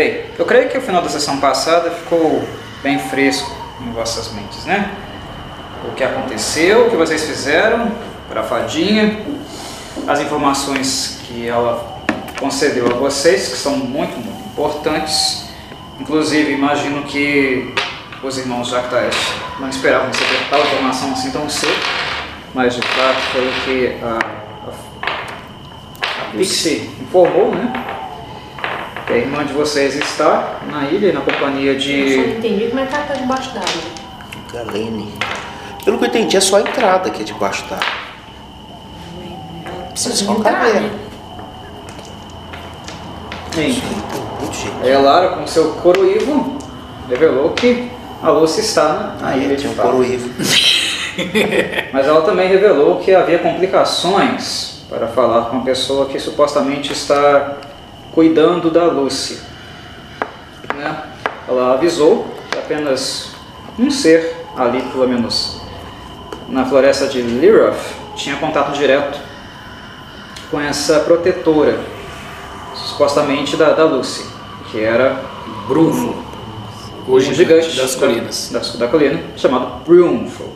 Bem, eu creio que o final da sessão passada ficou bem fresco em vossas mentes, né? O que aconteceu, o que vocês fizeram para a fadinha, as informações que ela concedeu a vocês, que são muito, muito importantes. Inclusive, imagino que os irmãos Jactaes não esperavam receber tal informação assim tão cedo, mas de fato foi o que a, a, a Pixie informou, né? Que a irmã de vocês está na ilha, na companhia Eu só não de. entendi como é que ela tá debaixo d'água. Galene. Pelo que eu entendi, é só a entrada que é debaixo da. Precisa Só entrar, né? Aí a Lara, com seu coroívo, revelou que a Lucy está na Ah, ilha é, de um fato. coroívo. Mas ela também revelou que havia complicações para falar com a pessoa que supostamente está cuidando da Lucy. Né? Ela avisou que apenas um ser ali, pelo menos na floresta de Liroth, tinha contato direto com essa protetora, supostamente da, da Lucy, que era Brunfo. um Hoje gigante das da- colinas. Da, da colina, chamado Brunful.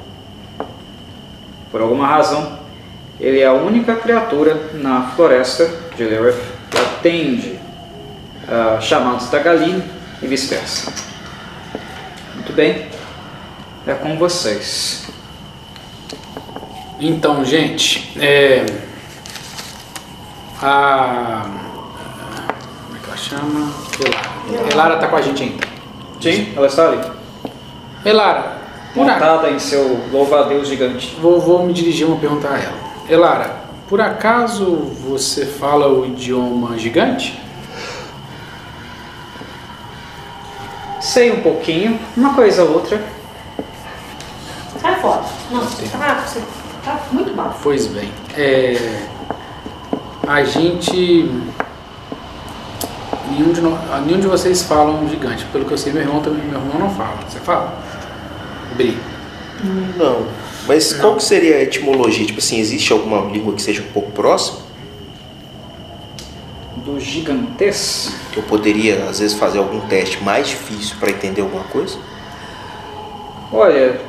Por alguma razão, ele é a única criatura na floresta de Lirith atende a chamados da Galine e vice-versa. Muito bem, é com vocês. Então, gente, é, a. Como é que ela chama? Elara. Elara tá com a gente ainda. Sim, ela está ali, Elara, montada em seu louva-a-Deus gigante. Vou, vou me dirigir uma pergunta a ela. Elara, por acaso você fala o idioma gigante? Sei um pouquinho, uma coisa ou outra. Sai fora. Não, tá, você tá muito baixo. Pois bem, é, a gente. Nenhum de, no- nenhum de vocês falam gigante. Pelo que eu sei, meu irmão também. Meu irmão não fala. Você fala? Bri. Não. Mas qual que seria a etimologia? Tipo assim, existe alguma língua que seja um pouco próxima? Do gigantesco. Que eu poderia, às vezes, fazer algum teste mais difícil para entender alguma coisa? Olha,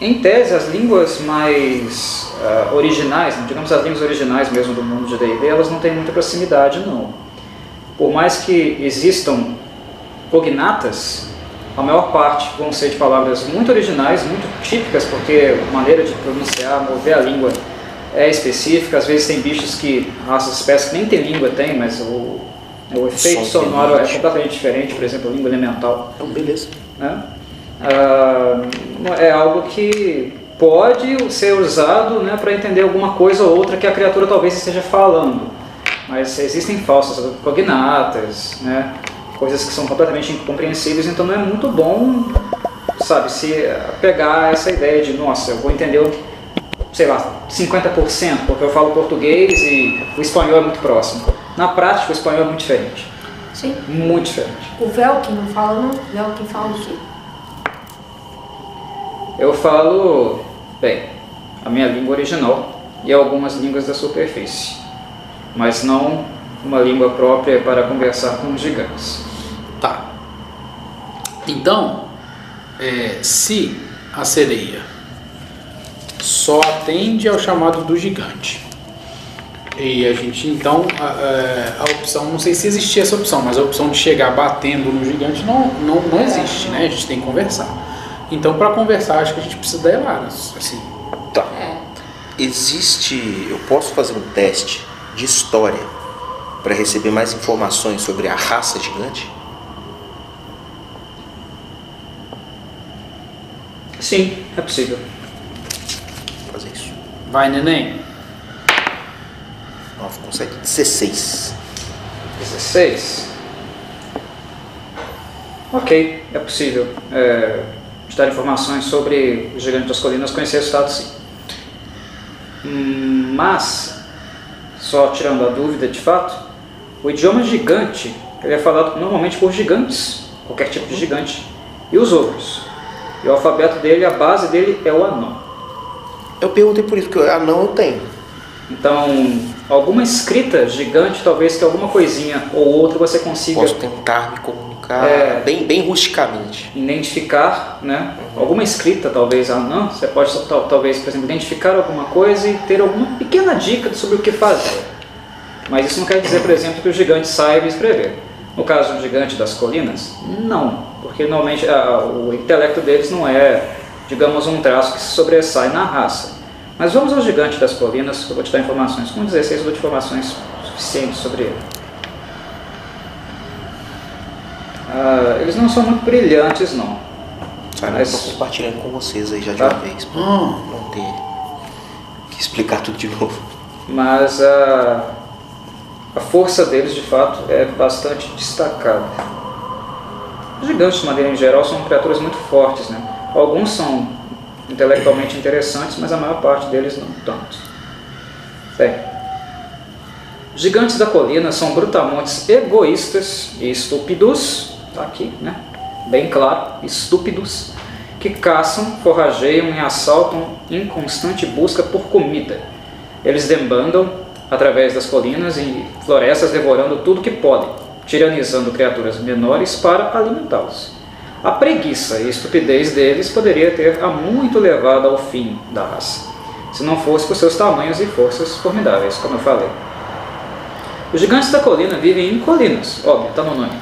em tese, as línguas mais ah, originais, digamos as línguas originais mesmo do mundo de D&D, elas não têm muita proximidade, não. Por mais que existam cognatas, a maior parte vão ser de palavras muito originais, muito típicas, porque a maneira de pronunciar, mover a língua é específica. Às vezes tem bichos que, raças, espécies que nem tem língua tem, mas o, o efeito sonoro é completamente diferente, por exemplo, a língua elemental Então, beleza. né? Ah, é algo que pode ser usado né, para entender alguma coisa ou outra que a criatura talvez esteja falando. Mas existem falsas cognatas, né, coisas que são completamente incompreensíveis, então não é muito bom, sabe, se pegar essa ideia de, nossa, eu vou entender, sei lá, 50%, porque eu falo português e o espanhol é muito próximo. Na prática, o espanhol é muito diferente. Sim. Muito diferente. O Velkin não fala, não? Velkin fala o quê? Eu falo, bem, a minha língua original e algumas línguas da superfície, mas não uma língua própria para conversar com os gigantes. Então, é, se a sereia só atende ao chamado do gigante, e a gente então a, é, a opção, não sei se existia essa opção, mas a opção de chegar batendo no gigante não, não, não existe, né? A gente tem que conversar. Então, para conversar, acho que a gente precisa da Elara. Assim, Tá. É. Existe. Eu posso fazer um teste de história para receber mais informações sobre a raça gigante? Sim, é possível. Vou fazer isso. vai, neném. 9 com 7. 16. 16. Ok, é possível. É, te dar informações sobre o gigante das colinas, conhecer o estado sim. Mas, só tirando a dúvida de fato, o idioma gigante ele é falado normalmente por gigantes, qualquer tipo de gigante, e os ogros. E o alfabeto dele, a base dele é o anão. Eu perguntei por isso, porque anão eu tenho. Então, alguma escrita gigante, talvez que alguma coisinha ou outra você consiga Posso tentar me comunicar É. bem, bem rusticamente. identificar, né? Alguma escrita, talvez, anã, você pode tal- talvez, por exemplo, identificar alguma coisa e ter alguma pequena dica sobre o que fazer. Mas isso não quer dizer, por exemplo, que o gigante saiba escrever. No caso do gigante das colinas, não, porque normalmente a- o intelecto deles não é, digamos, um traço que se sobressai na raça. Mas vamos ao gigante das colinas, que eu vou te dar informações. Com 16 eu vou te informações suficientes sobre ele. Ah, eles não são muito brilhantes, não. Sabe? Mas- Eu tô compartilhando com vocês aí já de Tá. uma vez. Pra Ah, não ter que explicar tudo de novo. mas a, a força deles de fato é bastante destacada. Os gigantes, de maneira em geral, são criaturas muito fortes. Né? Alguns são intelectualmente interessantes, mas a maior parte deles não tanto. Bem, os gigantes da colina são brutamontes egoístas e estúpidos, tá aqui, né? bem claro, estúpidos, que caçam, forrageiam e assaltam em constante busca por comida. Eles debandam através das colinas e florestas, devorando tudo que podem, tiranizando criaturas menores para alimentá-los. A preguiça e estupidez deles poderia ter há muito levado ao fim da raça, se não fosse por seus tamanhos e forças formidáveis, como eu falei. Os gigantes da colina vivem em colinas, óbvio, está no nome,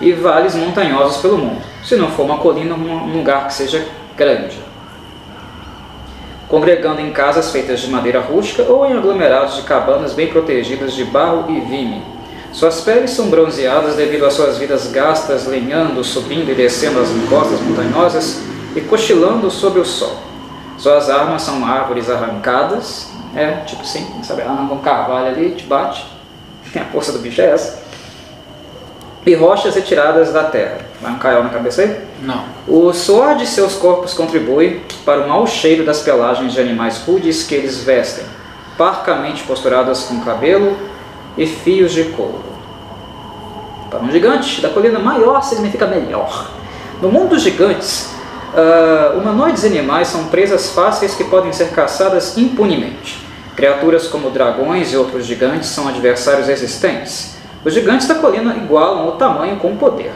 e vales montanhosos pelo mundo. Se não for uma colina, um lugar que seja grande. Congregando em casas feitas de madeira rústica ou em aglomerados de cabanas bem protegidas de barro e vime. Suas peles são bronzeadas devido às suas vidas gastas lenhando, subindo e descendo as encostas montanhosas e cochilando sob o sol. Suas armas são árvores arrancadas, é tipo assim, sabe, arranca um carvalho ali, te bate, a força do bicho é essa, e rochas retiradas da terra. Vai um caial na cabeça aí? Não. O suor de seus corpos contribui para o mau cheiro das pelagens de animais rudes que eles vestem, parcamente costuradas com cabelo e fios de couro. Para um gigante, da colina maior significa melhor. No mundo dos gigantes, ah, humanoides animais são presas fáceis que podem ser caçadas impunemente. Criaturas como dragões e outros gigantes são adversários existentes. Os gigantes da colina igualam o tamanho com o poder.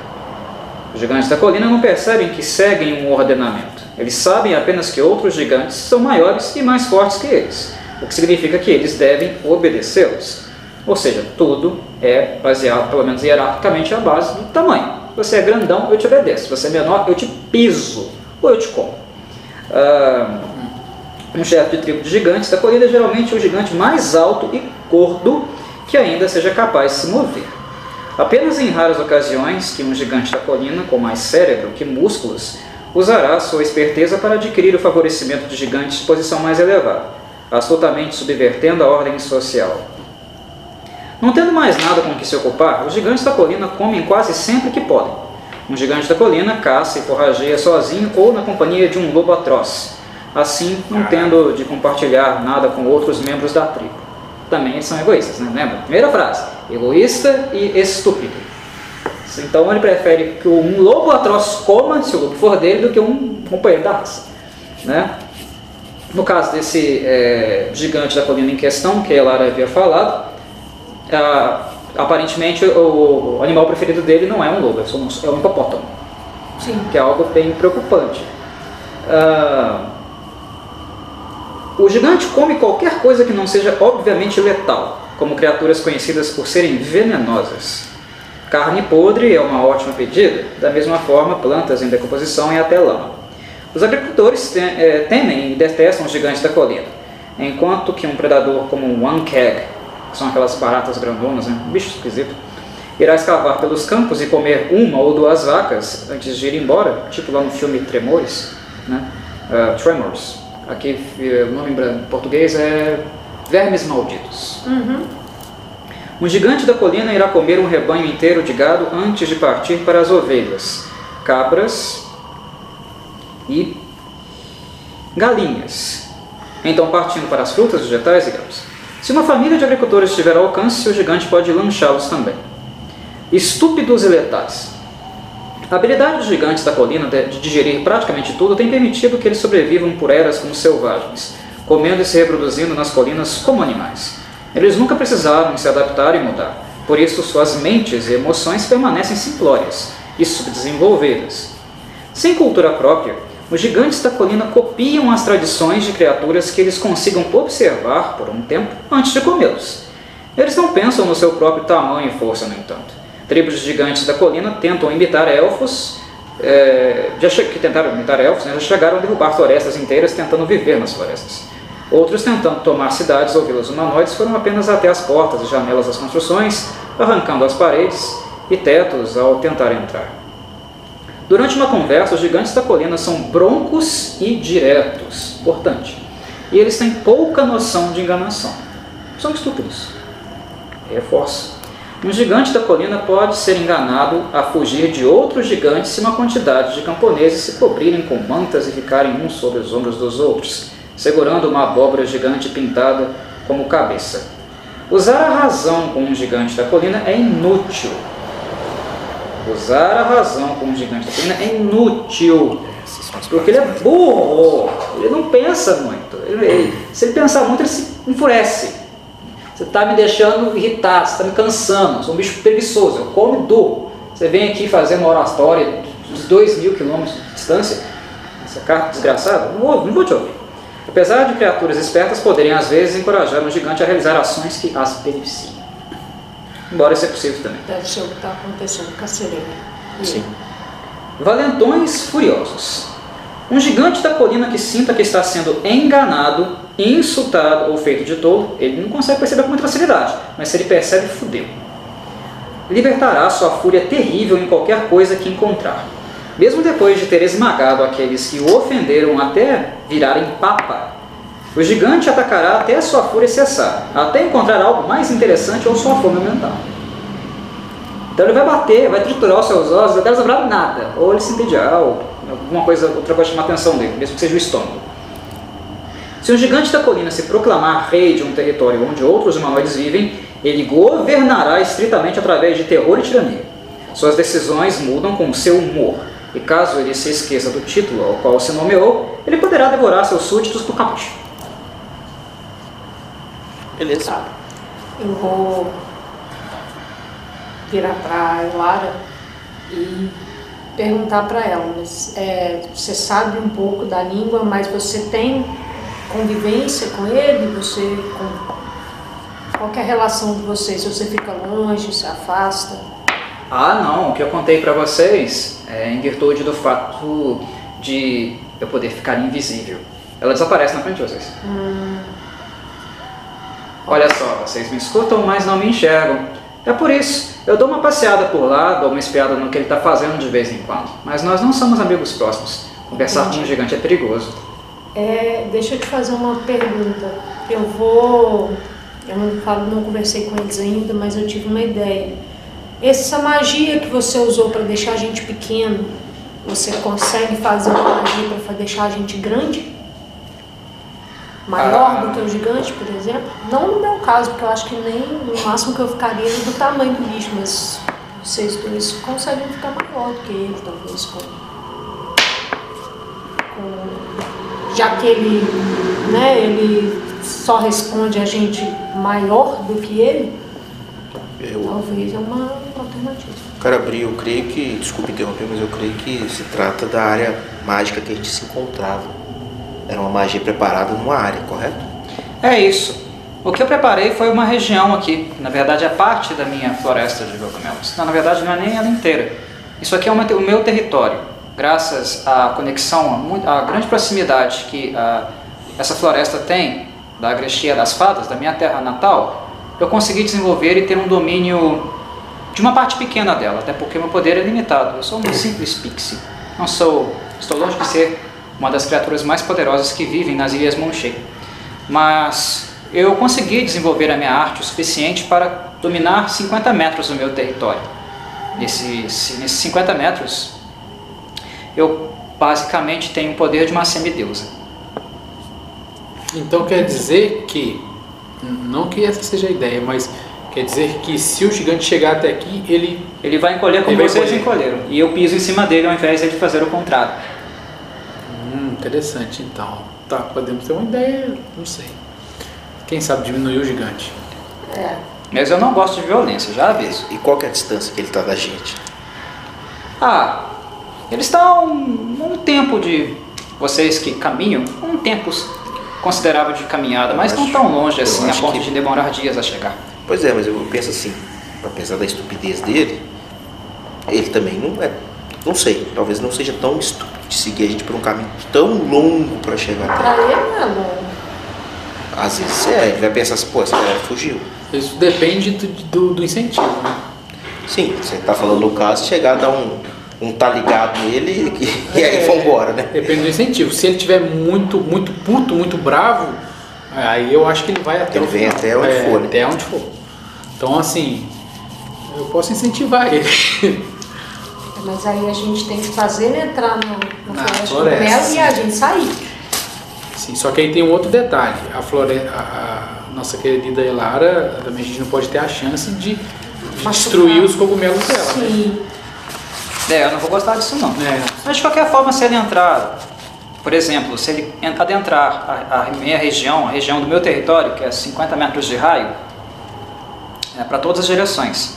Os gigantes da colina não percebem que seguem um ordenamento. Eles sabem apenas que outros gigantes são maiores e mais fortes que eles, o que significa que eles devem obedecê-los. Ou seja, tudo é baseado, pelo menos hierarquicamente, à base do tamanho. Você é grandão, eu te obedeço. Você é menor, eu te piso ou eu te como. Ah, um chefe de tribo de gigantes da colina é geralmente o gigante mais alto e gordo que ainda seja capaz de se mover. Apenas em raras ocasiões que um gigante da colina, com mais cérebro que músculos, usará sua esperteza para adquirir o favorecimento de gigantes de posição mais elevada, astutamente subvertendo a ordem social. Não tendo mais nada com que se ocupar, os gigantes da colina comem quase sempre que podem. Um gigante da colina caça e forrageia sozinho ou na companhia de um lobo atroz, assim não tendo de compartilhar nada com outros membros da tribo. Também eles são egoístas, né? Lembra? Primeira frase: egoísta e estúpido. Então ele prefere que um lobo atroz coma, se o lobo for dele, do que um companheiro da raça. Né? No caso desse é, gigante da colina em questão, que a Lara havia falado, ah, aparentemente o, o animal preferido dele não é um lobo, é um, é um hipopótamo, Sim. que é algo bem preocupante. Ah, o gigante come qualquer coisa que não seja obviamente letal, como criaturas conhecidas por serem venenosas. Carne podre é uma ótima pedida, da mesma forma plantas em decomposição e até lama. Os agricultores eh, temem e detestam os gigantes da colina, enquanto que um predador como um ankeg, que são aquelas baratas grandonas, né? um bicho esquisito, irá escavar pelos campos e comer uma ou duas vacas antes de ir embora, tipo lá no filme Tremores, né? Ah, Tremors. Aqui eh, o nome em português é Vermes Malditos. Uhum. Um gigante da colina irá comer um rebanho inteiro de gado antes de partir para as ovelhas, cabras e galinhas. Então, partindo para as frutas, vegetais e grãos. Se uma família de agricultores estiver ao alcance, o gigante pode lanchá-los também. Estúpidos e letais. A habilidade dos gigantes da colina de de digerir praticamente tudo tem permitido que eles sobrevivam por eras como selvagens, comendo e se reproduzindo nas colinas como animais. Eles nunca precisaram se adaptar e mudar. Por isso, suas mentes e emoções permanecem simplórias e subdesenvolvidas. Sem cultura própria, os gigantes da colina copiam as tradições de criaturas que eles consigam observar por um tempo antes de comê-los. Eles não pensam no seu próprio tamanho e força, no entanto. Tribos de gigantes da colina tentam imitar elfos, é, já que tentaram imitar elfos, né, já chegaram a derrubar florestas inteiras tentando viver nas florestas. Outros, tentando tomar cidades ou vilas humanoides, foram apenas até as portas e janelas das construções, arrancando as paredes e tetos ao tentar entrar. Durante uma conversa, os gigantes da colina são broncos e diretos, importante, e eles têm pouca noção de enganação. São estúpidos. Reforço. Um gigante da colina pode ser enganado a fugir de outros gigantes se uma quantidade de camponeses se cobrirem com mantas e ficarem uns sobre os ombros dos outros, segurando uma abóbora gigante pintada como cabeça. Usar a razão com um gigante da colina é inútil. Usar a razão com um gigante da colina é inútil. Porque ele é burro, ele não pensa muito. Ele, ele, se ele pensar muito, ele se enfurece. Você está me deixando irritado, você está me cansando, sou um bicho preguiçoso, eu como e dou. Você vem aqui fazer uma oratória dos dois mil quilômetros de distância, essa carta desgraçada, não vou, não vou te ouvir. Apesar de criaturas espertas poderem às vezes encorajar um gigante a realizar ações que as beneficiam. Embora isso é possível também. Deve ser o que está acontecendo com a sereia. Sim. Valentões furiosos. Um gigante da colina que sinta que está sendo enganado, insultado ou feito de tolo, ele não consegue perceber com muita facilidade, mas se ele percebe, fudeu. Libertará sua fúria terrível em qualquer coisa que encontrar. Mesmo depois de ter esmagado aqueles que o ofenderam até virarem papa, o gigante atacará até a sua fúria cessar, até encontrar algo mais interessante ou sua fome aumentar. Então ele vai bater, vai triturar os seus ossos até não nada, ou ele se entediar, ou alguma coisa, outra coisa chamar a atenção dele, mesmo que seja o estômago. Se um gigante da colina se proclamar rei de um território onde outros humanoides vivem, ele governará estritamente através de terror e tirania. Suas decisões mudam com seu humor, e caso ele se esqueça do título ao qual se nomeou, ele poderá devorar seus súditos por capricho. Beleza. Tá. Eu vou virar para a Lara e perguntar para ela, mas é, você sabe um pouco da língua, mas você tem convivência com ele? Você com qual é a relação de vocês? Se você fica longe, se afasta? Ah, não. O que eu contei para vocês é em virtude do fato de eu poder ficar invisível. Ela desaparece na frente de vocês. Hum, Olha só, vocês me escutam, mas não me enxergam. É por isso, eu dou uma passeada por lá, dou uma espiada no que ele está fazendo de vez em quando. Mas nós não somos amigos próximos. Conversar com um gigante é perigoso. é, deixa eu te fazer uma pergunta. Eu vou. Eu não, falo, não conversei com eles ainda, mas eu tive uma ideia. Essa magia que você usou para deixar a gente pequeno, você consegue fazer uma magia para deixar a gente grande? Maior Ah. do que o gigante, por exemplo? Não no meu caso, porque eu acho que nem no máximo que eu ficaria é do tamanho do bicho, mas vocês dois conseguem ficar maior do que ele, talvez, com, com- já que ele, né, ele só responde a gente maior do que ele, Eu, talvez é uma alternativa. cara, Bri, eu creio que, desculpe interromper, mas eu creio que se trata da área mágica que a gente se encontrava. Era uma magia preparada numa área, correto? É isso. O que eu preparei foi uma região aqui. Na verdade, é parte da minha floresta de cogumelos. Não, na verdade, não é nem ela inteira. Isso aqui é uma- o meu território. Graças à conexão, a à grande proximidade que ah, essa floresta tem da Agrestia das Fadas, da minha terra natal, eu consegui desenvolver e ter um domínio de uma parte pequena dela, até porque meu poder é limitado. Eu sou um simples pixie. Não sou, estou longe de ser uma das criaturas mais poderosas que vivem nas Ilhas Monchê. Mas eu consegui desenvolver a minha arte o suficiente para dominar 50 metros do meu território. Nesses, nesses 50 metros, eu basicamente tenho o poder de uma semideusa. Então quer dizer que, não que essa seja a ideia, mas quer dizer que se o gigante chegar até aqui, ele. Ele vai encolher como vai vocês encolher. encolheram. E eu piso em cima dele ao invés de ele fazer o contrário. Hum, interessante então. Tá, podemos ter uma ideia, não sei. Quem sabe diminuir o gigante. É. Mas eu não gosto de violência, já aviso. E qual que é a distância que ele tá da gente? Ah, eles estão um tempo de vocês que caminham, um tempo considerável de caminhada, mas Eu não acho- tão longe assim a acho ponto que- de demorar dias a chegar. Pois é, mas eu penso assim, apesar da estupidez dele, ele também não é. Não sei, talvez não seja tão estúpido de seguir a gente por um caminho tão longo para chegar até. Pra ele não é longo. Às vezes é, ele vai pensar assim, pô, esse cara fugiu. Isso depende do, do, do incentivo, né? Sim, você tá falando no caso, chegar a dar um, um tá ligado nele e, e aí É. vambora, né? Depende do incentivo. Se ele tiver muito, muito puto, muito bravo, aí eu acho que ele vai até Ele o vem final. até onde É, for, né? Até onde for. Então, assim, eu posso incentivar ele. Mas aí a gente tem que fazer ele entrar no, na Na floresta, floresta, mel sim. e a gente sair. Sim, só que aí tem um outro detalhe. A, flore... a, a nossa querida Elara, também a gente não pode ter a chance de, de destruir os cogumelos dela. né? É, eu não vou gostar disso não. É. Mas de qualquer forma, se ele entrar, por exemplo, se ele en- adentrar a, a minha região, a região do meu território, que é 50 metros de raio, é para todas as direções.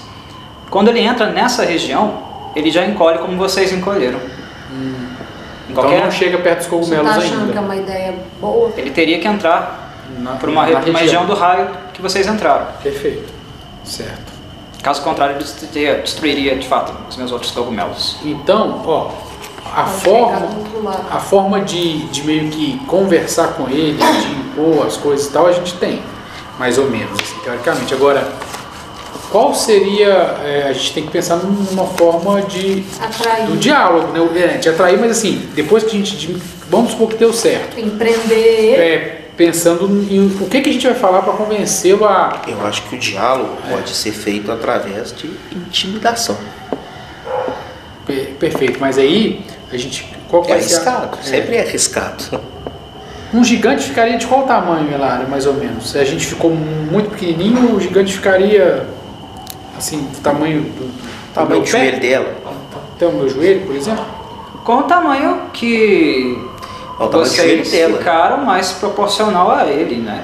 Quando ele entra nessa região, ele já encolhe como vocês encolheram. Em Então qualquer, não chega perto dos Você cogumelos tá achando que é ainda. uma ideia boa? ele teria que entrar Na, por uma, uma região do raio que vocês entraram. Perfeito. Certo. Caso contrário, destruiria, destruiria de fato os meus outros cogumelos. Então, ó, a Pode forma, a forma de, de meio que conversar com ele, de impor as coisas e tal, a gente tem, mais ou menos, assim, teoricamente. Agora, qual seria, é, a gente tem que pensar numa forma de Atrair. do diálogo, né? É, de atrair, mas assim, depois que a gente, vamos supor que deu certo, ele. é, pensando em o que, que a gente vai falar para convencê-lo a Eu acho que o diálogo pode ser feito através de intimidação. Per- Perfeito, mas aí a gente. Qual que É vai ser a- arriscado, é. sempre é arriscado. Um gigante ficaria de qual tamanho, Elara, mais ou menos? Se a gente ficou muito pequenininho, o gigante ficaria assim, do tamanho do, do Tamanho meu do pé? joelho dela. Até o meu joelho, por exemplo? Com o tamanho que Ó, o tamanho do vocês dela. ficaram mais proporcional a ele, né?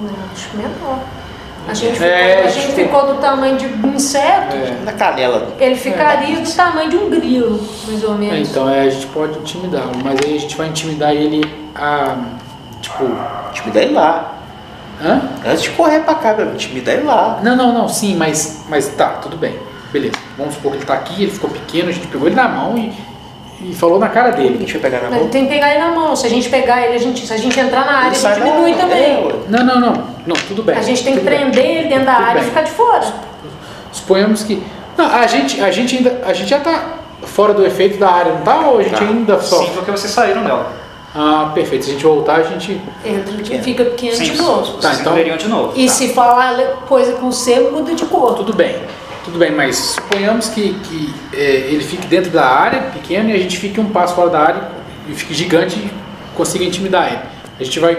Não, acho menor. A gente, É, ficou, a gente tipo- ficou do tamanho de um inseto, É. Na canela. ele ficaria do tamanho de um grilo, mais ou É, menos. então é, a gente pode intimidá-lo, mas aí a gente vai intimidar ele a. Tipo. Intimidar ele lá. Hã? Antes de correr pra cá, meu, intimidar ele lá. Não, não, não, sim, mas, mas tá, tudo bem. Beleza. Vamos supor que ele tá aqui, ele ficou pequeno, a gente pegou ele na mão e, e falou na cara A dele. gente vai pegar na mão. tem que pegar ele na mão. Se a gente pegar ele, a gente, se a gente entrar na área, Ele a gente diminui também. É. Não, não, não. Não, tudo bem. a gente tem que bem. prender ele dentro da Tudo área bem. e ficar de fora. Suponhamos que. Não, a gente, a gente ainda. A gente já tá fora do efeito da área, não tá? Ou a gente Tá. ainda só. Sim, porque vocês saíram dela. Ah, perfeito. Se a gente voltar, a gente. Entra, Pequeno. fica pequeno Sim, de novo. Tá, então- de novo. E Tá. se falar coisa com C, muda de cor. Tudo bem. Tudo bem, mas suponhamos que, que é, ele fique dentro da área, pequeno, e a gente fique um passo fora da área e fique gigante e consiga intimidar ele. A gente vai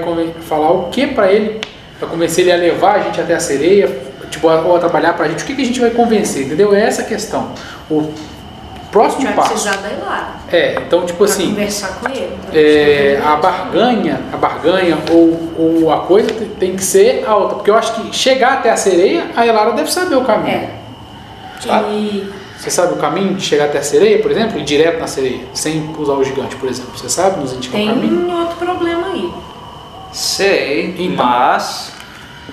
falar o que pra ele, pra convencer ele a levar a gente até a sereia, tipo, a- ou a trabalhar pra gente. O que, que a gente vai convencer, entendeu? É essa a questão. O A próximo vai passo. precisar da É, então, tipo pra assim. conversar com ele. É, a barganha, a barganha ou, ou a coisa te- tem que ser alta, porque eu acho que chegar até a sereia, a Elara deve saber o caminho. É. Sabe? E Você sabe o caminho de chegar até a sereia, por exemplo, e direto na sereia, sem usar o gigante, por exemplo? Você sabe nos indicar o caminho? tem outro problema aí. Sei, Então. mas.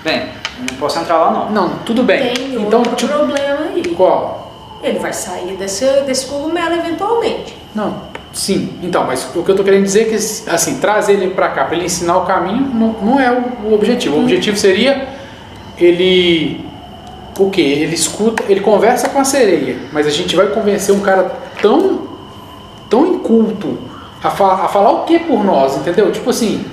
Bem, eu não posso entrar lá não. Não, tudo bem. Tem então, outro tipo, problema aí. qual? Ele vai sair desse, desse cogumelo eventualmente. Não, sim. Então, mas o que eu tô querendo dizer é que, assim, trazer ele pra cá, pra ele ensinar o caminho, não, não é o, o objetivo. O objetivo seria ele. O quê? Ele escuta, ele conversa com a sereia, mas a gente vai convencer um cara tão, tão inculto a, fa a falar o que por nós, entendeu? Tipo assim,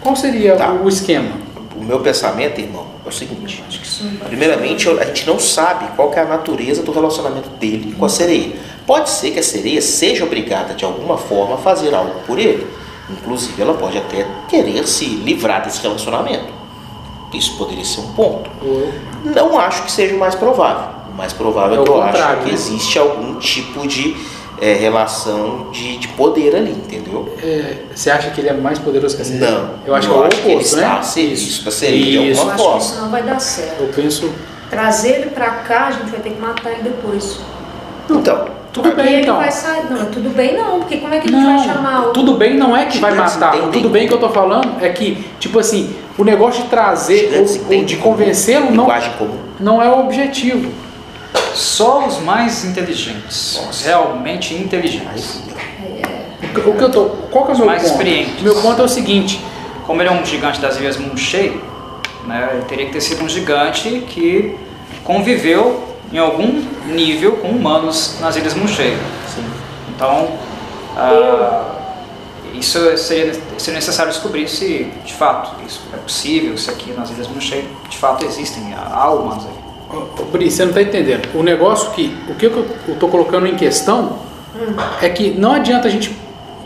qual seria Tá. o esquema? O meu pensamento, irmão, é o seguinte. Que Primeiramente, a gente não sabe qual que é a natureza do relacionamento dele com a sereia. Pode ser que a sereia seja obrigada de alguma forma a fazer algo por ele. Inclusive, ela pode até querer se livrar desse relacionamento. Isso poderia ser um ponto. Não acho que seja o mais provável. O mais provável É é, que eu acho que né? existe algum tipo de é, relação de, de poder ali, entendeu? É, você acha que ele é mais poderoso que a sereia? Não, Eu acho eu que é o acho que ele oposto, está né? a serviço da sereia de Isso. Eu acho que isso não vai dar certo. Eu penso. Trazer ele pra cá, a gente vai ter que matar ele depois. Então, Tudo E bem, ele então. vai sair. Não, tudo bem não, porque como é que a gente vai chamar Não, o. tudo bem não é que vai Gigantes matar. Tudo bem que eu tô falando é que, tipo assim, o negócio de trazer ou, ou de como convencê-lo não, comum. não é o objetivo. Só os mais inteligentes, os realmente inteligentes. O que- O que eu tô, qual que é o meu mais ponto? experientes. Meu ponto é o seguinte, Como ele é um gigante das ilhas Munchei, né, ele teria que ter sido um gigante que conviveu em algum nível com humanos nas ilhas Munchei. Sim. Então, ah, isso seria, seria necessário descobrir se de fato isso é possível, se aqui nas ilhas Munchei de fato existem, há humanos aí. Ô, Bri, você não está entendendo. O negócio que. O que eu estou colocando em questão é que não adianta a gente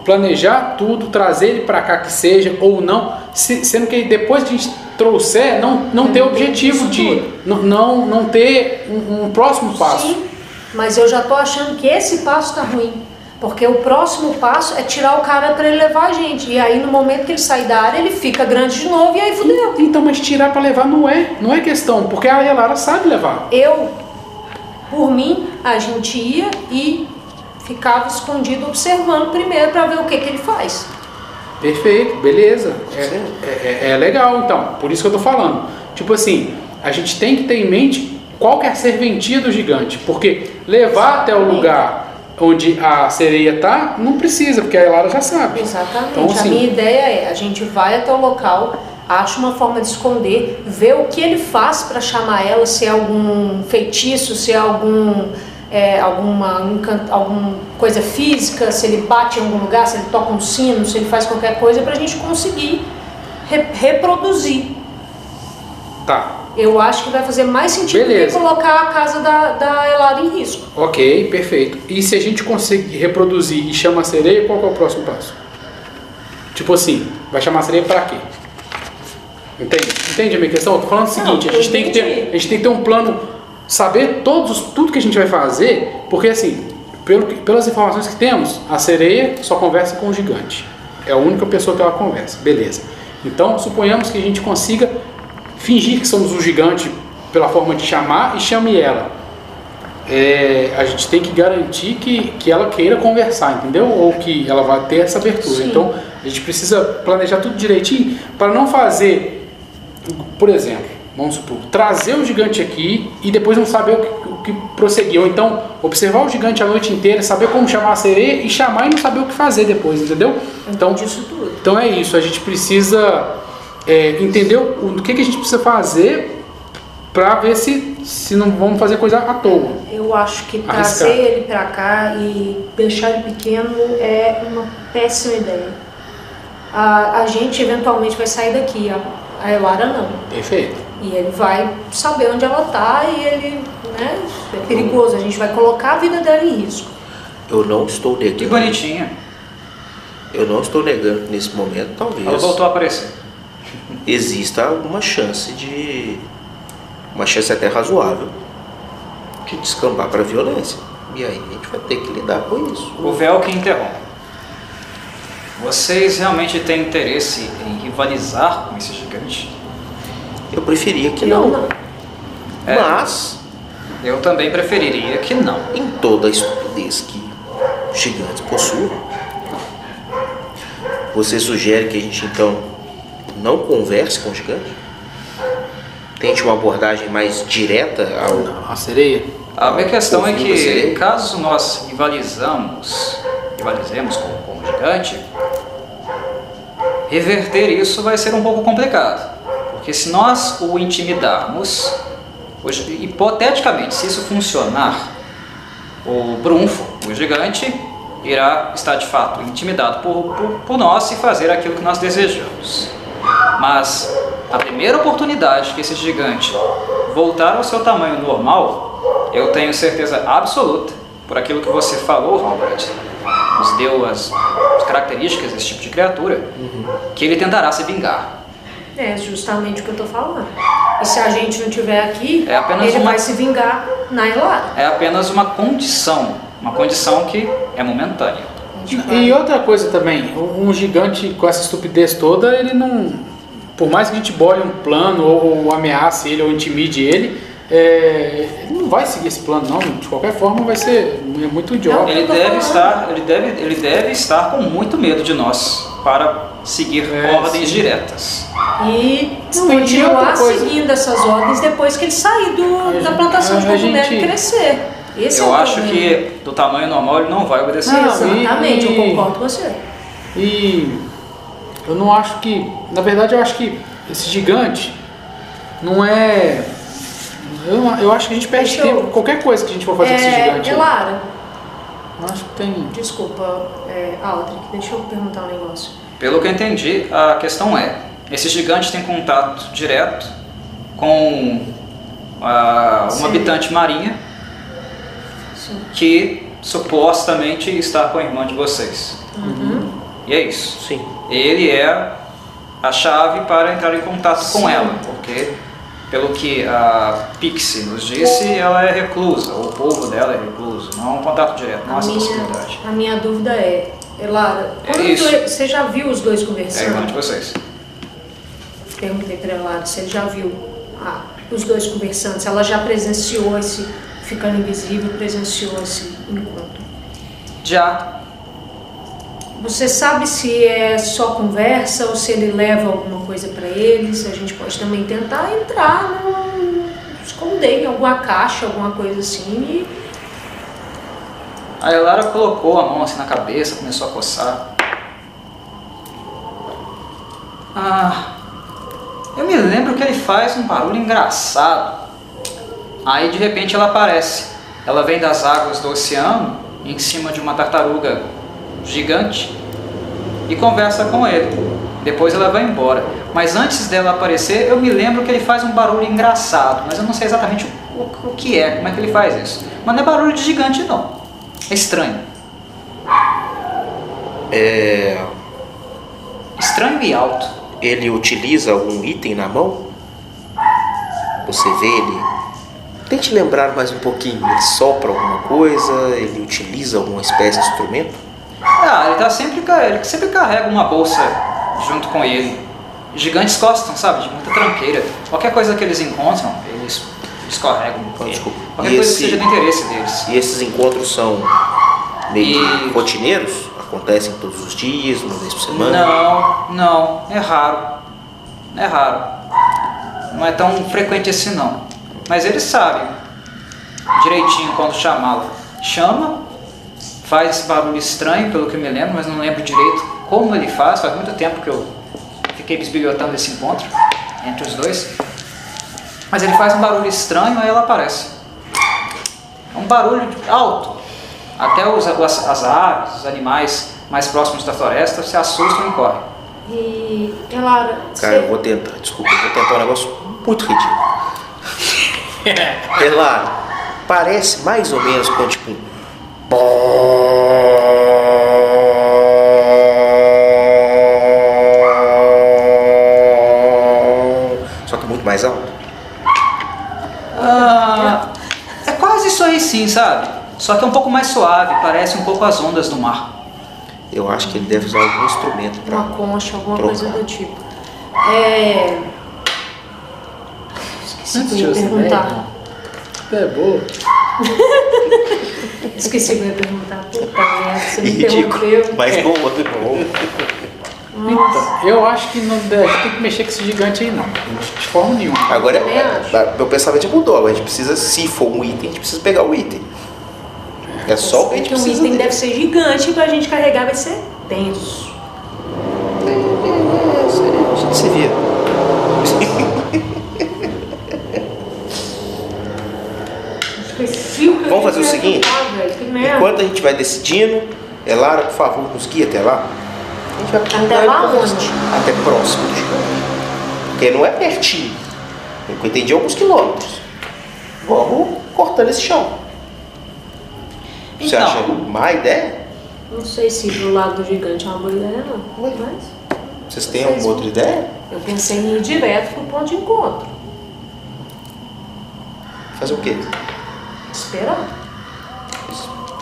planejar tudo, trazer ele para cá que seja ou não, se- sendo que depois que a gente trouxer, não, não ter Não objetivo de. Não, não, não ter um, um próximo passo. Sim, mas eu já tô achando que esse passo tá ruim. Porque o próximo passo é tirar o cara para ele levar a gente. E aí no momento que ele sair da área, ele fica grande de novo e aí fudeu. Então, mas tirar para levar não é, não é questão, porque a Elara sabe levar. Eu, por mim, a gente ia e ficava escondido observando primeiro para ver o que, que ele faz. Perfeito, beleza. É, é- é- é legal, então. Por isso que eu tô falando. Tipo assim, a gente tem que ter em mente qual que é a serventia do gigante. Porque levar até o Exatamente. lugar onde a sereia tá, não precisa, porque a Elara já sabe. Exatamente. Então, assim- a minha ideia é, a gente vai até o local, acha uma forma de esconder, vê o que ele faz para chamar ela, se é algum feitiço, se é algum é, alguma encan- alguma coisa física, se ele bate em algum lugar, se ele toca um sino, se ele faz qualquer coisa para a gente conseguir re- reproduzir. Tá. Eu acho que vai fazer mais sentido do Beleza. que colocar a casa da, da Elara em risco. Ok, perfeito. E se a gente conseguir reproduzir e chama a sereia, qual é o próximo passo? Tipo assim, vai chamar a sereia pra quê? Entende? Entende a minha questão? Eu tô falando o seguinte, Não, a gente tem que ter, a gente tem que ter um plano, saber todos, tudo que a gente vai fazer, porque assim, pelo, pelas informações que temos, a sereia só conversa com o gigante. É a única pessoa que ela conversa. Beleza. Então, suponhamos que a gente consiga fingir que somos o gigante pela forma de chamar e chame ela. É, a gente tem que garantir que, que ela queira conversar, entendeu? Ou que ela vai ter essa abertura. Sim. Então, a gente precisa planejar tudo direitinho para não fazer, por exemplo, vamos supor, trazer o gigante aqui e depois não saber o que, o que prosseguir. Ou então, observar o gigante a noite inteira, saber como chamar a sereia e chamar e não saber o que fazer depois, entendeu? Então, disso tudo. então é isso, a gente precisa é, entender o, o que, que a gente precisa fazer para ver se, se não vamos fazer coisa à toa. Eu acho que Arriscar. trazer ele pra cá e deixar ele pequeno é uma péssima ideia. A, a gente eventualmente vai sair daqui, a, a Elara não. Perfeito. E ele vai saber onde ela tá e ele, né, é perigoso. A gente vai colocar a vida dela em risco. Eu não estou Que negando. bonitinha. Eu não estou negando que nesse momento talvez Ela voltou a aparecer. Exista alguma chance de. Uma chance até razoável de descambar para violência. E aí a gente vai ter que lidar com isso. O véu que interrompe. Vocês realmente têm interesse em rivalizar com esse gigante? Eu preferia que não. não. É. Mas, Eu também preferiria que não. em toda a estupidez que gigantes possuem, você sugere que a gente então não converse com o gigante? Tente uma abordagem mais direta ao. Não, a sereia? A minha questão é que, caso nós rivalizamos, rivalizemos com, com o gigante, reverter isso vai ser um pouco complicado. Porque se nós o intimidarmos, hoje, hipoteticamente, se isso funcionar, o Brunfo, o gigante, irá estar de fato intimidado por, por, por nós e fazer aquilo que nós desejamos. Mas a primeira oportunidade que esse gigante voltar ao seu tamanho normal, eu tenho certeza absoluta, por aquilo que você falou, Robert, nos deu as, as características desse tipo de criatura, que ele tentará se vingar. É justamente o que eu tô falando. E se a gente não tiver aqui, É ele uma- vai se vingar na Elara. É apenas uma condição, Uma condição que é momentânea. Gente vai- E outra coisa também, um gigante com essa estupidez toda, ele não. Por mais que a gente bole um plano, ou, ou ameace ele, ou intimide ele, é, ele não vai seguir esse plano, não. De qualquer forma, vai ser muito idiota. Ele deve estar, ele deve, ele deve estar com muito medo de nós para seguir É, ordens sim. Diretas. E continuar seguindo essas ordens depois que ele sair do- A da gente- plantação de cogumelo gente- crescer. Esse é Eu o acho problema. que do tamanho normal ele não vai obedecer. Não, Exatamente, e- eu concordo com você. E eu não acho que. Na verdade, eu acho que esse gigante não é. Eu, eu acho que a gente perde Deixa eu- tempo. Qualquer coisa que a gente for fazer com esse É, gigante. Elara, Eu acho que tem. desculpa, é, Aldrich, deixa eu perguntar um negócio. Pelo que eu entendi, a questão é: esse gigante tem contato direto com ah, Sim. uma habitante marinha Sim. que supostamente está com a irmã de vocês. Uhum. E é isso. Sim. Ele é a chave para entrar em contato com Sim. ela, porque pelo que a Pixie nos disse, ela é reclusa, o povo dela é recluso, não há um contato direto, não há A essa minha, possibilidade. a minha dúvida é, Elara, É quando isso. dois- você já viu os dois É a irmã de conversando? vocês. Perguntei para Elara se ele já viu ah, os dois conversando, se ela já presenciou esse ficando invisível, presenciou esse encontro. Já Você sabe se é só conversa ou se ele leva alguma coisa para eles? A gente pode também tentar entrar num. esconder em alguma caixa, alguma coisa assim e A Elara colocou a mão assim na cabeça, começou a coçar. Ah, eu me lembro que ele faz um barulho engraçado. Aí de repente ela aparece. Ela vem das águas do oceano, em cima de uma tartaruga gigante, e conversa com ele. Depois ela vai embora. Mas antes dela aparecer, eu me lembro que ele faz um barulho engraçado, mas eu não sei exatamente o, o- o que é, como é que ele faz isso. Mas não é barulho de gigante, não. É estranho. É, Estranho e alto. ele utiliza algum item na mão? Você vê ele? Tente lembrar mais um pouquinho. Ele sopra alguma coisa? Ele utiliza alguma espécie de instrumento? Ah, ele tá sempre, ele sempre carrega uma bolsa junto com ele. Gigantes gostam, sabe, de muita tranqueira. Qualquer coisa que eles encontram, eles, eles carregam. Ah, desculpa. Qualquer E coisa esse- que seja do interesse deles. E esses encontros são meio E- rotineiros? Acontecem todos os dias, uma vez por semana? Não, não, é raro. É raro. Não é tão frequente assim não. Mas eles sabem direitinho quando chamá-la. Chama, faz esse barulho estranho, pelo que eu me lembro, mas não lembro direito como ele faz. Faz muito tempo que eu fiquei bisbilhotando esse encontro entre os dois. Mas ele faz um barulho estranho, aí ela aparece. É um barulho alto. Até os, as, as aves, os animais mais próximos da floresta se assustam e correm. E, Elara, Cara, eu vou tentar, desculpa, eu vou tentar um negócio muito ridículo. Ela parece mais ou menos com tipo. Só que muito mais alto. Ah, é quase isso aí sim, sabe? Só que é um pouco mais suave, parece um pouco as ondas do mar. Eu acho que ele deve usar algum instrumento uma para. concha, alguma trocar. coisa do tipo. É. Eu ia perguntar. É boa. Esqueci que eu ia perguntar. Puta merda, você me Ridículo. interrompeu. Mas bom, bom. Então, eu acho que não deve, tem que mexer com esse gigante aí não. De forma nenhuma. Agora, é, meu pensamento mudou. Agora a gente precisa, se for um item, a gente precisa pegar o item. É só o que a gente Porque o precisa. item dele. deve ser gigante pra gente carregar vai ser tenso. A gente se vira. Esqueci o que eu Vamos ia fazer o seguinte? perguntar, velho. Que merda. Enquanto a gente vai decidindo, Elara, por favor, nos guia até lá. A gente vai Até lá onde? Até próximo do gigante. Porque não é pertinho. Eu entendi, é alguns quilômetros. Vamos cortando esse chão. Você Então. acha má ideia? Não sei se do lado do gigante é uma boa ideia, não. Ué. Mas Vocês têm alguma outra ideia? eu pensei em ir direto pro ponto de encontro. Fazer o quê? Esperar.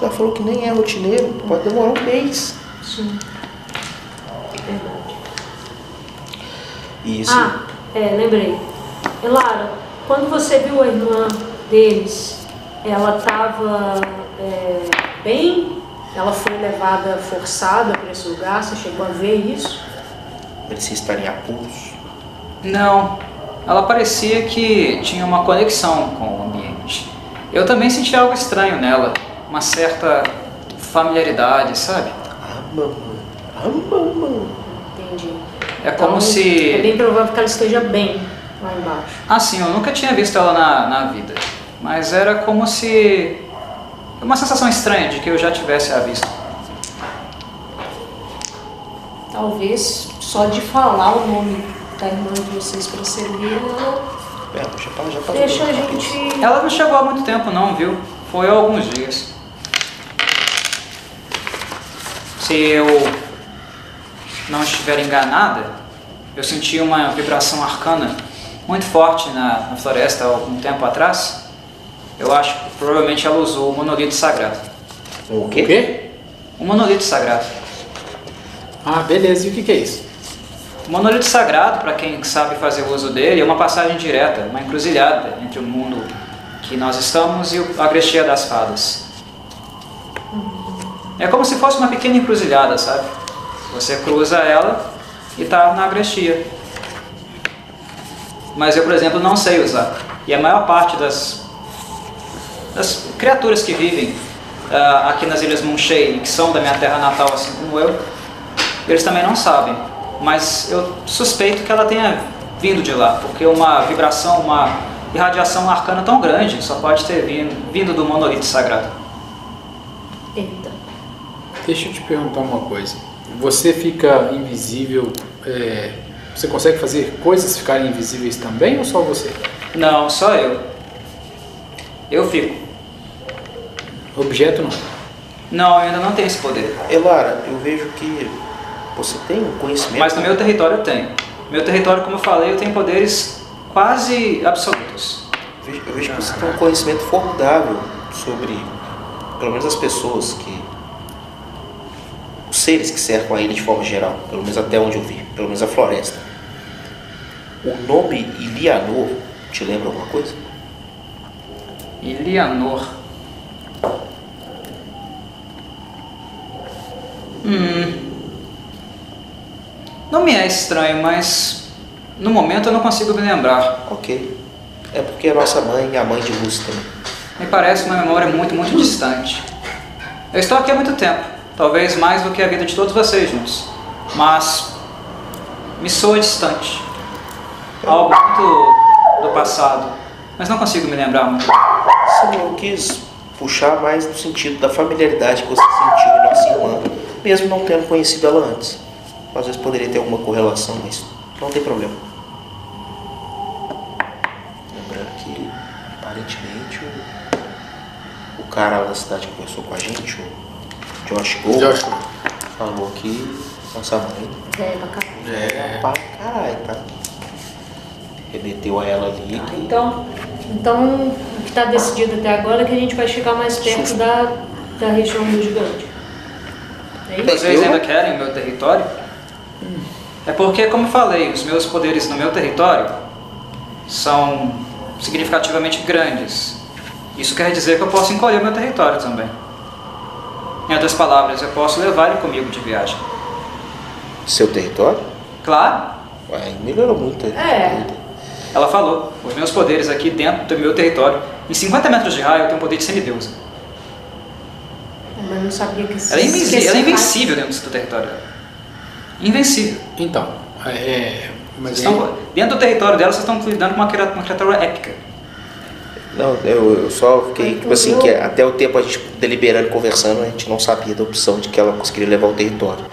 Ela falou que nem é rotineiro, pode demorar um mês. Sim. Verdade. Isso. Ah, é, lembrei. E Lara, quando você viu a irmã deles, ela estava bem? Ela foi levada forçada para esse lugar? Você chegou a ver isso? Parecia estar em apuros. Não, ela parecia que tinha uma conexão com o ambiente. Eu também senti algo estranho nela, uma certa familiaridade, sabe? Ah, mamãe. Ah, mamãe. Entendi. É como Então, se. É bem provável que ela esteja bem lá embaixo. Assim, eu nunca tinha visto ela na, na vida, mas era como se. Uma sensação estranha de que eu já tivesse a visto. Talvez só de falar o nome da irmã de vocês para servir, ela Pera, já tá, já tá. deixa a gente. Ela não chegou há muito tempo, não, viu? Foi há alguns dias. Se eu não estiver enganada, eu senti uma vibração arcana muito forte na, na floresta há algum tempo atrás. Eu acho que provavelmente ela usou o monolito sagrado. O O quê? quê? O monolito sagrado. Ah, beleza. E o que, que é isso? O monolito sagrado, para quem sabe fazer uso dele, é uma passagem direta, uma encruzilhada entre o mundo que nós estamos e o- a Grestia das Fadas. É como se fosse uma pequena encruzilhada, sabe? Você cruza ela e está na Grestia. Mas eu, por exemplo, não sei usar. E a maior parte das, das criaturas que vivem ah, aqui nas Ilhas Munchei, que são da minha terra natal, assim como eu, eles também não sabem. Mas eu suspeito que ela tenha vindo de lá, porque uma vibração, uma irradiação arcana tão grande só pode ter vindo, vindo do monolito sagrado. Eita. Deixa eu te perguntar uma coisa. Você fica invisível. é, você consegue fazer coisas ficarem invisíveis também ou só você? Não, só eu. Eu fico. Objeto não. Não, eu ainda não tenho esse poder. Elara, eu vejo que você tem um conhecimento. Mas no meu território eu tenho. Meu território, como eu falei, eu tenho poderes quase absolutos. Eu vejo- Eu vejo que você tem um conhecimento formidável sobre, pelo menos as pessoas que. Os seres que cercam a ilha de forma geral, pelo menos até onde eu vi, pelo menos a floresta. O nome Ilianor te lembra alguma coisa? Ilianor. Hum. Não me é estranho, mas no momento eu não consigo me lembrar. Ok. É porque a nossa mãe e a mãe de Lúcia também. Me parece uma memória muito, muito distante. Eu estou aqui há muito tempo, talvez mais do que a vida de todos vocês juntos, mas me soa distante. Algo muito do passado, mas não consigo me lembrar muito. Sim, eu quis puxar mais no sentido da familiaridade que você sentiu em nossa irmã, mesmo não tendo conhecido ela antes. Às vezes poderia ter alguma correlação, mas não tem problema. Lembrando que, aparentemente, o, o cara lá da cidade que conversou com a gente, o Josh Gold, Josh. falou que nossa mãe É, pra cá. é pra caralho, tá? Remeteu a ela ali que Então, então o que está decidido até agora é que a gente vai chegar mais perto da, da região do gigante. É isso? Vocês ainda querem o meu território? É porque, como eu falei, os meus poderes no meu território são significativamente grandes. Isso quer dizer que eu posso encolher o meu território também. Em outras palavras, eu posso levar ele comigo de viagem. seu território, Claro, aí melhorou muito. É. ela falou, os meus poderes aqui dentro do meu território, em 50 metros de raio, eu tenho o poder de semideusa. Mas não sabia que Ela é, ela é invencível dentro do território dela. Invencível. Então, é. Mas Vocês aí- estão- dentro do território dela, vocês estão lidando com uma criatura, uma criatura épica. Não, eu, eu só fiquei, Mas tipo assim, que até o tempo a gente deliberando e conversando, a gente não sabia da opção de que ela conseguiria levar o território.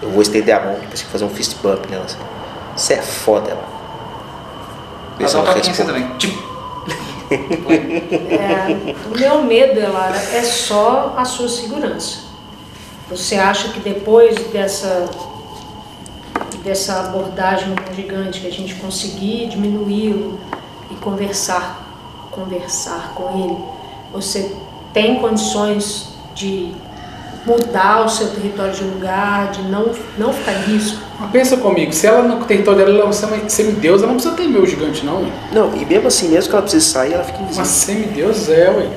Eu vou estender a mão, tipo assim, fazer um fist bump nela assim. Você é foda, ela. Vê Ela se dá ela toquinho assim responde. também. É, o meu medo, Elara, é só a sua segurança. Você acha que depois dessa, dessa abordagem com o gigante, que a gente conseguir diminuí-lo e conversar, conversar com ele, você tem condições de mudar o seu território de lugar, de não, não ficar em risco? Pensa comigo, se ela no território dela ela é uma semideus, ela não precisa temer o gigante não, ué. Não, e mesmo assim, mesmo que ela precise sair, ela fica Uma invisível. semideus é, ué.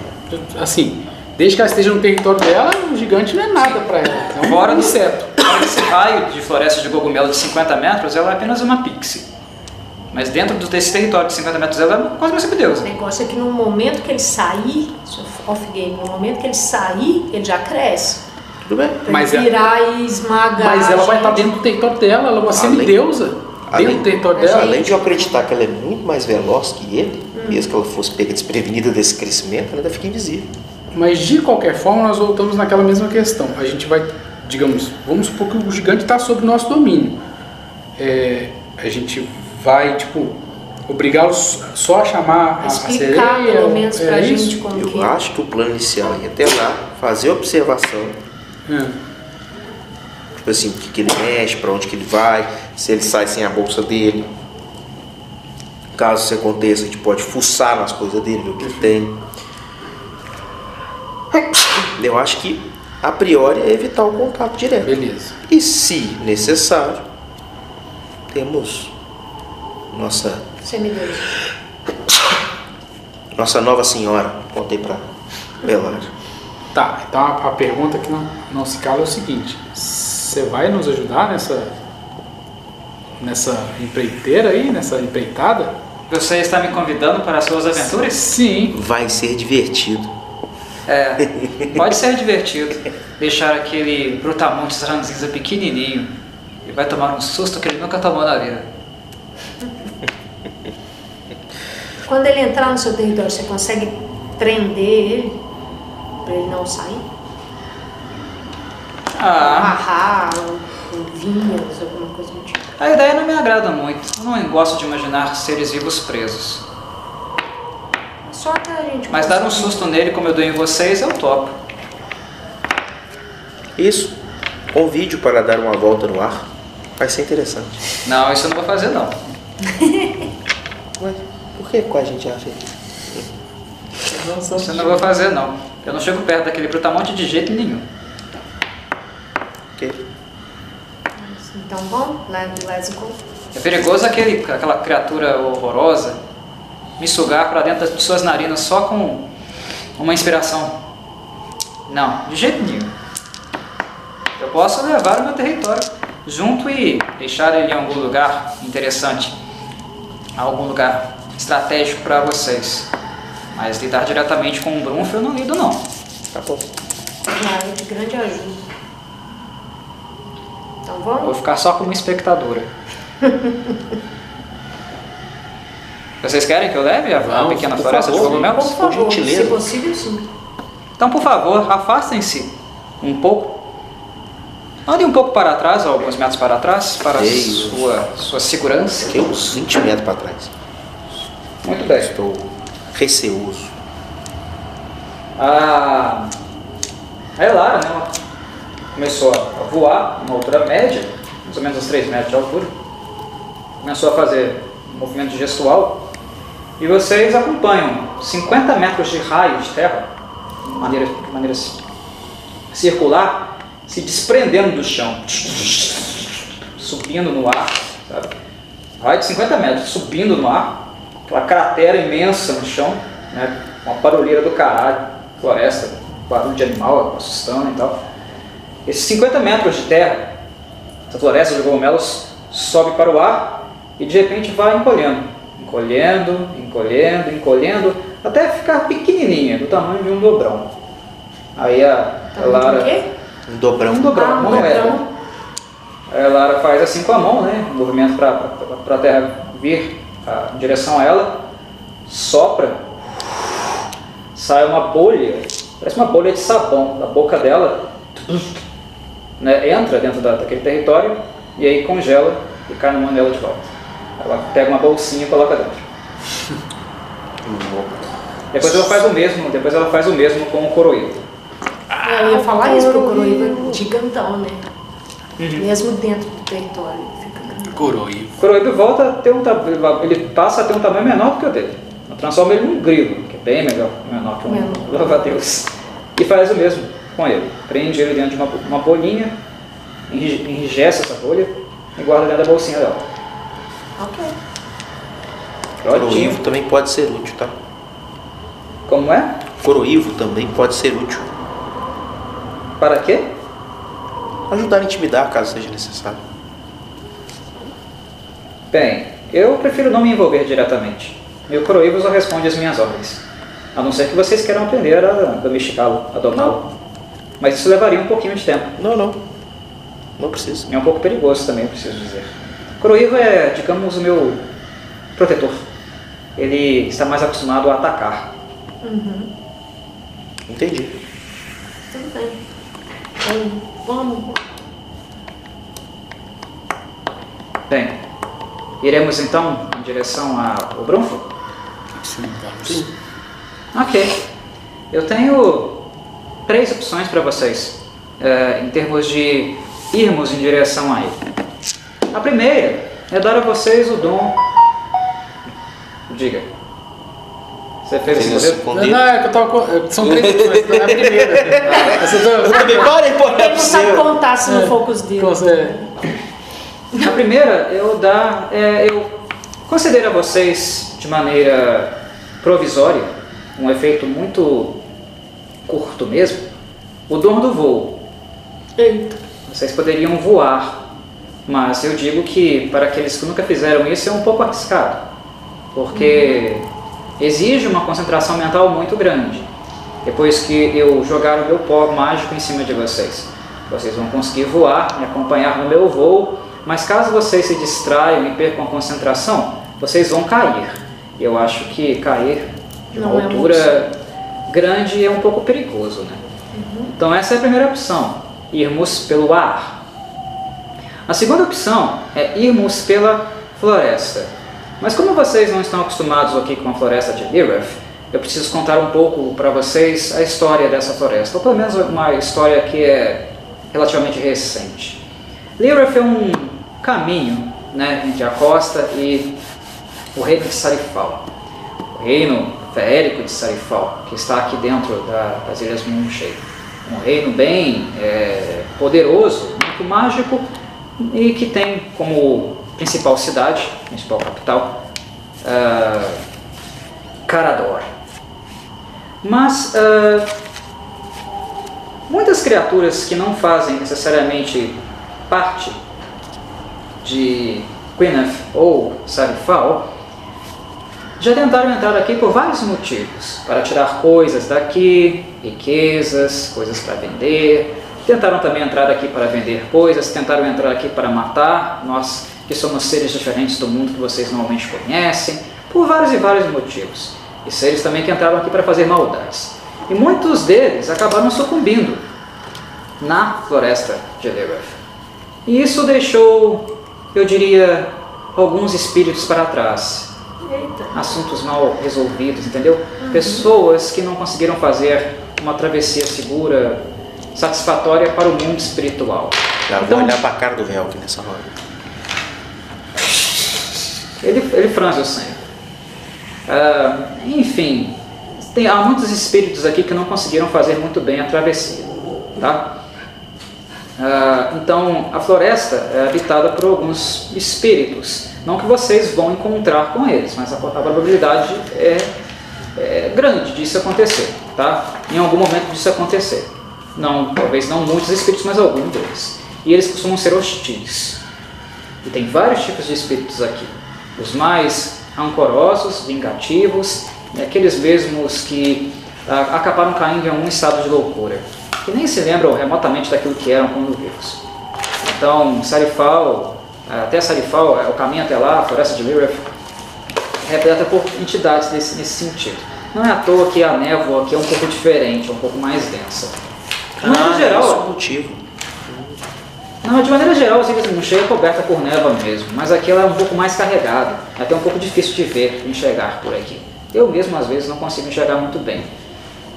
Assim, desde que ela esteja no território dela, o gigante não é nada pra ela. É um Fora do inseto. Fora desse raio de floresta de cogumelo de 50 metros, ela é apenas uma pixie. Mas dentro do- desse território de 50 metros, ela é quase uma O semideusa. negócio é que no momento que ele sair, é off-game, no momento que ele sair, ele já cresce. Tudo bem? Pra Mas ele é- virar e esmagar. Mas ela vai estar gente. dentro do território dela, ela é uma Além- semideusa. Dentro além- do território dela. Além de eu acreditar que ela é muito mais veloz que ele, mesmo que ela fosse pega desprevenida desse crescimento, ela ainda fica invisível. Mas de qualquer forma, nós voltamos naquela mesma questão. A gente vai, digamos, vamos supor que o gigante está sob nosso domínio. É, a gente vai, tipo, obrigá-lo só a chamar a, a Explicar sereia. pelo menos é pra isso? gente como que Eu acho que o plano inicial é ir até lá, fazer observação, É. tipo assim, o que, que ele mexe, pra onde que ele vai, se ele sai sem a bolsa dele. Caso isso aconteça, a gente pode fuçar nas coisas dele, ver o que ele tem. Eu acho que, a priori, é evitar o contato direto. Beleza. E se necessário, temos nossa, Semideus. nossa nova senhora. Contei pra Belar. Tá, então a, a pergunta que não, não se cala é o seguinte: você vai nos ajudar nessa nessa empreiteira aí, nessa empreitada? Você está me convidando para as suas aventuras? Sim. Vai ser divertido. É, pode ser divertido deixar aquele brutamontes ranzinza pequenininho e vai tomar um susto que ele nunca tomou na vida. Quando ele entrar no seu território, você consegue prender ele pra ele não sair? Ah, Amarrar com vinhas, alguma coisa do tipo. a ideia não me agrada muito. Eu não gosto de imaginar seres vivos presos. Só pra gente Mas dar um susto nele como eu dou em vocês, eu topo. Isso. Convide-o para dar uma volta no ar. Vai ser interessante. Não, isso eu não vou fazer não. Mas por que com a gente acha? Isso eu não vou fazer não. Eu não chego perto daquele brutamonte de jeito nenhum. Ok. Então, bom, leve o Lesico. É perigoso aquele, aquela criatura horrorosa me sugar para dentro das suas narinas só com uma inspiração. Não, de jeito nenhum. Eu posso levar o meu território junto e deixar ele em algum lugar interessante, algum lugar estratégico para vocês. Mas lidar diretamente com um brunfo eu não lido não. Tá bom. Já é de grande ajuda. Então Eu Vou vamos? ficar só como espectadora. Vocês querem que eu leve a, Vamos, pequena floresta de favor. cogumelos? Por favor, gentileza. se possível, sim. Então, por favor, afastem-se um pouco. Andem um pouco para trás, alguns metros para trás, para sua, sua segurança. Fiquei uns 20 metros para trás. Muito bem. Estou receoso. A, a Elara né, ela começou a voar uma altura média, mais ou menos uns 3 metros de altura. Começou a fazer um movimento gestual. E vocês acompanham 50 metros de raio de terra, de maneira, de maneira ci- circular, se desprendendo do chão, subindo no ar, sabe? Raio de 50 metros, subindo no ar, aquela cratera imensa no chão, né? uma barulheira do caralho, floresta, barulho de animal assustando e tal. Esses 50 metros de terra, essa floresta de cogumelos sobe para o ar e de repente vai encolhendo, encolhendo, encolhendo, encolhendo, até ficar pequenininha, do tamanho de um dobrão. Aí a, a Lara... Um dobrão. Um dobrão, Ah, um é. dobrão. Aí a Lara faz assim com a mão, né? Um movimento para a terra vir ah, em direção a ela, sopra, sai uma bolha, parece uma bolha de sabão da boca dela, né? entra dentro da, daquele território e aí congela e cai na mão dela de volta. Ela pega uma bolsinha e coloca dentro. Depois ela faz o mesmo, depois ela faz o mesmo com o coroído. É, Eu ia falar isso, porque o coroído é gigantão, né? Mesmo dentro do território. Ele Fica grande. Coroí. O coroído volta a ter um ele passa a ter um tamanho menor do que o dele. Eu transformo ele num grilo, que é bem melhor, menor que um Menor. louva a Deus. E faz o mesmo. com ele. Prende ele dentro de uma, uma bolinha, enri- enrijece essa bolha e guarda dentro da bolsinha dela. Ok. Coroívo também pode ser útil, tá? Como é? Coroívo também pode ser útil. Para quê? Ajudar a intimidar caso seja necessário. Bem, eu prefiro não me envolver diretamente. Meu Coroívo só responde às minhas ordens. A não ser que vocês queiram aprender a domesticá-lo, a domá-lo. Mas isso levaria um pouquinho de tempo. Não, não. Não precisa. É um pouco perigoso também, eu preciso dizer. Coroívo é, digamos, o meu protetor. Ele está mais acostumado a atacar. Uhum. Entendi. Tudo bem. Então, vamos. Bem, iremos então em direção ao Brunfo? Sim, vamos. Ok. Eu tenho três opções para vocês eh, em termos de irmos em direção a ele. A primeira é dar a vocês o dom. Diga. Você fez esse modelo? Não, não, é que eu tava. com- São três opções, não é a primeira. Parem, pô, Ele não sabe contar se não É. for com os dedos. A primeira eu dar, é, eu considero a vocês de maneira provisória, um efeito muito curto mesmo, o dom do voo. Eita. Vocês poderiam voar, mas eu digo que para aqueles que nunca fizeram isso é um pouco arriscado, porque exige uma concentração mental muito grande. Depois que eu jogar o meu pó mágico em cima de vocês, vocês vão conseguir voar, me acompanhar no meu voo, mas caso vocês se distraiam e percam a concentração, vocês vão cair. Eu acho que cair de uma Não é altura grande é um pouco perigoso, né? Então essa é a primeira opção, irmos pelo ar. A segunda opção é irmos pela floresta. Mas como vocês não estão acostumados aqui com a floresta de Lirith, eu preciso contar um pouco para vocês a história dessa floresta, ou pelo menos uma história que é relativamente recente. Lirith é um caminho né, entre a costa e o reino de Sarifal. O reino feérico de Sarifal, que está aqui dentro da- das Ilhas Moonshade. Um reino bem é, poderoso, muito mágico e que tem como principal cidade, principal capital, ah, Carador. Mas ah, muitas criaturas que não fazem necessariamente parte de Quineth ou Sarifal já tentaram entrar aqui por vários motivos, para tirar coisas daqui, riquezas, coisas para vender. Tentaram também entrar aqui para vender coisas, tentaram entrar aqui para matar nós que somos seres diferentes do mundo que vocês normalmente conhecem, por vários e vários motivos. E seres também que entraram aqui para fazer maldades. E muitos deles acabaram sucumbindo na floresta de Lirith. E isso deixou, eu diria, alguns espíritos para trás, Eita. assuntos mal resolvidos, entendeu? Pessoas que não conseguiram fazer uma travessia segura, satisfatória para o mundo espiritual. Já vou Então- olhar pra cara do Velk nessa hora. Ele, ele franze o sangue. Ah, enfim, tem, há muitos espíritos aqui que não conseguiram fazer muito bem a travessia. Tá? Ah, então, a floresta é habitada por alguns espíritos. Não que vocês vão encontrar com eles, mas a, a probabilidade é, é grande disso acontecer. Tá? Em algum momento disso acontecer. Não, talvez não muitos espíritos, mas algum deles. E eles costumam ser hostis. E tem vários tipos de espíritos aqui. Os mais rancorosos, vingativos, aqueles mesmos que ah, acabaram caindo em algum estado de loucura, que nem se lembram remotamente daquilo que eram quando vivos. Então, Sarifal, até Sarifal, é o caminho até lá, a floresta de Lirith, é repleta por entidades nesse, nesse sentido. Não é à toa que a névoa aqui é um pouco diferente, é um pouco mais densa. De maneira Ah, geral, esse é motivo. não, de maneira geral, as ilhas de Munchei é coberta por névoa mesmo, mas aqui ela é um pouco mais carregada, é até um pouco difícil de ver, de enxergar por aqui. Eu mesmo, às vezes, não consigo enxergar muito bem.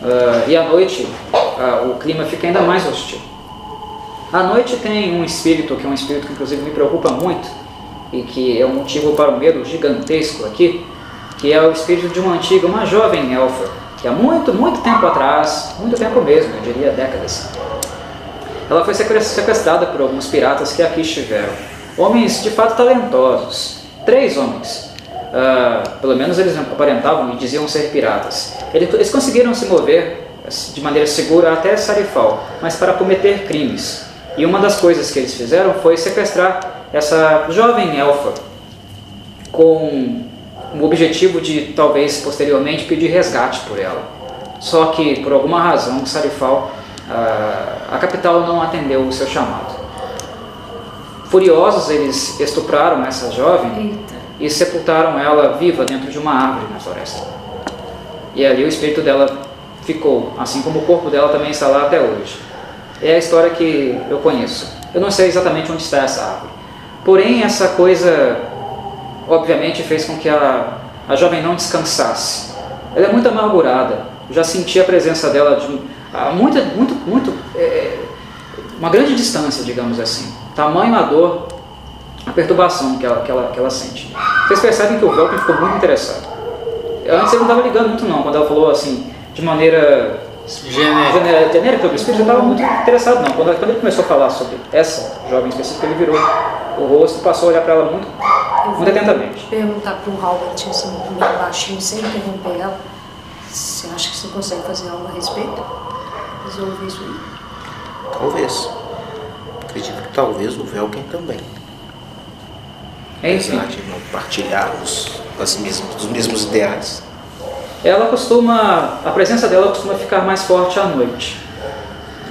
Ah, e à noite, ah, o clima fica ainda mais hostil. À noite tem um espírito, que é um espírito que inclusive me preocupa muito, e que é um motivo para o medo gigantesco aqui, que é o espírito de uma antiga, uma jovem elfa, que há muito, muito tempo atrás, muito tempo mesmo, eu diria décadas, ela foi sequestrada por alguns piratas que aqui estiveram. Homens de fato talentosos. Três homens. Uh, pelo menos eles aparentavam e diziam ser piratas. Eles conseguiram se mover de maneira segura até Sarifal, mas para cometer crimes. E uma das coisas que eles fizeram foi sequestrar essa jovem elfa com o objetivo de talvez posteriormente pedir resgate por ela. Só que por alguma razão Sarifal, a capital não atendeu o seu chamado. Furiosos, eles estupraram essa jovem. E sepultaram ela viva dentro de uma árvore na floresta. E ali o espírito dela ficou, assim como o corpo dela também está lá até hoje. É a história que eu conheço. Eu não sei exatamente onde está essa árvore. Porém, essa coisa, obviamente, fez com que a, a jovem não descansasse. Ela é muito amargurada. Eu já senti a presença dela de a muito, muito, muito, é, uma grande distância, digamos assim. Tamanho a dor, a perturbação que ela, que ela, que ela sente. Vocês percebem que o Velkin ficou muito interessado. Antes ele não estava ligando muito não, quando ela falou assim, de maneira genérica, genérica o espírito, eu estava muito interessado não. Quando, quando, ele começou a falar sobre essa jovem específica, ele virou o rosto e passou a olhar para ela muito, muito atentamente. perguntar para o Albert, assim, meio baixinho, sem interromper ela, você acha que você consegue fazer algo a respeito? Resolver isso aí? Talvez. Acredito que talvez o Velken também. Enfim. Apesar de não partilharmos das mesmas, dos mesmos ideais ela costuma, a presença dela costuma ficar mais forte à noite.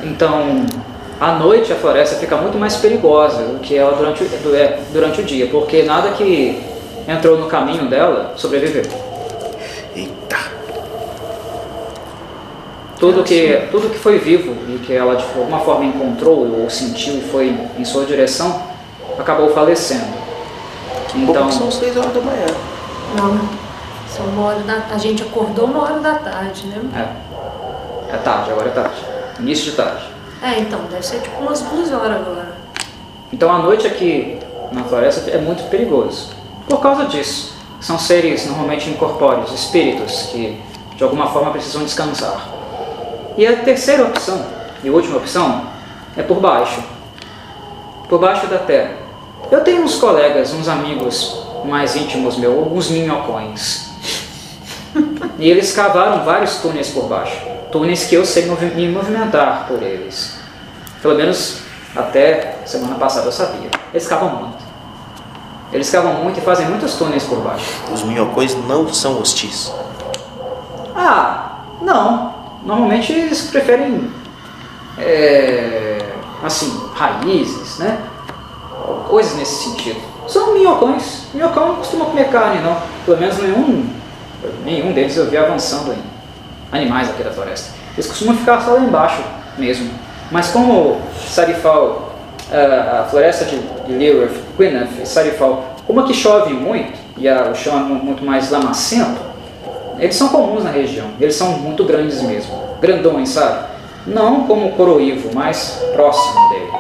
Então, à noite a floresta fica muito mais perigosa do que ela durante, é, durante o dia, porque nada que entrou no caminho dela sobreviveu. Eita! Tudo que, tudo que foi vivo e que ela de alguma forma encontrou ou sentiu e foi em sua direção, acabou falecendo. Então, são seis horas da manhã. Não. São uma hora da A gente acordou uma hora da tarde, né? É. É tarde, agora é tarde. Início de tarde. É, então, deve ser tipo umas duas horas agora. Então a noite aqui na floresta é muito perigoso. Por causa disso. São seres normalmente incorpóreos, espíritos, que de alguma forma precisam descansar. E a terceira opção, e última opção, é por baixo. Por baixo da terra. Eu tenho uns colegas, uns amigos mais íntimos meus, alguns minhocões, e eles cavaram vários túneis por baixo. Túneis que eu sei me movimentar por eles. Pelo menos até semana passada eu sabia. Eles cavam muito. Eles cavam muito e fazem muitos túneis por baixo. Os minhocões não são hostis? Ah, não. Normalmente eles preferem, é, assim, raízes, né? Coisas nesse sentido. São minhocões. Minhocão não costuma comer carne, não. Pelo menos nenhum nenhum deles eu vi avançando em animais aqui da floresta. Eles costumam ficar só lá embaixo mesmo. Mas como Sarifal, a floresta de Lewis, Gwyneth e Sarifal, como aqui chove muito e o chão é muito mais lamacento, eles são comuns na região. Eles são muito grandes mesmo. Grandões, sabe? Não como o coroivo, mas próximo dele.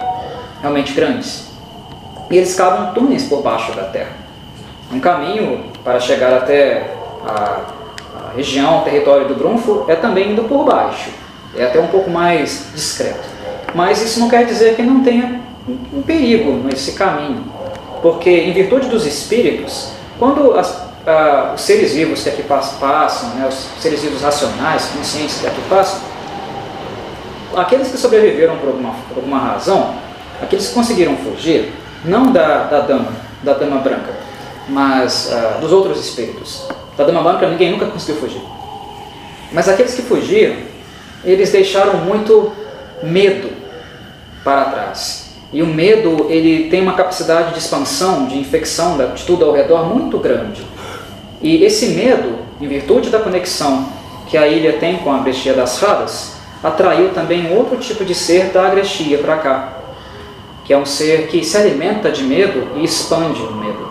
Realmente grandes. E eles cavam túneis por baixo da terra. Um caminho para chegar até a, a região, o território do Brunfo é também indo por baixo, é até um pouco mais discreto. Mas isso não quer dizer que não tenha um perigo nesse caminho, porque em virtude dos espíritos, quando as, a, os seres vivos que aqui passam, né, os seres vivos racionais, conscientes que aqui passam, aqueles que sobreviveram por alguma, por alguma razão, aqueles que conseguiram fugir, não da, da dama, da dama branca, mas uh, dos outros espíritos, da Dama Branca ninguém nunca conseguiu fugir. Mas aqueles que fugiram, eles deixaram muito medo para trás. E o medo, ele tem uma capacidade de expansão, de infecção de tudo ao redor muito grande. E esse medo, em virtude da conexão que a ilha tem com a Agrestia das Fadas, atraiu também outro tipo de ser da Agrestia para cá, que é um ser que se alimenta de medo e expande o medo.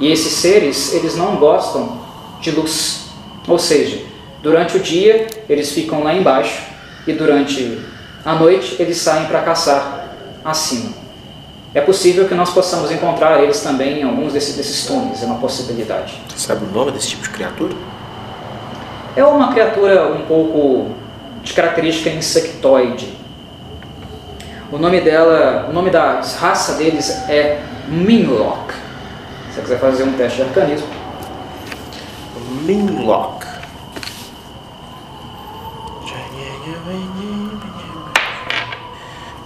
E esses seres, eles não gostam de luz. Ou seja, durante o dia eles ficam lá embaixo e durante a noite eles saem para caçar acima. É possível que nós possamos encontrar eles também em alguns desses, desses túneis, é uma possibilidade. Sabe o nome desse tipo de criatura? É uma criatura um pouco de característica insectoide. O nome dela, o nome da raça deles é Minlock. Se você quiser fazer um teste de arcanismo. Minlock.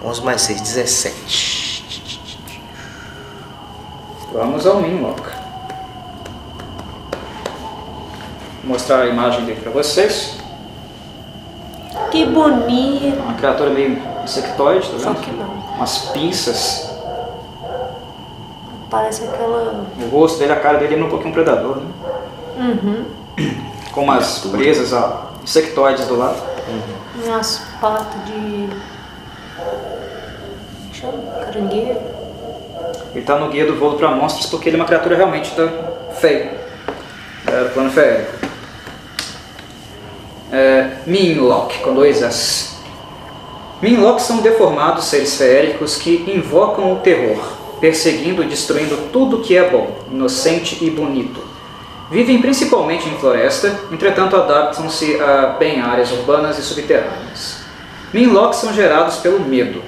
11 mais 6, 17. Vamos ao Minlock. Vou mostrar a imagem dele para vocês. Que bonito. Uma criatura meio insectoide, tá Só vendo? que não. Umas pinças. Parece aquela. O rosto dele, a cara dele lembra um pouquinho um predador, né? Uhum. Com umas presas ó, insectoides do lado. Umas patas de. Chama? Caranguejo. Ele tá no guia do voo para monstros porque ele é uma criatura realmente tá feio. É plano feérico. É, Minlock, com dois S. Minlock são deformados seres feéricos que invocam o terror, perseguindo e destruindo tudo que é bom, inocente e bonito. Vivem principalmente em floresta, entretanto adaptam-se a bem áreas urbanas e subterrâneas. Minlocks são gerados pelo medo.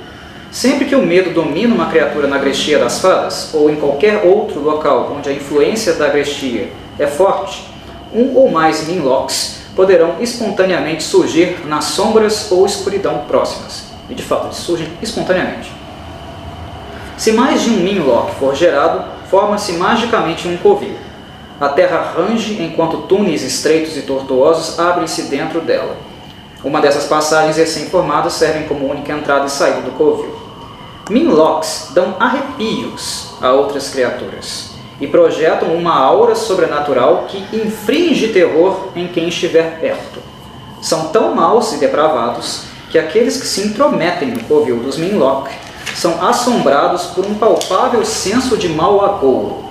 Sempre que o medo domina uma criatura na agrestia das fadas, ou em qualquer outro local onde a influência da agrestia é forte, um ou mais Minlocks poderão espontaneamente surgir nas sombras ou escuridão próximas. E de fato, eles surgem espontaneamente. Se mais de um Minlock for gerado, forma-se magicamente um covil. A terra range enquanto túneis estreitos e tortuosos abrem-se dentro dela. Uma dessas passagens recém-formadas servem como única entrada e saída do covil. Minlocks dão arrepios a outras criaturas e projetam uma aura sobrenatural que infringe terror em quem estiver perto. São tão maus e depravados que aqueles que se intrometem no covil dos Minlock são assombrados por um palpável senso de mau agouro.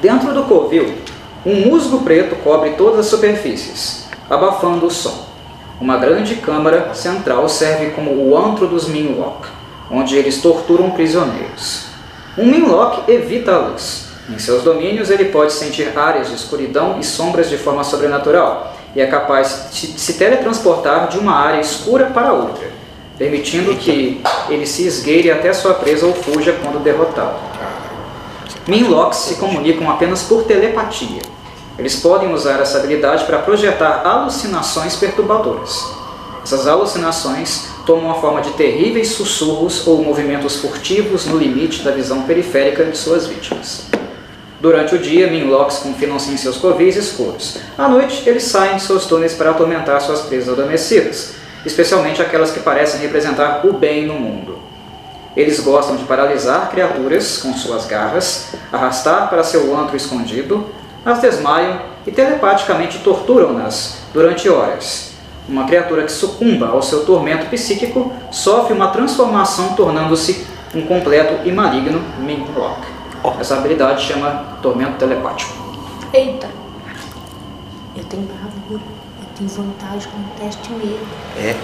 Dentro do covil, um musgo preto cobre todas as superfícies, abafando o som. Uma grande câmara central serve como o antro dos Minlock, onde eles torturam prisioneiros. Um Minlock evita a luz. Em seus domínios, ele pode sentir áreas de escuridão e sombras de forma sobrenatural, e é capaz de se teletransportar de uma área escura para outra, permitindo que ele se esgueire até sua presa ou fuja quando derrotado. Minlocks se comunicam apenas por telepatia. Eles podem usar essa habilidade para projetar alucinações perturbadoras. Essas alucinações tomam a forma de terríveis sussurros ou movimentos furtivos no limite da visão periférica de suas vítimas. Durante o dia, Minlocks confinam-se em seus covis escuros. À noite, eles saem de seus túneis para atormentar suas presas adormecidas, especialmente aquelas que parecem representar o bem no mundo. Eles gostam de paralisar criaturas com suas garras, arrastar para seu antro escondido, as desmaiam e telepaticamente torturam-nas durante horas. Uma criatura que sucumba ao seu tormento psíquico sofre uma transformação tornando-se um completo e maligno Minlock. Essa habilidade chama tormento telepático. Eita. Eu tenho bravura. Eu tenho vantagem no teste mesmo. É.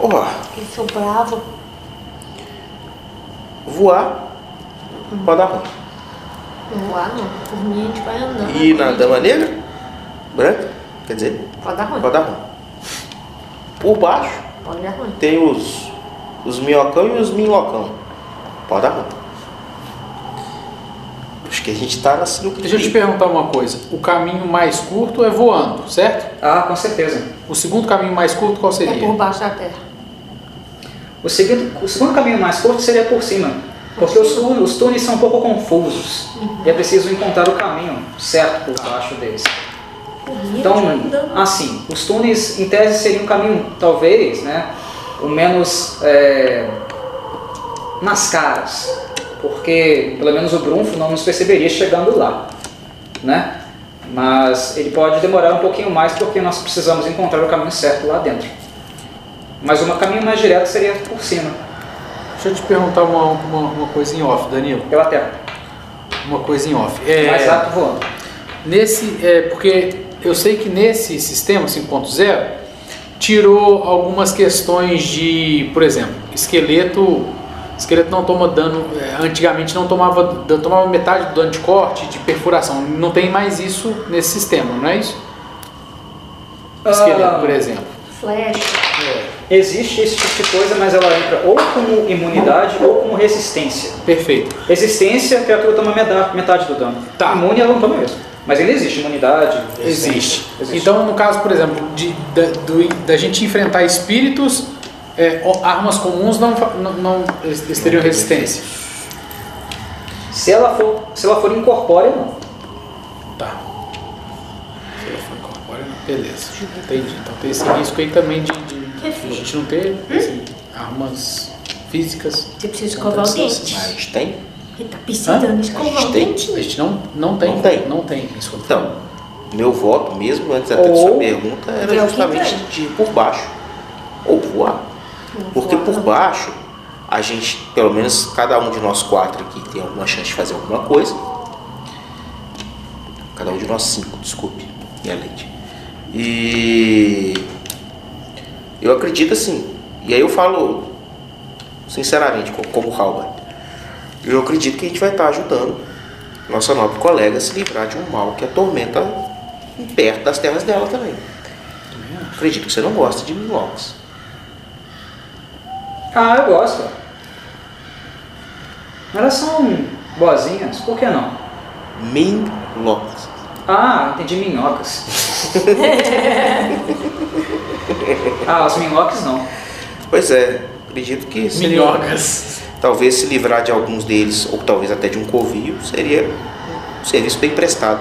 Ó, Eu sou brava. voar pode dar ruim. Vá não. Por mim a gente vai andando. E na dama negra? Branca? Quer dizer, Pode dar ruim. pode dar ruim. Por baixo Pode dar ruim. tem os, os minhocão e os minlocão. Pode dar ruim. Acho que a gente tá na sinuca Deixa eu te perguntar uma coisa. O caminho mais curto é voando, certo? Ah, com certeza. O segundo caminho mais curto qual É por seria? baixo da terra. O segundo, o segundo caminho mais curto seria por cima, porque os, os túneis são um pouco confusos e é preciso encontrar o caminho certo por baixo deles. Então, assim, os túneis em tese seriam um caminho, talvez, né, o menos é, nas caras, porque pelo menos o Brunfo não nos perceberia chegando lá, né? Mas ele pode demorar um pouquinho mais porque nós precisamos encontrar o caminho certo lá dentro. Mas o caminho mais direto seria por cima, Deixa eu te perguntar uma, uma, uma coisa em off, Danilo. pela terra, Uma coisa em off. É, mais rápido voando. Nesse, é, porque eu sei que nesse sistema 5.0 tirou algumas questões de, por exemplo, esqueleto esqueleto não toma dano, é, antigamente não tomava, tomava metade do dano de corte, de perfuração. Não tem mais isso nesse sistema, não é isso? Esqueleto, Ah, por exemplo. Flecha. Existe esse tipo de coisa, mas ela entra ou como imunidade ou como resistência. Perfeito. Resistência, a criatura toma metade, metade do dano. Tá. Imune ela não toma mesmo. Mas ainda existe imunidade. Existe. Existe. Então, no caso, por exemplo, de, da, do- da gente enfrentar espíritos, é, armas comuns não, não, não eles teriam resistência. se ela for, se ela for incorpórea, não. Tá. Se ela for incorpórea, não. Beleza. Entendi. Então tem esse risco aí também de, de, de a gente não ter assim, armas físicas. Você precisa escovar o dente. Mas a gente tem. Ele tá precisando escovar A gente o tem. A dente. gente não, não tem. Não tem. Não tem. Então, meu voto mesmo, antes até de Ou- sua pergunta, era justamente de ir por baixo. Ou voar. Porque por baixo, a gente, pelo menos cada um de nós quatro aqui tem alguma chance de fazer alguma coisa. Cada um de nós cinco, desculpe, minha leite. E eu acredito assim, e aí eu falo sinceramente, co- como Halbert, eu acredito que a gente vai estar ajudando nossa nobre colega a se livrar de um mal que atormenta perto das terras dela também. Acredito que você não gosta de minhocas. Ah, eu gosto. Elas são boazinhas, por que não? Minhocas. Ah, entendi minhocas. ah, os minhocas não. Pois é, acredito que seria- Minhocas. talvez se livrar de alguns deles, ou talvez até de um covil, seria um serviço bem prestado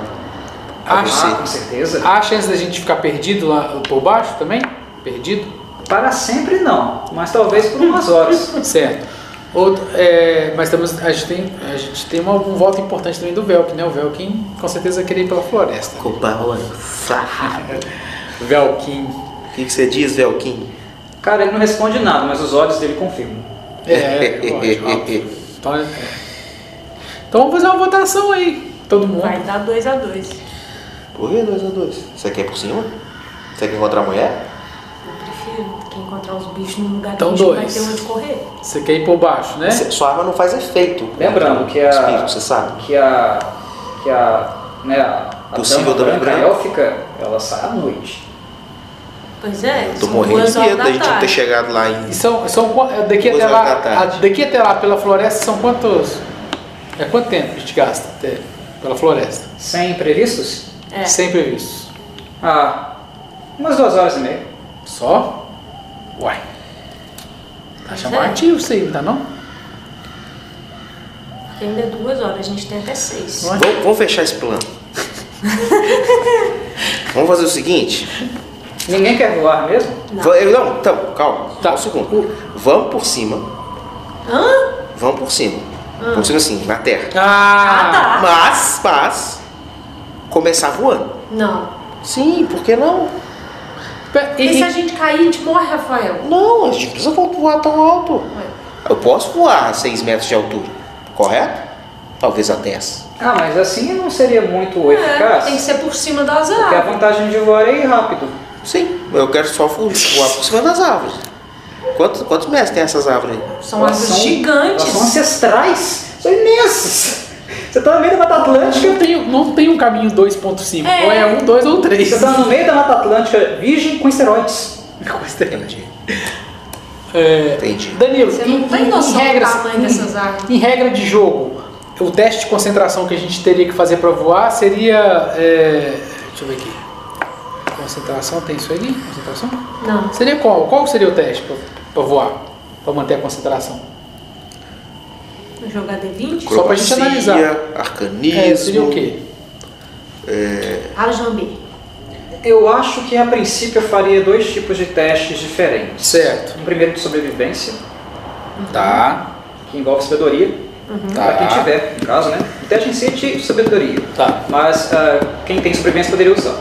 a Ah, você. com certeza. Há a chance da gente ficar perdido lá por baixo também? Perdido? Para sempre não, mas talvez por umas horas. Certo. Outro, é, mas estamos, a gente tem, a gente tem uma- um voto importante também do Velkin, né? O Velkin com certeza queria ir pela floresta. Copa Velkin. O que, que você diz, Velkin? Cara, ele não responde nada, mas os olhos dele confirmam. É, é, lógico, óbvio. Então, é. então vamos fazer uma votação aí. Todo mundo. Vai dar 2 a 2 Por que 2 a 2 Você quer ir por cima? Você quer encontrar a mulher? Eu que encontrar os bichos num lugar Então, que a gente não vai dois. ter onde correr. Você quer ir por baixo, né? Você- Sua arma não faz efeito. Lembrando que a- Espírito, você sabe? Que a. Que a. Né, a, a Possível dama branca branca. élfica, ela sai à noite. Pois é, Tô são morrendo de medo da da gente não ter chegado lá. E são, são qua- daqui até lá, da a- daqui até lá pela floresta são quantos? É quanto tempo a gente gasta até pela floresta? Sem imprevistos? É. Sem previstos. Ah, umas duas horas e meia. Só? Uai. Tá chamativo isso aí, não tá não? Porque ainda é duas horas, a gente tem até seis. Ué. Vamos, vamos fechar esse plano. vamos fazer o seguinte. Ninguém quer voar mesmo? Não. Eu- Não, então, calma. Tá. Só um segundo. Vamos por cima. Hã? Vamos por cima. Por cima assim, na terra. Ah, tá. Mas, mas. Começar voando. Não. Sim, por que não? Porque e- se a gente cair, a gente morre, Rafael. Não, a gente não precisa voar tão alto. Eu posso voar a 6 metros de altura, correto? Talvez a 10. Ah, mas assim não seria muito É, eficaz. tem que ser por cima das Porque a árvores. vantagem de voar é ir rápido. Sim, eu quero só vo- voar por cima das árvores. Quantos, quantos metros tem essas árvores aí? São Elas árvores são- gigantes. Elas são ancestrais. São imensas. Você tá no meio da Mata Atlântica. não tem, não tem um caminho 2.5. É. Ou é um, dois ou três. Você tá no meio da Mata Atlântica virgem com esteroides. Entendi. É, Entendi. Danilo, Você em, não tem em- noção em do regras, tamanho em- dessas árvores. Em regra de jogo, o teste de concentração que a gente teria que fazer para voar seria. é, deixa eu ver aqui. Concentração, tem isso aí? Concentração? Não. Seria qual? Qual seria o teste para voar? Para manter a concentração? Jogar D20? Só pra gente analisar. Arcanismo. É, seria o quê? Aljambi. Eu acho que a princípio eu faria dois tipos de testes diferentes. Certo. Um primeiro de sobrevivência, Tá. que envolve sabedoria, Tá. para quem tiver, no caso, né? O teste em si é de sabedoria, Tá. mas ah, quem tem sobrevivência poderia usar.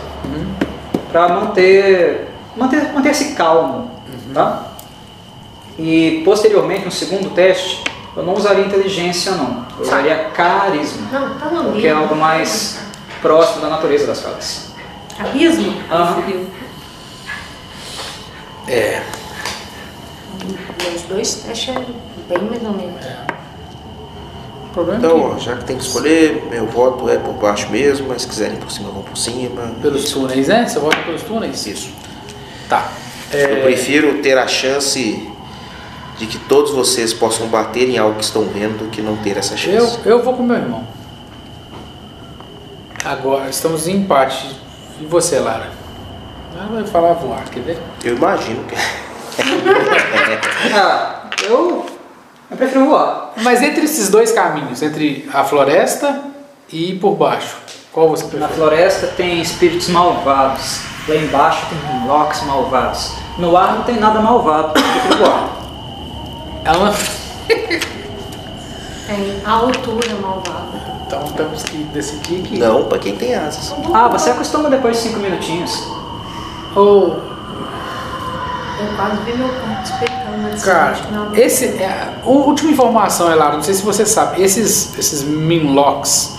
Para manter, manter, manter-se calmo, tá? E posteriormente, um segundo teste, eu não usaria inteligência não, eu usaria carisma, Não, tá lambendo. porque é algo mais próximo da natureza das fadas. Carisma? Aham. É. Os dois testes é bem mais ou menos. O problema é Então, ó, já que tem que escolher, meu voto é por baixo mesmo, mas se quiserem por cima, vão por cima. pelos túneis, né? Você volta pelos túneis? Isso. Tá. Eu prefiro ter a chance de que todos vocês possam bater em algo que estão vendo do que não ter essa Eu, chance. eu vou com meu irmão. Agora, estamos em empate. E você, Lara? Ela vai falar voar, quer ver? Eu imagino que. Ah, eu, eu prefiro voar. Mas entre esses dois caminhos, entre a floresta e ir por baixo, qual você Na prefere? floresta tem espíritos malvados. Lá embaixo tem locks malvados. No ar não tem nada malvado. Eu prefiro voar. Ela... Tem a altura malvada. Então temos que decidir que... Não, pra quem tem asas. Ah, você acostuma depois de 5 minutinhos. Ou, Eu quase vi meu corpo despecando na cara, não. esse... É, a última informação, Elara, não sei se você sabe, esses, esses Minlocks,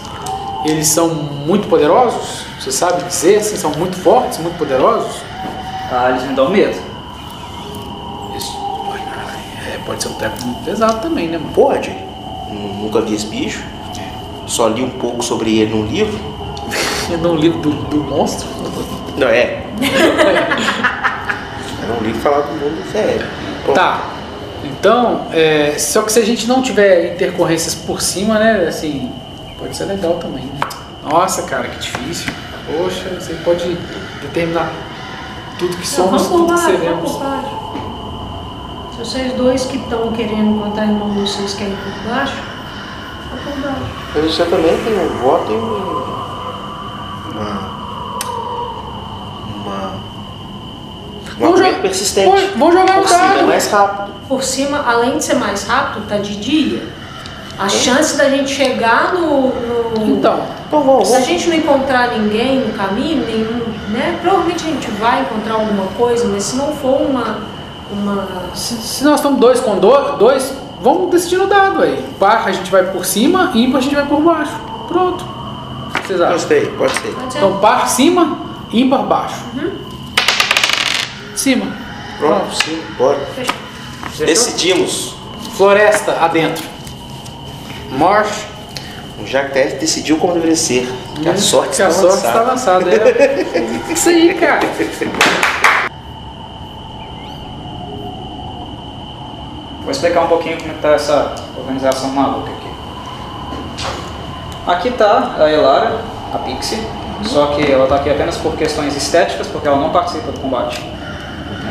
eles são muito poderosos? Você sabe dizer, assim, são muito fortes, muito poderosos? Ah, eles me dão medo. Isso, é, pode ser um treco muito pesado também, né, mano? Pode. Nu- Nunca vi esse bicho. Só li um pouco sobre ele num livro. É de um livro do, do monstro. Não, é. Era um livro falava do mundo sério. Bom, Tá. Então, é, só que se a gente não tiver intercorrências por cima, né, assim, pode ser legal também, né? Nossa, cara, que difícil. Poxa, você pode determinar tudo que somos, tudo que baixo, vamos seremos. por baixo. Se vocês dois que estão querendo encontrar irmão de vocês querem ir por baixo, por baixo. Mas você também tem um voto e um. Uma. Uma. Um Vamos persistente. vamos- vamos jogar um Por cima dado. é mais rápido. Por cima, além de ser mais rápido, tá de dia. A chance da gente chegar no. no- Então, Então vamos, se a gente não encontrar ninguém no caminho, nenhum, né? Provavelmente a gente vai encontrar alguma coisa, mas se não for uma. Uma se, se nós estamos dois com do- dois, vamos decidir no dado aí. Par a gente vai por cima, ímpar a gente vai por baixo. Pronto. Vocês acham? Gostei, pode ser. pode ser. Então, par cima, ímpar baixo. Cima. Pronto, sim, bora. Fechou. Decidimos. Floresta adentro. Marsh. O Jacques decidiu como deveria ser. Que a sorte que a está sorte está lançada. lançada. É. Isso aí, cara. Vou explicar um pouquinho como está essa organização maluca aqui. Aqui está a Elara, a Pixie, só que ela está aqui apenas por questões estéticas, porque ela não participa do combate.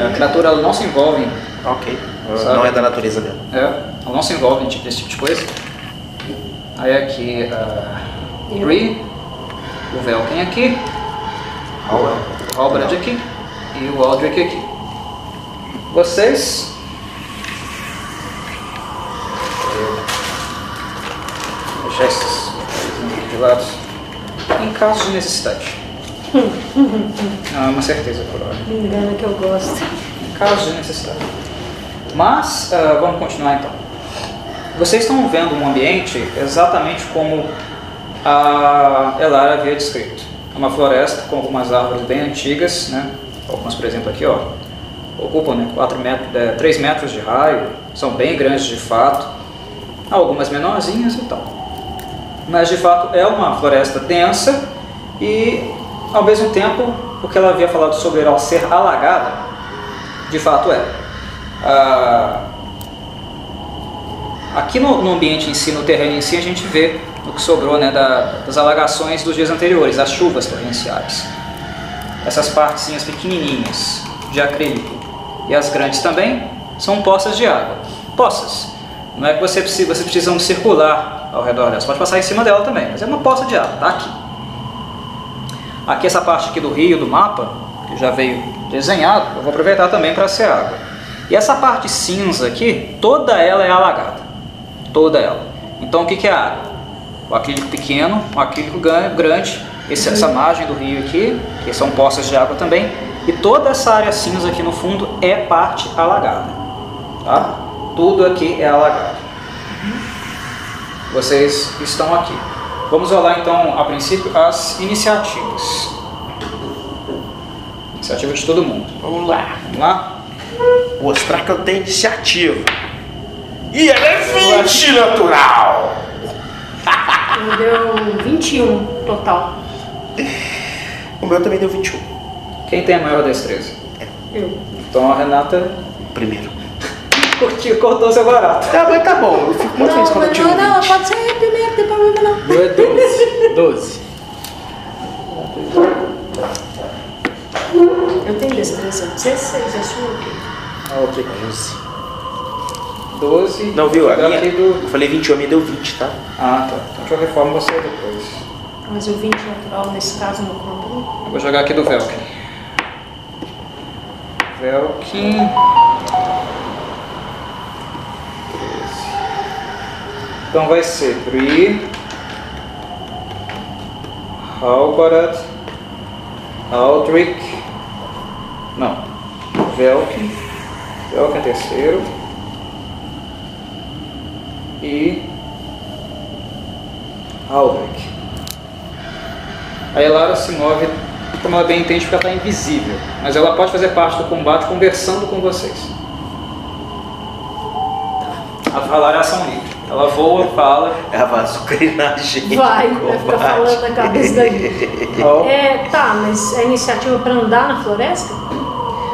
A criatura não se envolve em Ok. Sabe? Não é da natureza dela. É, ela não se envolve em tipo- nesse tipo de coisa. Aí aqui a Eu. Bree, o Velkin aqui, o Halbrand aqui e o Aldrich aqui. Vocês. Vou deixar esses aqui de lado. Em caso de necessidade. Não é uma certeza por hora Me engana que eu gosto. em caso de necessidade. Mas, ah, vamos continuar então. Vocês estão vendo um ambiente exatamente como a Elara havia descrito. É uma floresta com algumas árvores bem antigas, né? algumas, por exemplo, aqui, ó, ocupam né, 4 metros, é, 3 metros de raio, são bem grandes de fato, algumas menorzinhas e tal. Mas de fato é uma floresta densa e, ao mesmo tempo, o que ela havia falado sobre ela ser alagada, de fato é. Ah, aqui no, no ambiente em si, no terreno em si, a gente vê o que sobrou né, da- das alagações dos dias anteriores, as chuvas torrenciais. Essas partezinhas pequenininhas de acrílico e as grandes também são poças de água. Poças. Não é que você precisa, vocês precisam circular ao redor dela. Você pode passar em cima dela também, mas é uma poça de água, tá aqui. Aqui essa parte aqui do rio, do mapa, que já veio desenhado, eu vou aproveitar também para ser água. E essa parte cinza aqui, toda ela é alagada. Toda ela. Então o que, que é água? O acrílico pequeno, o acrílico grande, esse- essa margem do rio aqui, que são poças de água também, e toda essa área cinza aqui no fundo é parte alagada. Tá? Tudo aqui é alagado. Vocês estão aqui. Vamos rolar então, a princípio, as iniciativas. Iniciativa de todo mundo. Vamos lá. Vamos lá? Mostrar que eu tenho iniciativa. E ela é 20 natural! Eu deu 21 total. O meu também deu 21. Quem tem a maior destreza? Eu. Então a Renata Primeiro. Curtiu, cortou seu barato. Tá, mas tá bom. Eu fico muito feliz quando eu não, não, 20. pode ser primeiro, não tem problema não. Meu é 12. 12. Eu tenho destreza 16, é sua o quê? A outra 11. 12. Não, viu? A minha. do... Eu falei 21, a minha deu 20, tá? Ah, tá. Então eu reformo você depois. Mas o 20 natural nesse caso não conta. né? Eu vou jogar aqui do Velkin. Velkin. Então vai ser Bri, Halbarad, Aldrich. Não. Velkin. Velkin é terceiro. E. Aldrich. A Elara se move como ela bem entende porque ela está invisível, mas ela pode fazer parte do combate conversando com vocês. A Valar é ação livre. Ela voa, fala. Ela vai azucrinar a gente. Vai, vai ficar falando na cabeça daqui. É, tá, mas é iniciativa pra andar na floresta?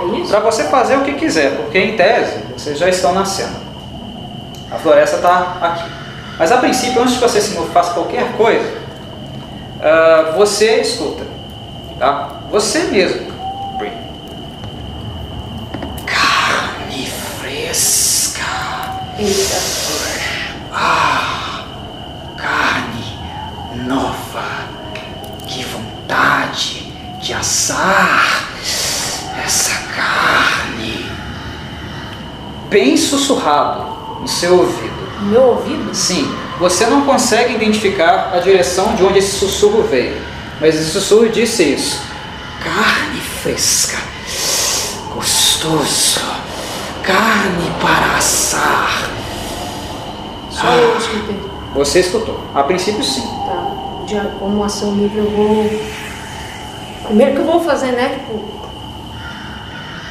É isso? Para você fazer o que quiser, porque em tese vocês já estão na cena. A floresta está aqui. Mas a princípio, antes que você se move, faça qualquer coisa, ah, você escuta. Tá? Você mesmo. Carne fresca. Eita. Carne nova. Que vontade de assar essa carne. Bem sussurrado no seu ouvido. Meu ouvido? Sim, você não consegue identificar a direção de onde esse sussurro veio, mas esse sussurro disse isso. Carne fresca, gostoso, carne para assar. Só eu escutei. Você escutou? A princípio, sim. Tá. Já como ação livre eu vou. Primeiro que eu vou fazer, né? Tipo.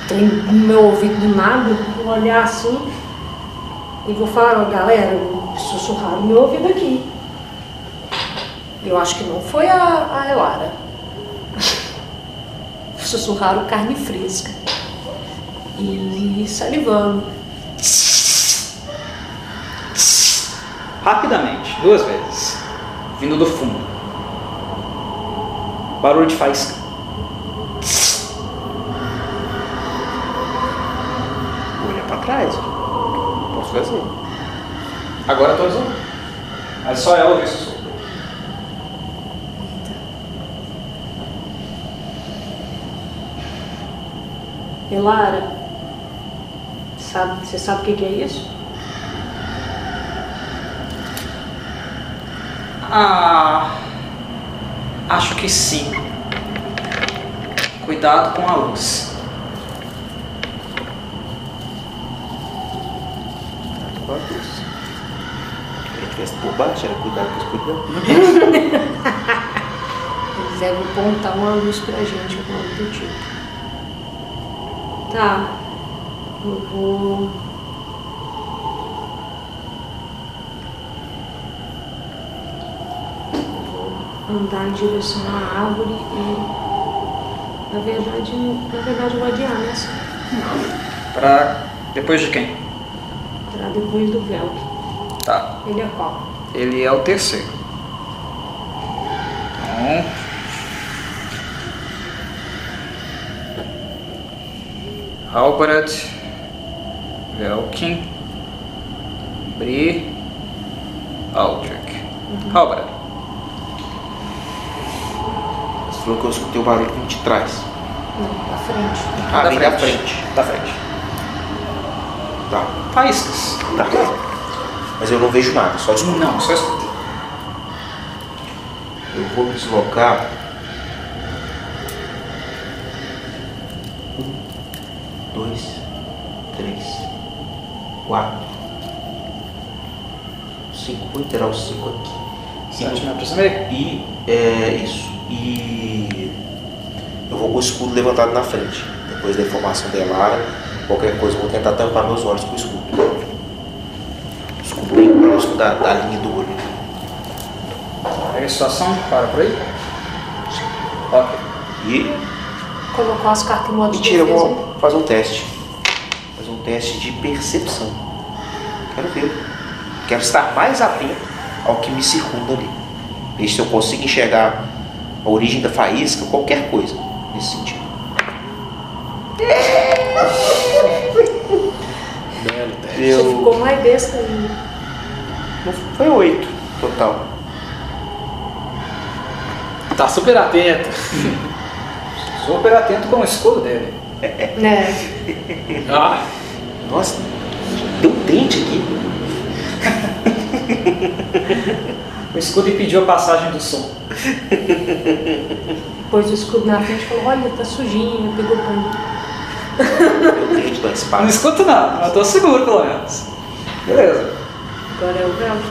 Tem no meu ouvido do nada, vou olhar assim e vou falar, ó, galera, sussurraram meu ouvido aqui. Eu acho que não foi a, a Elara. Sussurraram carne fresca. E salivando. Rapidamente, duas vezes, vindo do fundo. Barulho de faísca. Olha pra trás. Posso fazer. Agora todos ouvindo. Mas só ela esse sussurro. Elara, sabe, você sabe o que é isso? Ah, acho que sim. Cuidado com a luz. Quanto isso? Se ele tivesse por baixo, era cuidado com a escuridão. Eles devem apontar uma luz pra gente, alguma coisa do tipo. Tá. Eu vou. Eu vou andar em direção à árvore e. Na verdade, na verdade adiar, né? Pra depois de quem? Pra depois do Velk. Tá. Ele é qual? Ele é o terceiro. Então. Halbarad, Velkin, Bri, Aldrich. Halbarad. Você falou que eu escutei o barulho que vem de trás. Não, pra frente. Ah, vem da frente. Da frente. Tá, Faíscas. tá. Mas eu não vejo nada, só escuto. Não, só escuta. Eu vou me deslocar. Um, dois, três, quatro, cinco. Vou enterar os cinco aqui. Sete metros e meio. E é isso. E eu vou com o escudo levantado na frente. Depois da informação da Elara, qualquer coisa eu vou tentar tampar meus olhos com o escudo. próximo da, da linha do olho. Pega a situação, para por aí. Ok. E, Colocou as cartas em modo e de tira defesa. uma, faz um teste. Faz um teste de percepção. Quero ver. Quero estar mais atento ao que me circunda ali. Ver se eu consigo enxergar a origem da faísca, qualquer coisa nesse sentido. Belo teste. Você Eu... ficou mais besta ainda. Foi oito total. Tá super atento. Super atento com o escudo dele. Né? Ah, Nossa, tem um dente aqui. O escudo impediu a passagem do som. Pôs o escudo na frente e falou, olha, tá sujinho, pegou pano. Dente da Não escuto nada, mas eu tô seguro pelo menos. Beleza. Agora é o Velk.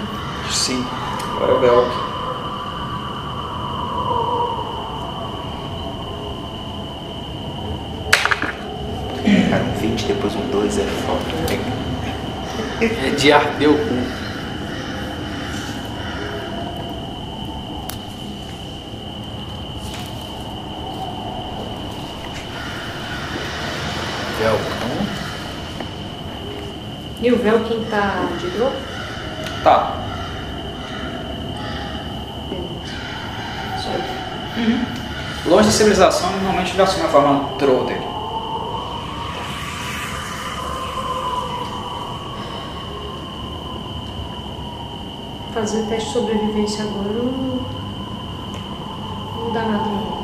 Sim. Agora é o Belk. Cara, um 20 depois um 2 é foda. é de arder o cu. Velcão. E o Velkin tá de dor? Tá. Só isso. Longe da civilização, normalmente ele assume a forma troll dele. Fazer teste de sobrevivência agora não, não dá nada não.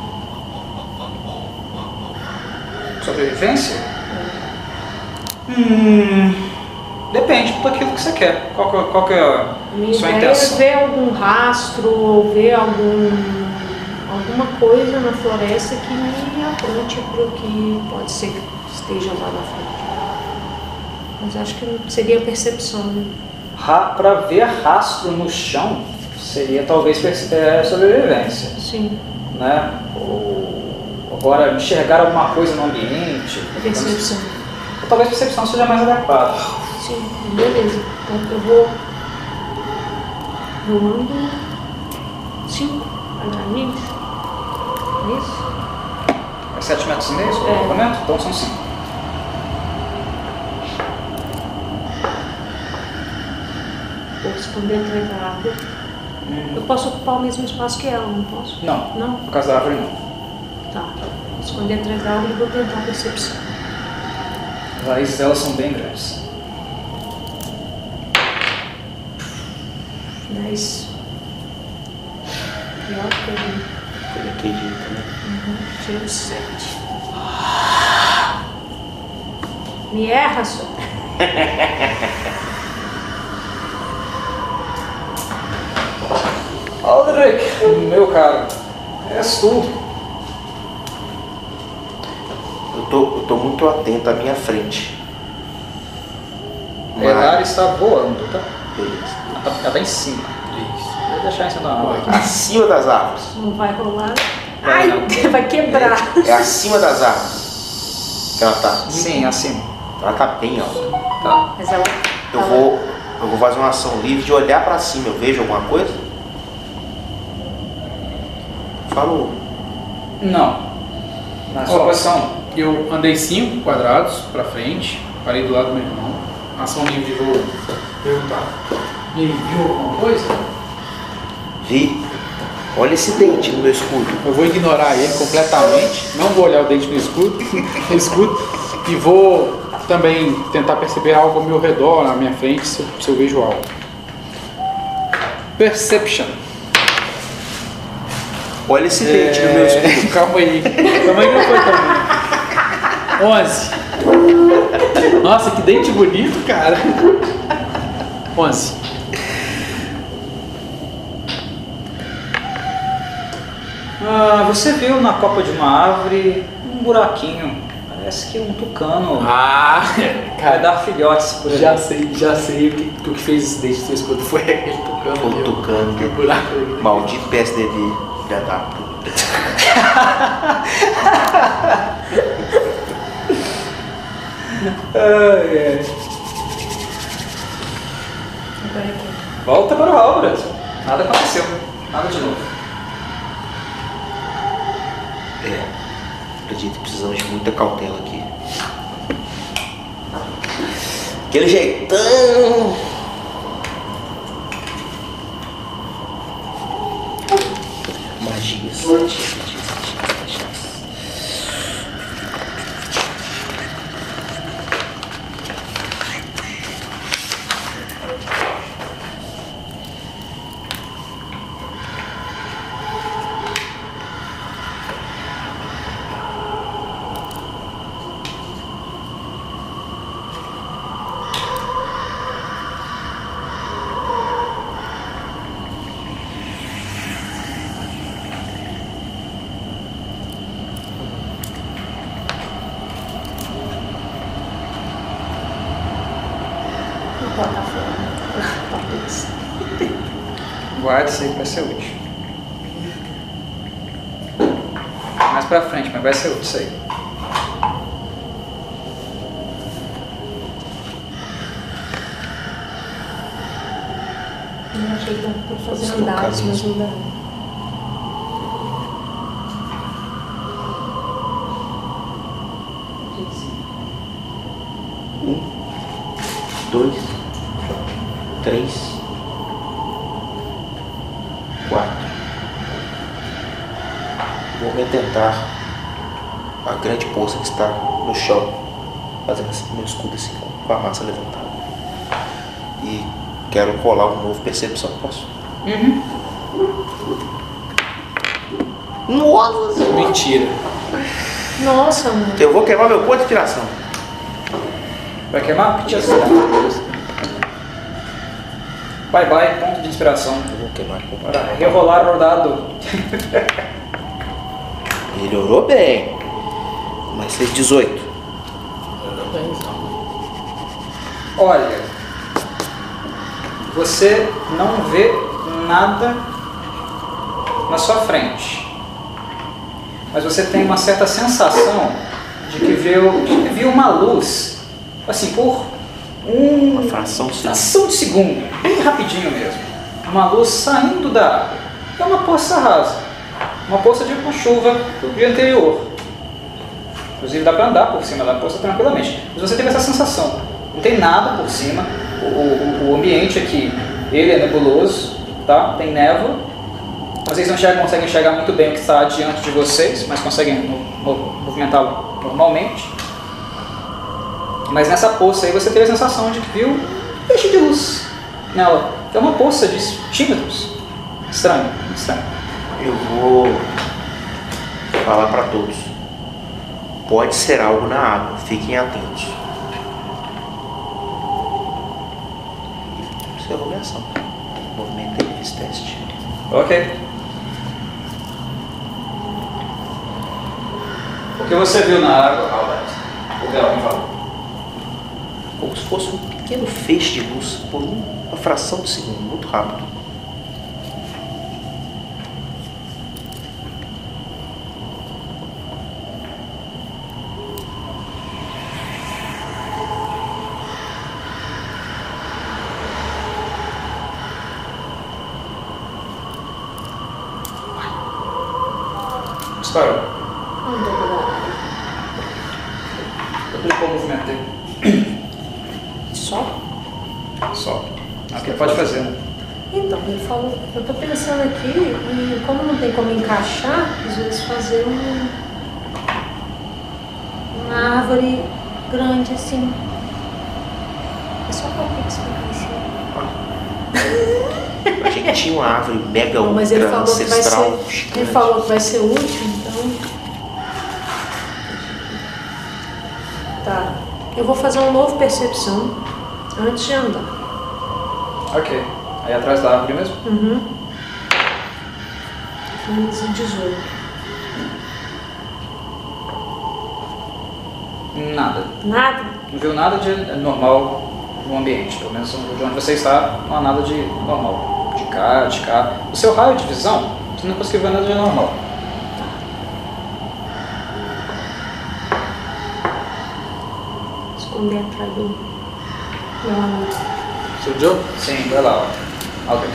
Sobrevivência? Hum. Depende daquilo que você quer. Qual, que é- qual que é a Minha sua ideia é intenção? ver algum rastro ou ver algum, alguma coisa na floresta que me aponte para o que pode ser que esteja lá na frente. Mas acho que seria percepção. né? Ra para ver rastro no chão seria talvez é, sobrevivência, Sim, né? Ou agora enxergar alguma coisa no ambiente. percepção. Talvez percepção seja mais adequada. Sim, beleza. Então eu vou. Rolando. Cinco. Andarilhos. É isso? É 7 metros e meio o É. Então são 5. Vou esconder atrás da árvore. Eu posso ocupar o mesmo espaço que ela, não posso? Não, Não? por causa da árvore não. Tá. Vou esconder atrás da árvore e vou tentar a percepção. As raízes delas são bem grandes. Dez. Pior que eu. Foi daquele jeito, né? Uhum. Tirei um sete. Me erra só. Aldrich, meu caro, és tu. Eu tô, eu tô muito atento à minha frente. Mas- Elar está voando, tá? Beleza. Ela tá, ela tá em cima. Vou deixar em. Acima das árvores. Não vai rolar. Vai Ai, não. vai quebrar. É acima das árvores. Que ela tá. Sim, acima. Ela tá bem alta. Tá. Mas ela. Eu ela- vou, eu vou fazer uma ação livre de olhar pra cima. Eu vejo alguma coisa? Falou. Não. Na sua posição. Eu andei 5 quadrados pra frente, parei do lado do meu irmão. Ação livre, vou perguntar. E aí, viu alguma coisa? Vi. Olha esse dente no meu escudo. Eu vou ignorar ele completamente, não vou olhar o dente no escudo, no escudo e vou também tentar perceber algo ao meu redor, na minha frente, se eu, se eu vejo algo. Perception. Olha esse dente no meu É, escudo. Calma aí. Calma aí que não foi também. 11. Nossa, que dente bonito, cara. 11. Ah, você viu na copa de uma árvore um buraquinho. Parece que um tucano Ah, vai cara, dar filhotes por ali. já sei, já sei o que, o que fez esse dente do escudo. Foi aquele tucano. O tucano. Que buraco. Maldito PSDB. Filha da puta. Ai, ai. Aqui. Volta para o Halbrand. Nada aconteceu. Nada de novo. É. Acredito que precisamos de muita cautela aqui. Aquele jeitão. Magias. Magias, magias, magias. Vou botar fora. Talvez. Guarda isso aí que vai ser útil. Mais pra frente, mas vai ser útil isso aí. Eu achei que dava pra fazer Pode não dá. Um, dois, três, quatro. Vou me atentar à grande poça que está no chão, fazendo assim, meu escudo assim com a massa levantada. E quero colar um novo percepção. Posso? Nossa! Mentira. Nossa, mano. Eu vou queimar meu ponto de inspiração. Vai queimar? Mentira. Bye bye, ponto de inspiração. Eu vou queimar Para rerolar o dado. Melhorou bem. Mas fez 18. Olha, você não vê nada na sua frente. Mas você tem uma certa sensação de que viu, de que viu uma luz, assim, por um, Uma fração de segundo. fração de segundo, bem rapidinho mesmo. Uma luz saindo da água. É uma poça rasa. Uma poça de uma chuva do dia anterior. Inclusive dá para andar por cima da poça tranquilamente. Mas você teve essa sensação. Não tem nada por cima. O, o- o ambiente aqui, ele é nebuloso, tá? Tem névoa. Vocês não enxergam, conseguem enxergar muito bem o que está diante de vocês, mas conseguem mo- mo- movimentá-lo normalmente. Mas nessa poça aí você teve a sensação de que viu um peixe de luz nela. É uma poça de centímetros. Estranho, estranho. Eu vou falar para todos. Pode ser algo na água, fiquem atentos. Observou minha ação. Movimentei esse teste. Ok. O que você viu na água, Albert? O Bel me falou. Como se fosse um pequeno feixe de luz por uma fração de segundo, muito rápido. Disparou. Andou pela área. Duplicou o movimento dele. Só? Só. É o que ele pode fazer, né? Então, ele falou, eu tô pensando aqui, e como não tem como encaixar, às vezes fazer um, uma árvore grande assim. É só pra que isso fica assim. A árvore mega Não, mas ele ultra falou que vai ancestral ser. Ele falou que vai ser útil, então. Tá. Eu vou fazer uma nova percepção antes de andar. Ok. Aí atrás da árvore mesmo? Uhum. 15 e 18. Nada. Nada? Não viu nada de normal no ambiente. Pelo menos de onde você está, não há nada de normal. De cá, de cá. O seu raio de visão, você não conseguiu ver nada de normal. Esconder atrás do meu amigo. Sou Joe? Sim, vai lá. Ó. Ok.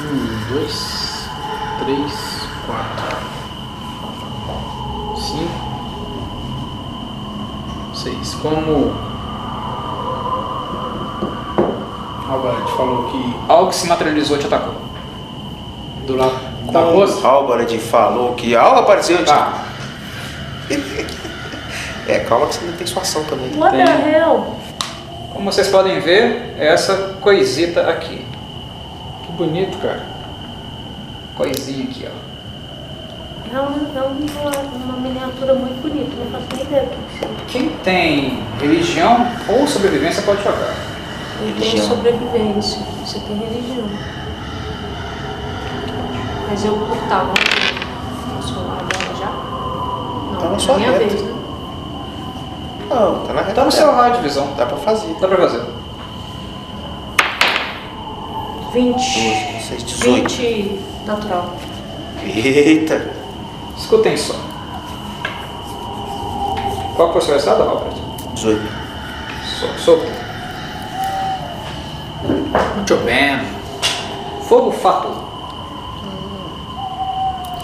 Um, dois, três, quatro, cinco, seis. Como Albert falou que Algo que se materializou e te atacou. do lado da Como moça. Albarad falou que algo apareceu. Tá. É, calma que você ainda tem sua ação também. What the hell? Como vocês podem ver, é essa coisita aqui. Que bonito, cara. Coisinha aqui, ó. É, um- é uma, uma miniatura muito bonita, não faço nem ideia do que. Quem tem religião ou sobrevivência pode jogar. Eu tenho sobrevivência, você tem religião. Mas eu cortava. Posso falar agora já? Não, Tá na é sua minha reta. vez, né? Não, tá na reta Tá no seu raio de visão. Dá pra fazer. Dá pra fazer. 20. 12, 16, 18. 20 natural. Eita. Escutem só. Qual que foi o seu resultado, Albert? 18. So- Sobre. Muito bem. Fogo fato.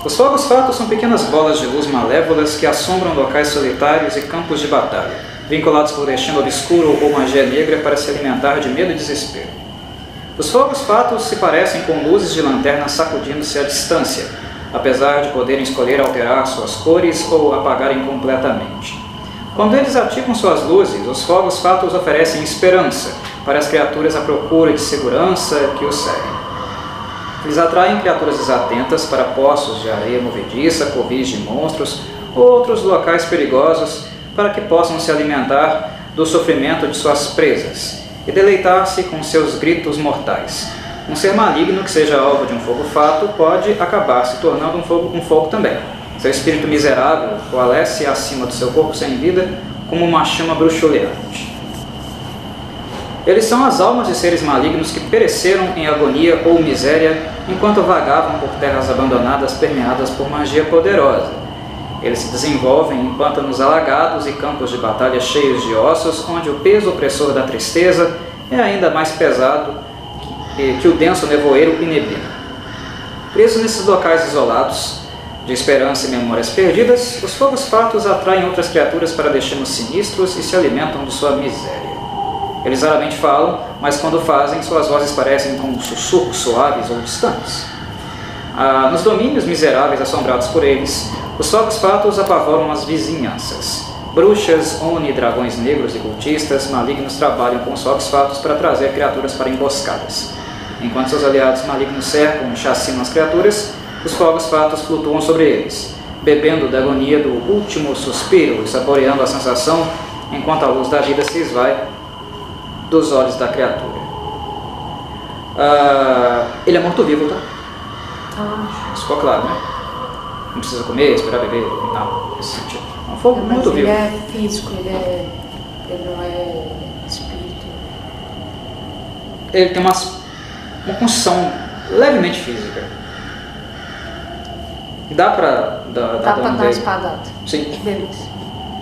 Os fogos fatos são pequenas bolas de luz malévolas que assombram locais solitários e campos de batalha, vinculados por destino obscuro ou magia negra para se alimentar de medo e desespero. Os fogos fatos se parecem com luzes de lanterna sacudindo-se à distância, apesar de poderem escolher alterar suas cores ou apagarem completamente. Quando eles ativam suas luzes, os fogos fatos oferecem esperança para as criaturas à procura de segurança que os seguem. Eles atraem criaturas desatentas para poços de areia movediça, covis de monstros ou outros locais perigosos para que possam se alimentar do sofrimento de suas presas e deleitar-se com seus gritos mortais. Um ser maligno que seja alvo de um fogo fato pode acabar se tornando um fogo, um fogo também. Seu espírito miserável coalesce acima do seu corpo sem vida como uma chama bruxuleante. Eles são as almas de seres malignos que pereceram em agonia ou miséria enquanto vagavam por terras abandonadas permeadas por magia poderosa. Eles se desenvolvem em pântanos alagados e campos de batalha cheios de ossos, onde o peso opressor da tristeza é ainda mais pesado que, o denso nevoeiro e neblina. Presos nesses locais isolados, de esperança e memórias perdidas, os fogos fatos atraem outras criaturas para destinos sinistros e se alimentam de sua miséria. Eles raramente falam, mas quando fazem, suas vozes parecem como sussurros suaves ou distantes. Ah, nos domínios miseráveis assombrados por eles, os fogos fatos apavoram as vizinhanças. Bruxas, Oni, dragões negros e cultistas malignos trabalham com os fogos fatos para trazer criaturas para emboscadas. Enquanto seus aliados malignos cercam e chacinam as criaturas, os fogos fatos flutuam sobre eles, bebendo da agonia do último suspiro e saboreando a sensação enquanto a luz da vida se esvai dos olhos da criatura. Ah, ele é morto-vivo, tá? Isso ficou claro, né? Não precisa comer, esperar beber, não, sentido. É um fogo mas morto-vivo. ele é físico, ele, é, ele não é espírito. Ele tem uma, uma construção levemente física. Dá pra dar, dar Dá pra dar dele? espadada. Sim, Beleza.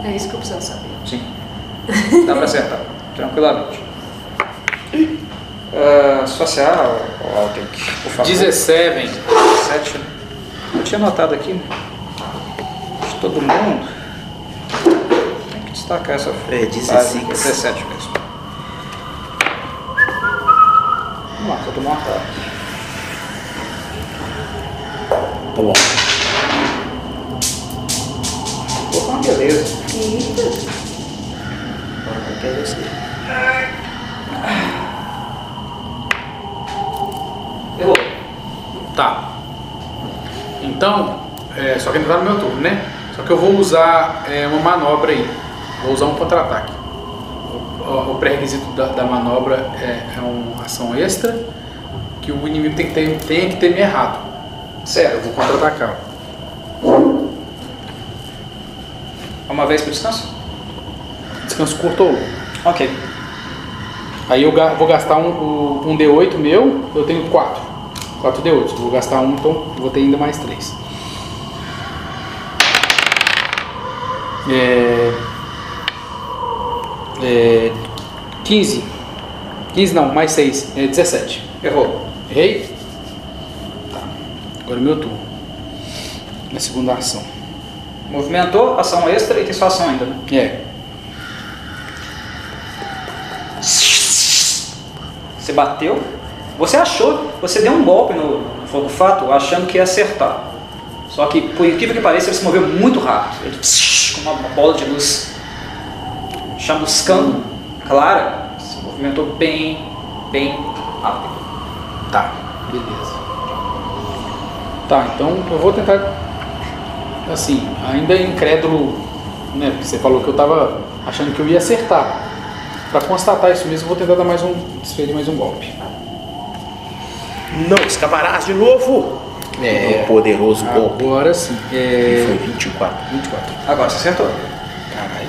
É isso que eu preciso saber. sim. Dá pra acertar, tranquilamente. Uh, Social, Aldrich, por favor. 17. 17. Eu tinha anotado aqui. De todo mundo. Tem que destacar essa É, 16. Ah, 17 mesmo. Vamos lá, todo mundo tá. Tá bom. Opa, beleza. Agora eu quero você. Tá. Então, é, só que ainda tá no meu turno, né? Só que eu vou usar é, uma manobra aí. Vou usar um contra-ataque. O, o- pré-requisito da, da manobra é, é uma ação extra que o inimigo tem que ter, tem que ter me errado. Eu Certo. vou contra-atacar. Uma vez para descanso? Descanso curto ou longo. Ok. Aí eu vou gastar um, um D8 meu, eu tenho 4. 4D8. Vou gastar um, então vou ter ainda mais 3. É, é, 15. 15 não, mais 6. É 17. Errou. Errei? Tá. Agora é meu turno. Na segunda ação. Movimentou, ação extra e tem sua ação ainda, né? É. Você bateu? Você achou, você deu um golpe no, fogo fato achando que ia acertar. Só que, por incrível que pareça, ele se moveu muito rápido. Ele, com uma, bola de luz chamuscando, clara, se movimentou bem, bem rápido. Tá, beleza. Tá, então eu vou tentar. Assim, ainda incrédulo, né? Porque você falou que eu tava achando que eu ia acertar. Pra constatar isso mesmo, eu vou tentar dar mais um. desferir mais um golpe. Não escaparás de novo! É. Um poderoso golpe. Agora sim. E foi É. 24. 24. Agora você acertou. Caralho.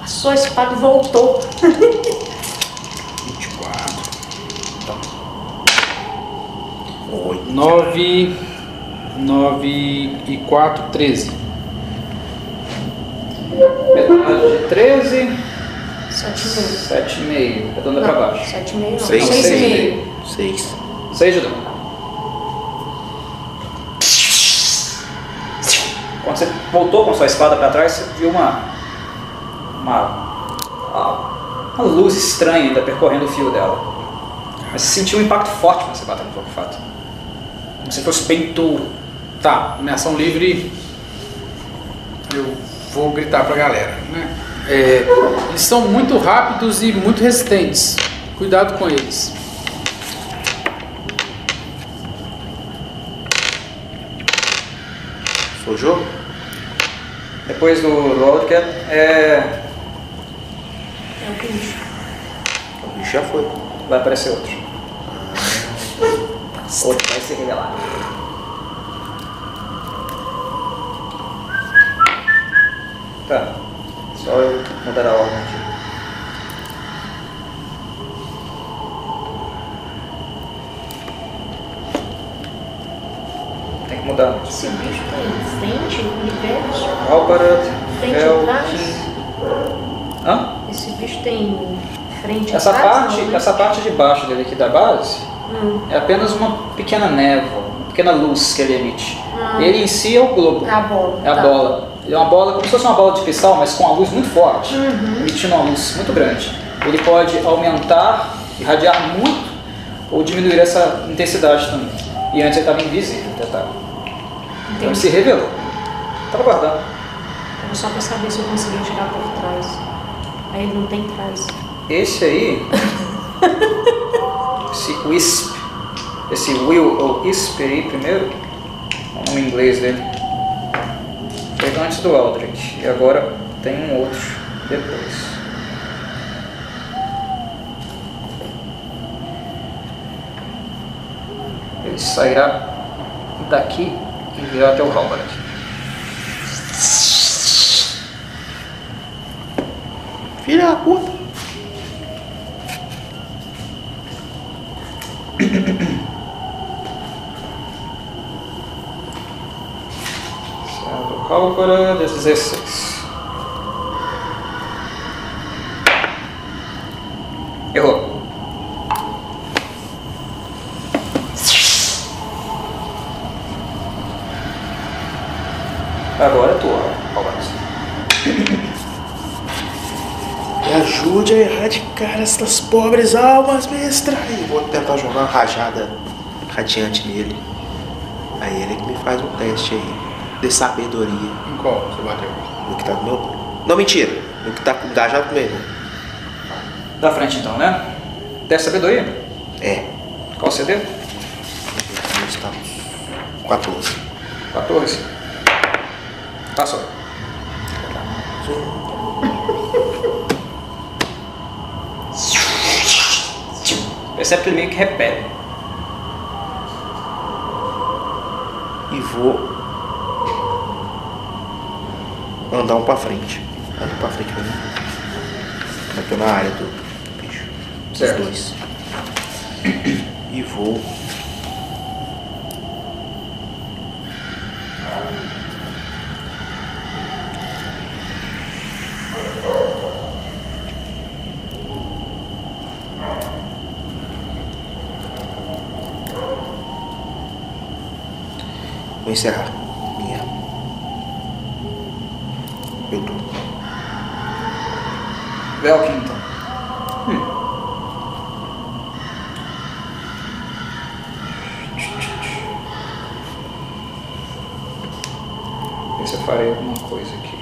Passou a espada e voltou. 24. Oito. 9. 9 e 4, 13. Metade de 13, Sete e meio. 7,5. Redonda pra baixo. Sete e meio não. Seis. Seis e Seis. meio. Seis. 6 dano. Quando você voltou com sua espada para trás, você viu uma, uma, uma luz estranha ainda percorrendo o fio dela. Mas você sentiu um impacto forte quando você bateu no fogo fato. Como se fosse bem duro. Tá, minha ação livre. Eu vou gritar pra galera, né? É, eles são muito rápidos e muito resistentes. Cuidado com eles. Foi o jogo? Depois do, do é, É o bicho. O bicho já foi. vai aparecer outro. Outro vai se revelar. Tá. Só eu mudar a ordem aqui. Mudar. Esse bicho tá em frente, universo. Álvarat, Frente Fel, atrás. Hã? Esse bicho tem frente Essa atrás, parte, não, né? essa parte de baixo dele aqui da base Hum. é apenas uma pequena névoa, uma pequena luz que ele emite. Ah. Ele em si é o globo. É a bola. É a tá. bola. Ele é uma bola como se fosse uma bola de cristal, mas com uma luz muito forte, Uhum. emitindo uma luz muito grande. Ele pode aumentar, irradiar muito ou diminuir essa intensidade também. E antes ele estava invisível, detalhe. Então ele se revelou. Estava guardando. Era só pra saber se eu conseguia chegar por trás. Aí ele não tem trás. Esse aí, esse Wisp, esse Will ou Wisp aí primeiro, o nome inglês dele, foi antes do Aldrich e agora tem um outro depois. Ele sairá daqui e até o Halbert. Filha da puta. Halbert 16. Errou. Agora é tua, Albert. Me ajude a erradicar estas pobres almas, mestra. E vou tentar jogar uma rajada radiante nele. Aí ele que me faz um teste aí. De sabedoria. Em qual você bateu? No que tá do meu. Não, mentira. No que tá com engajado com ele. Da frente então, né? Teste de sabedoria. É. Qual CD? Como estamos? 14. 14. Passou. Percebe que ele meio que repele. E vou andar um pra frente. Ando pra frente mesmo. Eu tô na área do bicho. Os dois. E vou. Encerrar. Minha. Meu turno. Velkin, então. Hum. Ver se eu farei alguma coisa aqui.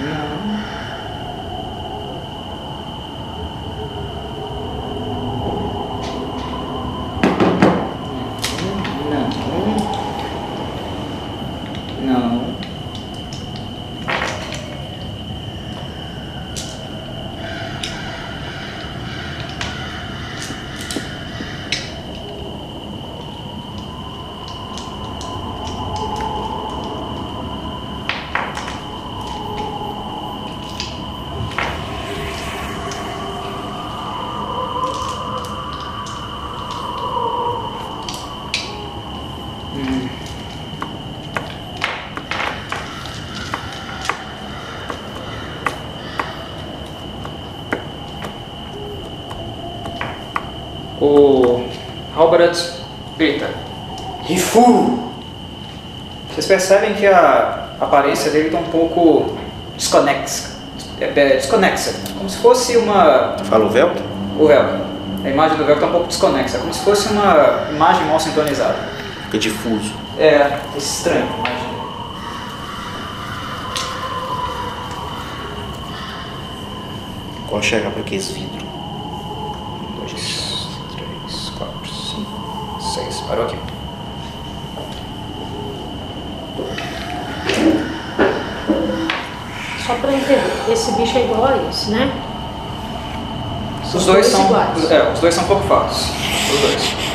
Não. Não. Não. O Halbert grita. Rifu! Vocês percebem que a aparência dele está um pouco desconexa. É, é, desconexa. Como se fosse uma. Fala o Velk? O Velcro. A imagem do Velcro está um pouco desconexa. Como se fosse uma imagem mal sintonizada. Fica difuso. É, estranho. a imagem. Quando chegar para aqueles vidros. Um, dois, três, quatro, cinco, seis. Parou aqui. Só para entender, esse bicho é igual a esse, né? Os dois são. iguais. É, os dois são pouco fáceis. Os dois.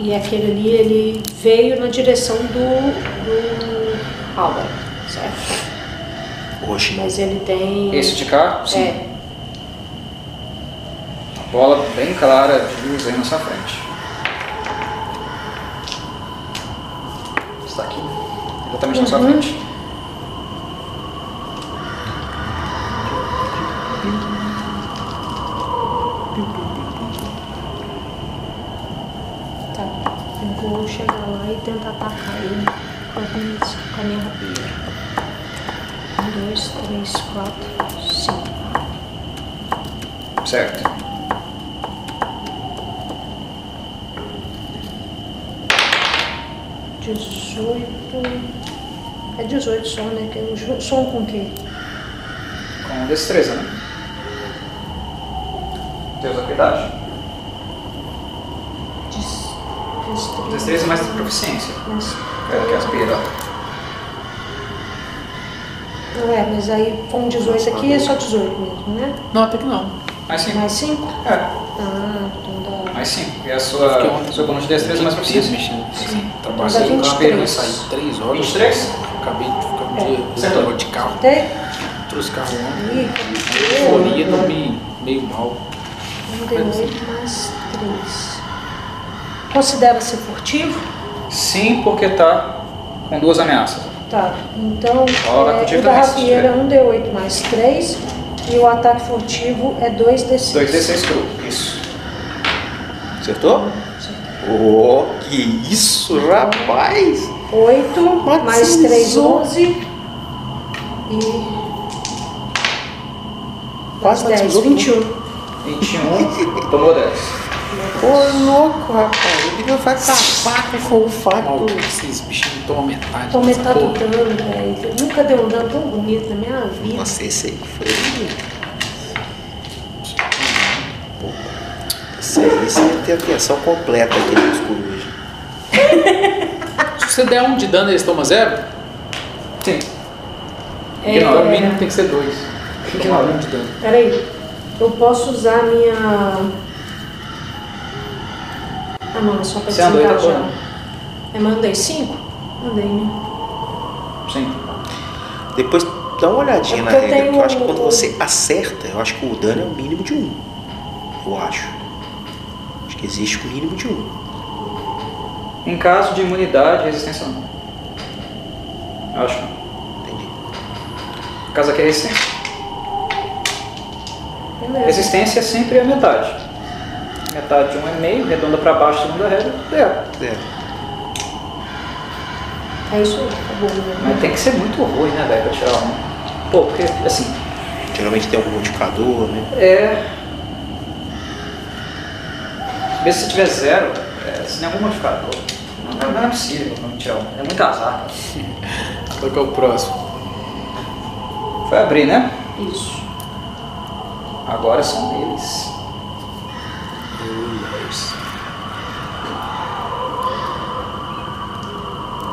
E aquele ali, ele veio na direção do, do Albert, certo? Oxe, Mas ele tem... Esse de cá, sim. É, Uma bola bem clara de luz aí na sua frente. Está aqui. Exatamente na sua Uhum. frente. tá. Eu vou chegar lá e tentar atacar ele com a minha, com a minha rapieira. Um, dois, três, quatro, cinco. Certo. Dezoito... É 18 só, né? Que ju- som com o quê? Com destreza, né? Deus habilidade. Des- Destreza. Destreza mais proficiência. Mas- É, que é aspira. Não é, mas aí com 18 aqui é só 18 mesmo, né? Não, até que não. Mais 5. Mais 5? É, Ah, então dá. mais 5. E a sua, seu bônus de destreza mais proficiência. Dá trabalhei com 23. cabelo, saí três horas. 23? Acabei de ficar um É. dia Acertou. negócio de carro. Tem? Trouxe carro ontem. Cadê? dormi meio mal. Um D8 mais 3. Considera-se furtivo? Sim, porque tá com duas ameaças. Tá, então vai é, o da rapieira é tiver. um D8 mais 3 e o ataque furtivo é 2D6. 2d6 cru. Isso. Acertou? Oh, que isso, rapaz! 8 mais 3, Matizou. 11 e Quase mais 10, matizou tudo. 21. 21, tomou 10. Ô, louco, rapaz. Ele não vai tapar com o fato. Esses bichinhos tomam metade. Tô dessa metade do dano, velho. Nunca deu um dano tão bonito na minha vida. Nossa, esse aí foi. Esse aí você tem atenção completa aqui nos corujas. Se você der um de dano, eles tomam zero? Sim. É, Então, o mínimo tem que ser dois. Que Tomar não. um de dano. Peraí, eu posso usar a minha. Ah não, é só pra Você tacou, né? Eu mandei 5? Mandei, né? Sim. Depois dá uma olhadinha É na eu regra, porque eu acho que quando você acerta, eu acho que o dano é o mínimo de um. Eu acho. Acho que existe o mínimo de um. Em caso de imunidade e resistência não. Eu acho que não. Entendi. Caso aqui é resistência. Beleza. Resistência é sempre a metade. Metade de um é meio, redonda para baixo, segunda regra, zero. Zero. É isso aí, tá né? Mas tem que ser muito ruim, né, velho, pra tirar um. Pô, porque, assim, Geralmente tem algum modificador, né? é. Mesmo se tiver zero, é, se algum modificador, não, não é possível não tirar um. É muito azar. Qual que é o próximo? Foi abrir, né? Isso. Agora são deles. Rulers.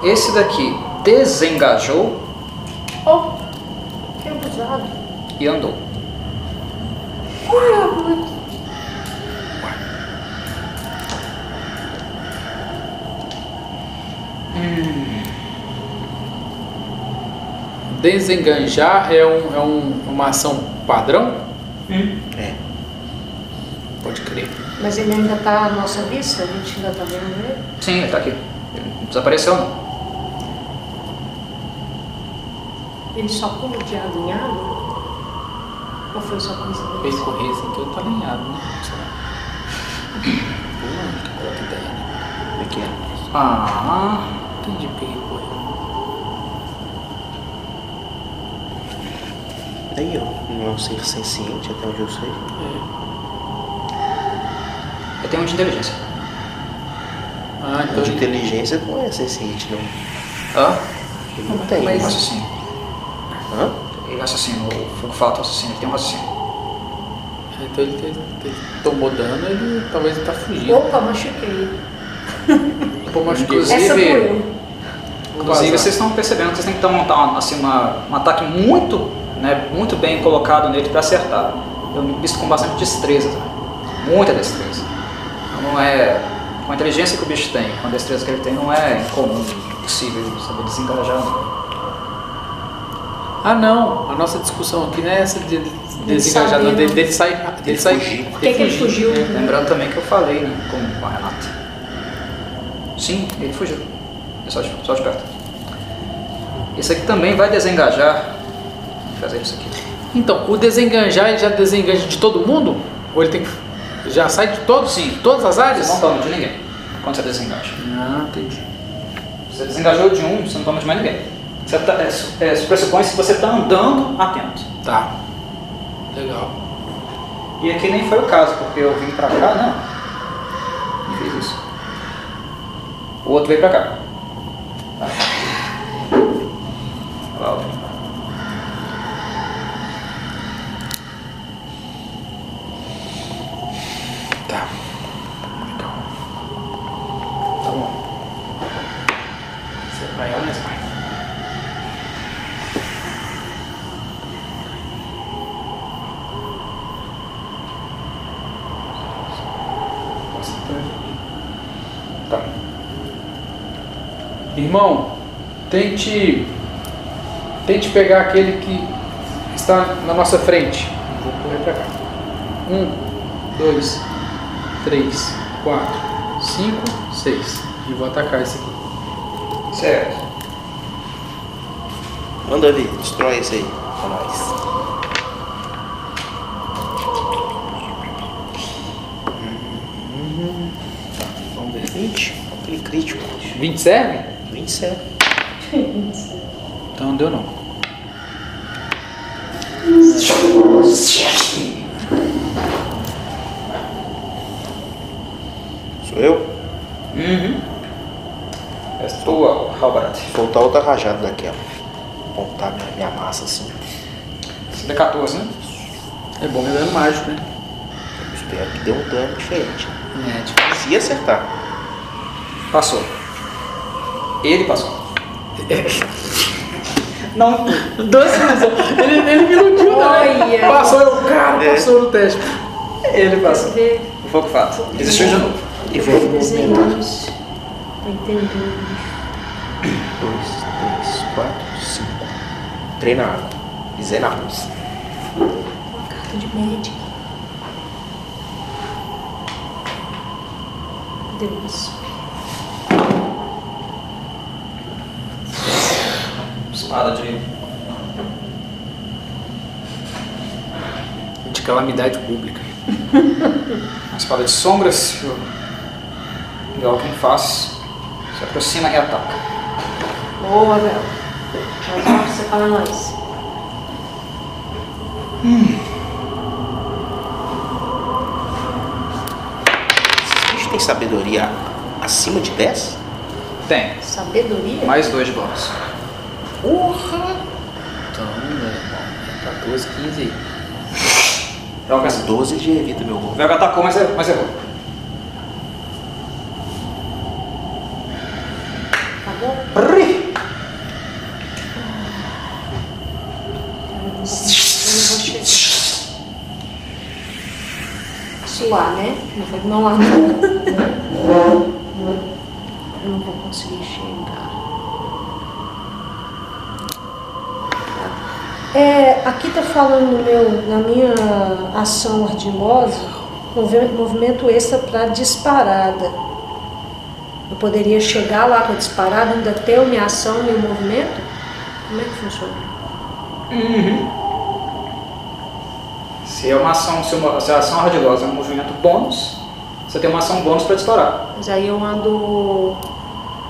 Esse daqui desengajou Oh, que abusado. e andou. Ué, Desenganjar é, um, é um- uma ação padrão? É. Pode crer. Mas ele ainda tá à nossa vista? A gente ainda tá vendo ele? Sim, ele tá aqui. Ele não desapareceu não. Ele só pula de água? Ou foi só coincidência? correr assim que eu tô alinhado, né? Olha que ideia, né? Como é que é? Ah, Entendi porque ele correu. Daí ó, não é um ser senciente, até onde eu sei. eu tenho um de inteligência. Ah, então de inteligência não é senciente, não. Hã? Ele não tem. Mas raciocínio. Hã? Ele raciocina, o Fogo Fato raciocina, ele tem um raciocínio. Então ele, ele- ele tomou dano, ele talvez ele tá fugindo. Opa, machuquei. Pô. Inclusive- Essa Inclusive, vocês estão percebendo que vocês têm que então, montar assim, uma, um ataque muito, né, muito bem colocado nele para acertar. Eu me visto com bastante destreza, também. muita destreza. Não é com a inteligência que o bicho tem, com a destreza que ele tem, não é incomum, possível saber desengajar. não. Ah não, a nossa discussão aqui não é essa de de desengajar, não, dele, não. dele sair. Dele fugir. Ele fugiu? Lembrando também que eu falei né, com, com a Renata. Sim, ele fugiu. É só de, só de perto. Esse aqui também vai desengajar. Vou fazer isso aqui. Então, o desenganjar, ele já desenganja de todo mundo? Ou ele tem que. Já sai de todos? Sim. De todas as áreas? Você não toma de ninguém quando você desengaja. Ah, entendi. Você desengajou de um, você não toma de mais ninguém. Você tá, é, é, pressupõe que você está andando atento. Tá. Legal. E aqui nem foi o caso, porque eu vim pra cá, não. Não fiz isso. O outro veio pra cá. Tá. Olha lá, ó. Tá. Legal. Tá bom. Você vai onde vai? Tá. Irmão, tente. Tente pegar aquele que está na nossa frente. Vou correr pra cá. Um, dois, três, quatro, cinco, seis. E vou atacar esse aqui. Certo. Manda ver, destrói esse aí. Pra nós. Tá, vamos ver. 20. Aquele crítico. 20 serve? 27. Então não deu não. Sou eu? Uhum. É tua, Halbarat. Soltar outra rajada daquela. Apontar minha, minha massa assim. Você 14, né? É bom me dando mágico, né? Eu espero que dê um dano diferente. É, tipo, Se acertar. Passou. Ele passou. Não, Doce ilusão. Ele, ele me iludiu, né? Passou, eu, cara, É. passou no teste. ele passou. fogo fato. Desistiu de novo. E desenhos. Tá entendendo? 2, 3, 4, 5. Treina água. Pisei na luz. Uma carta de médico. Deus. Espada de. De calamidade pública. Uma espada de sombras. E o Alckmin faz. Se aproxima e ataca. Boa, Bel. Uma você para nós. Esses bichos têm sabedoria acima de 10? Tem. Sabedoria? Mais dois de bônus. Porra! Então, meu irmão, é 14, 15 aí. Velga, As 12 de evita meu gol. Velga atacou, mas, er- mas errou. Acabou? Suar, né? Não foi não lá. É, aqui tá falando no meu, na minha ação ardilosa, movi- movimento extra para disparada. Eu poderia chegar lá com a disparada, ainda ter a minha ação e o movimento? Como é que funciona? Se é uma ação, se, uma, se a ação ardilosa é um movimento bônus, você tem uma ação bônus para disparar. Mas aí eu ando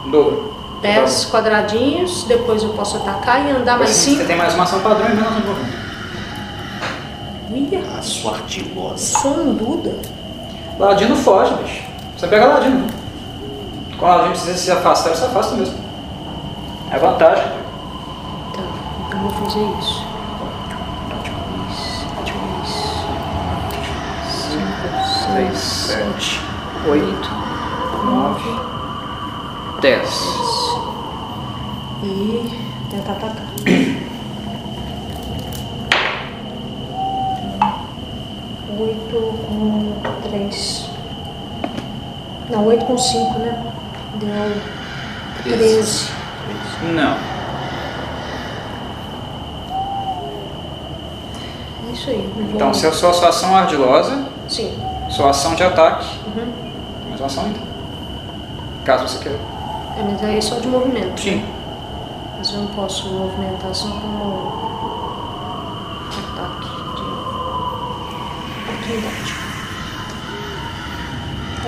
dobro. 10 quadradinhos, depois eu posso atacar e andar mais Assim, Você 5. tem mais uma ação padrão e menos de movimento. Uia, A sua ardilosa. sou um Duda. Ladino foge, bicho. Você pega Ladino. né? Quando o Ladino precisa se afastar, ele se afasta mesmo. É vantagem. Tá, então eu vou fazer isso. Seis, sete, oito, nove, dez. E tentar atacar. Oito com três. Não, oito com cinco, né? Deu treze. Não. É isso aí. eu vou- Então, se a sua, sua ação ardilosa, Sim. sua ação de ataque, Uhum. mais uma ação então. Caso você queira. É, mas aí é só de movimento. Sim. Mas eu não posso movimentar como ataque de oportunidade.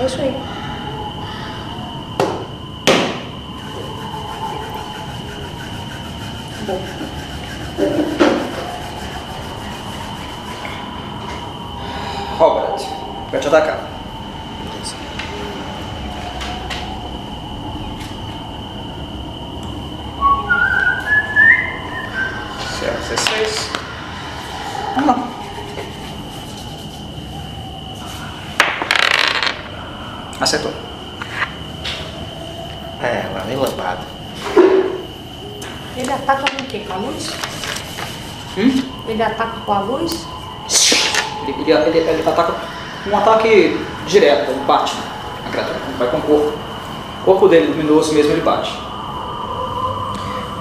É isso aí. Bom, Robert, vai te atacar. Certo, 16. Vamos lá. Acertou. É, lá vem lambada. ele ataca com o quê? Com a luz? Hum? Ele ataca com a luz? Ele, ele, ele, ele ataca com um ataque direto, ele bate na criatura, vai com o corpo. O corpo dele, luminoso mesmo, ele bate.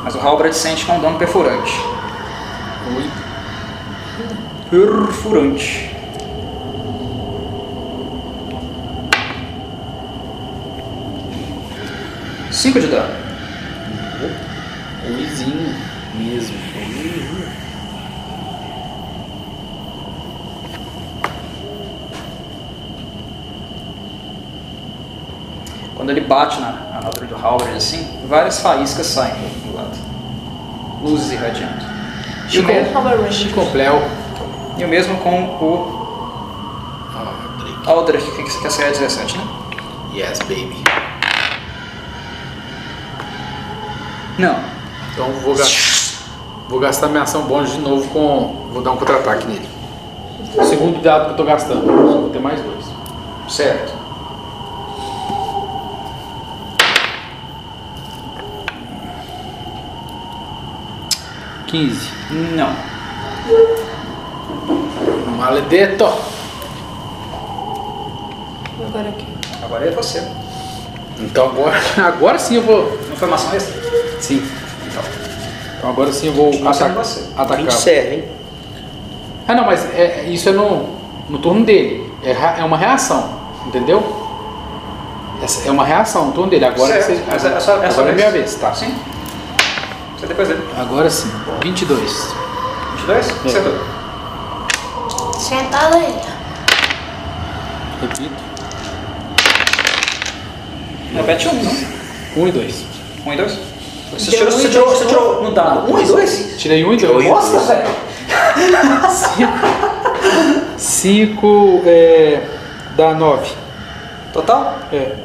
Mas o Halbrand sente que é um dano perfurante. Perfurante. Cinco de dano. Ruizinho mesmo. Quando ele bate na na armadura do Halbrand assim, várias faíscas saem do do lado. Luzes irradiando. E o, mesmo, Ranger. Chicopléu. e o mesmo com o. Aldrich, que que essa é a 17, né? Yes, baby. Não. Então vou gastar, vou gastar minha ação bônus de novo com. Vou dar um contra-ataque nele. O segundo dado que eu tô gastando. Vou ter mais dois. Certo. Quinze. Não. Maledeto. Agora aqui. Agora é você. Então agora, agora sim eu vou. Não foi uma ação extra? Sim. Então agora sim eu vou Passando atacar. você. atacar. 20 serve, hein? Ah não, mas é- isso é no, no turno dele. É, é uma reação, entendeu? Essa é uma reação no turno dele. Agora, Certo. você, Essa- agora, essa- essa agora é vez. minha vez, tá? Sim. Você depois dele. Agora sim. 22. 22? Acertou. Sentada aí. Repito. Repete um, não? 1 e 2. Um e dois? Você tirou, um e você tirou, dois você tirou no dado. Um e dois? Tirei 1 e Tirou 2. um e Nossa, velho. 5 é, dá 9. Total? É.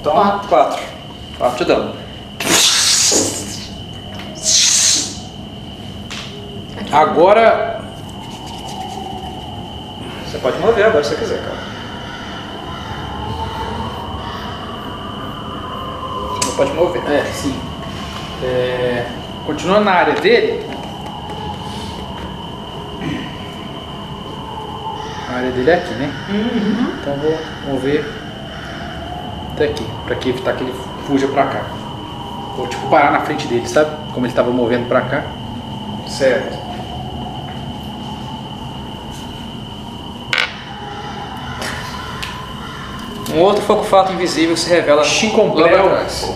Então, quatro. Quatro de dano. Agora. Você pode mover agora se você quiser, cara. Você não pode mover. É, sim. É, continuando na área dele. A área dele é aqui, né? Então vou mover até aqui, pra que evitar que ele fuja pra cá. Vou tipo parar na frente dele, sabe? Como ele tava movendo pra cá. Certo. Um outro foco fato invisível se revela Chincompléu. logo atrás.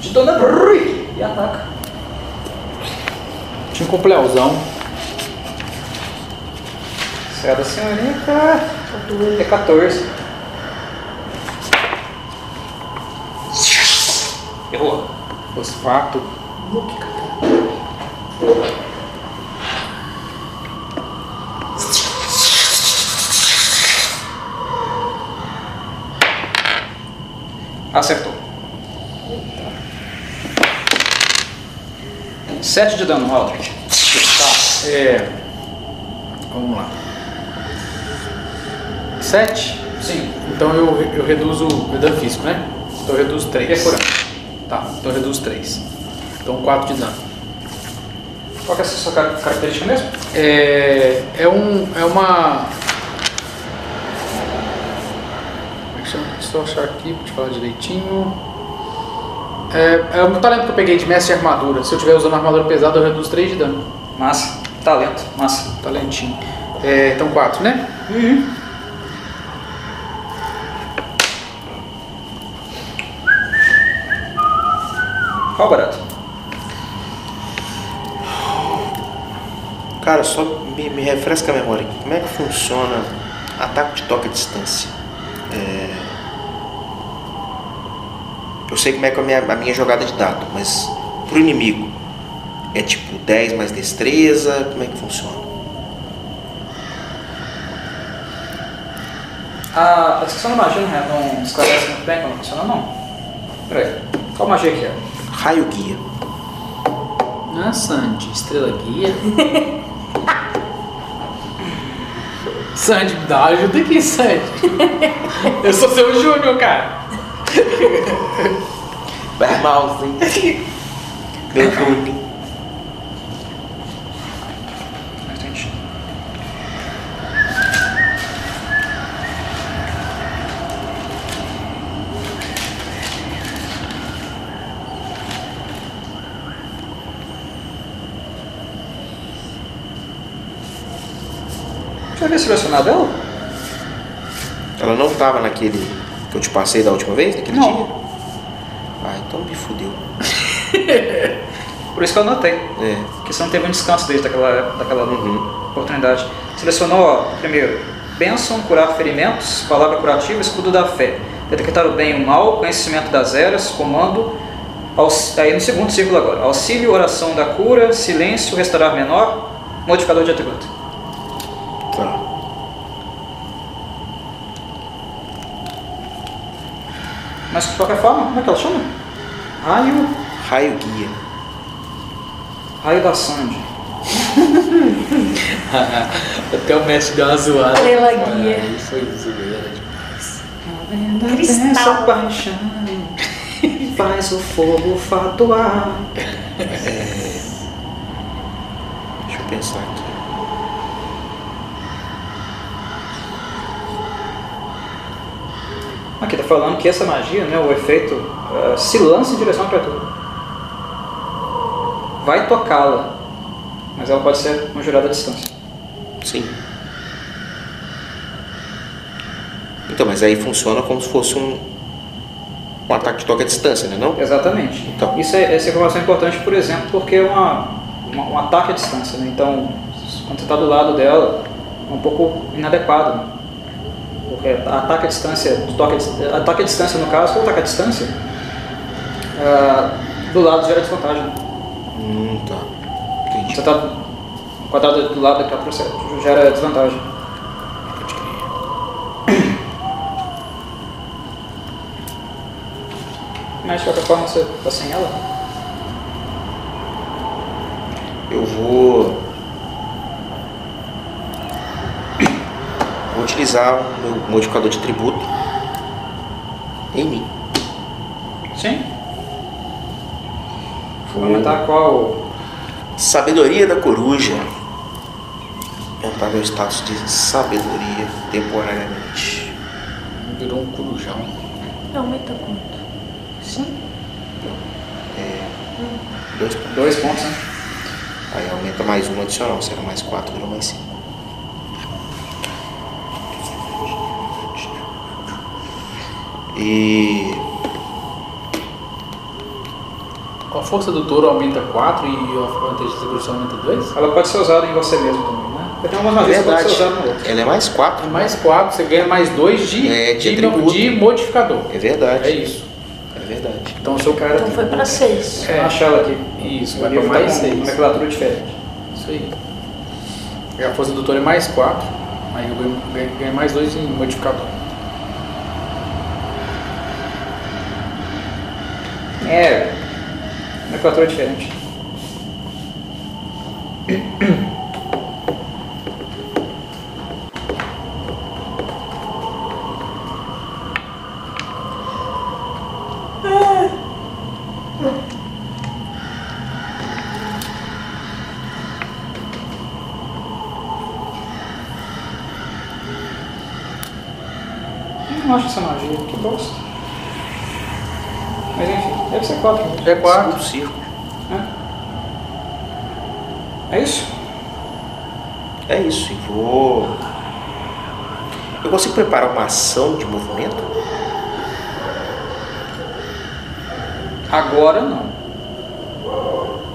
De Dona Brui e ataca. Tinha um compleuzão. Sai da senhorita. É 14. Errou. Fosfato. Acertou. 7 de dano, Aldrich. Tá. É. Vamos lá. 7? Sim. Então eu, eu reduzo o dano físico, né? Então eu reduzo 3. Perfurante. Tá, então eu reduzo 3. Então 4 de dano. Qual que é a sua car- característica mesmo? É, é, um, é uma. Eu achar aqui pra te falar direitinho. É, é um talento que eu peguei de mestre de armadura. Se eu estiver usando armadura pesada, eu reduzo 3 de dano. Massa. Talento. Massa. Talentinho. É, então 4, né? Qual barato? Cara, só me, me refresca a memória. aqui. Como é que funciona ataque de toque à distância? É, Eu sei como é que é a minha, a minha jogada de dado, mas pro inimigo é tipo 10 mais destreza? Como é que funciona? A, a descrição da magia não, é- não esclarece muito bem como funciona, não. Peraí. Qual magia que é? Raio guia. Ah, Sandy, estrela guia. Sandy, me dá ajuda aqui, Sandy. Eu sou seu Júnior, cara. Vai malzinho. Meu Júnior. Mas tem- Você havia selecionado ela? Ela não tava naquele que eu te passei da última vez? Naquele Não. dia? Ah, então me fudeu. Por isso que eu anotei. É. Porque você não teve um descanso desde aquela, daquela Uhum. oportunidade. Selecionou, ó, primeiro, bênção, curar ferimentos, palavra curativa, escudo da fé. Detectar o bem e o mal, conhecimento das eras, comando. aux- Aí no segundo círculo agora. Auxílio, oração da cura, silêncio, restaurar menor, modificador de atributo. Mas de qualquer forma, como é que ela chama? Raio, Raio guia. raio da Sandy. Até o mestre deu uma zoada. Estrela guia. Aí foi zoeira demais. Cristal. Essa paixão faz o fogo fatuar. Deixa eu pensar aqui. Aqui tá falando que essa magia, né, o efeito, eh, se lança em direção à criatura. Vai tocá-la, mas ela pode ser conjurada à distância. Sim. Então, mas aí funciona como se fosse um, Um ataque de toque à distância, né? Não? Exatamente. Então. Isso é, essa informação é importante, por exemplo, porque é uma, uma- um ataque à distância. Né? Então, quando você está do lado dela, é um pouco inadequado. Né? Porque ataque à distância, toque dis- ataque à distância no caso, ou ataque à distância, ah, do lado gera desvantagem. Hum, tá. Entendi. Você está quadrado do lado da criatura, você gera desvantagem. Mas de qualquer forma você está sem ela. Eu vou. Vou utilizar o meu modificador de tributo em mim. Sim. Vou aumentar qual. Sabedoria da coruja. Aumentar meu status de sabedoria temporariamente. Virou um corujão. Aumenta quanto? Sim? Dois pontos. Dois pontos, né? Aí aumenta mais um adicional. Se era mais quatro, virou mais cinco. E. A força do touro aumenta 4 e a vantagem da segurança aumenta 2? Ela pode ser usada em você mesmo também, né? Porque tem algumas É magias que ser verdade. usadas no outro. Ela é mais quatro. Mais 4, você ganha mais 2 de, É, de de, de modificador. É verdade. É isso. É verdade. Então o seu Cara, Então foi pra seis. Vou achar ela aqui. Isso, vai mais tá com 6. nomenclatura diferente. Isso aí. E a força do touro é mais 4. Aí eu ganho, ganho- ganho mais 2 em modificador. É, nomenclatura diferente. Não acho essa magia, que bosta. Mas enfim, deve ser 4 mesmo. É 4. Um círculo. É isso? É isso. E vou. Eu consigo preparar uma ação de movimento? Agora não.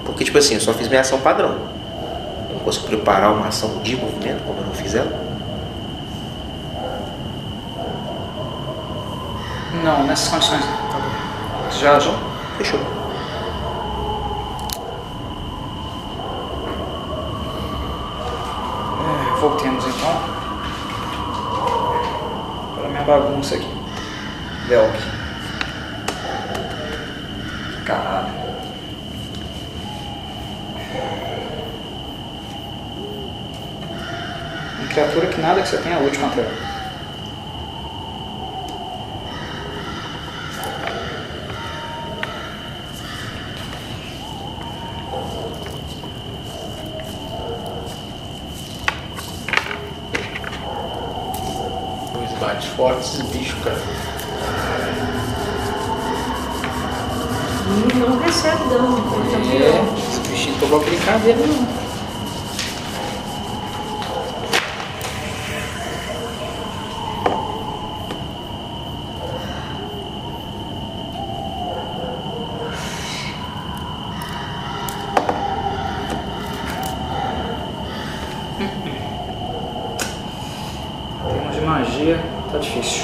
Porque, tipo assim, eu só fiz minha ação padrão. Eu não consigo preparar uma ação de movimento, como eu não fiz ela? Não, nessas condições. Já, já. Fechou. É, voltemos então. Para minha bagunça aqui. Velk. Caralho. Uma criatura que nada que você tenha lute contra ela. Bates fortes, bicho, cara. Não recebe dano. Ele tá pior. É, esse bichinho tomou brincadeira não. Em termos de magia, tá difícil.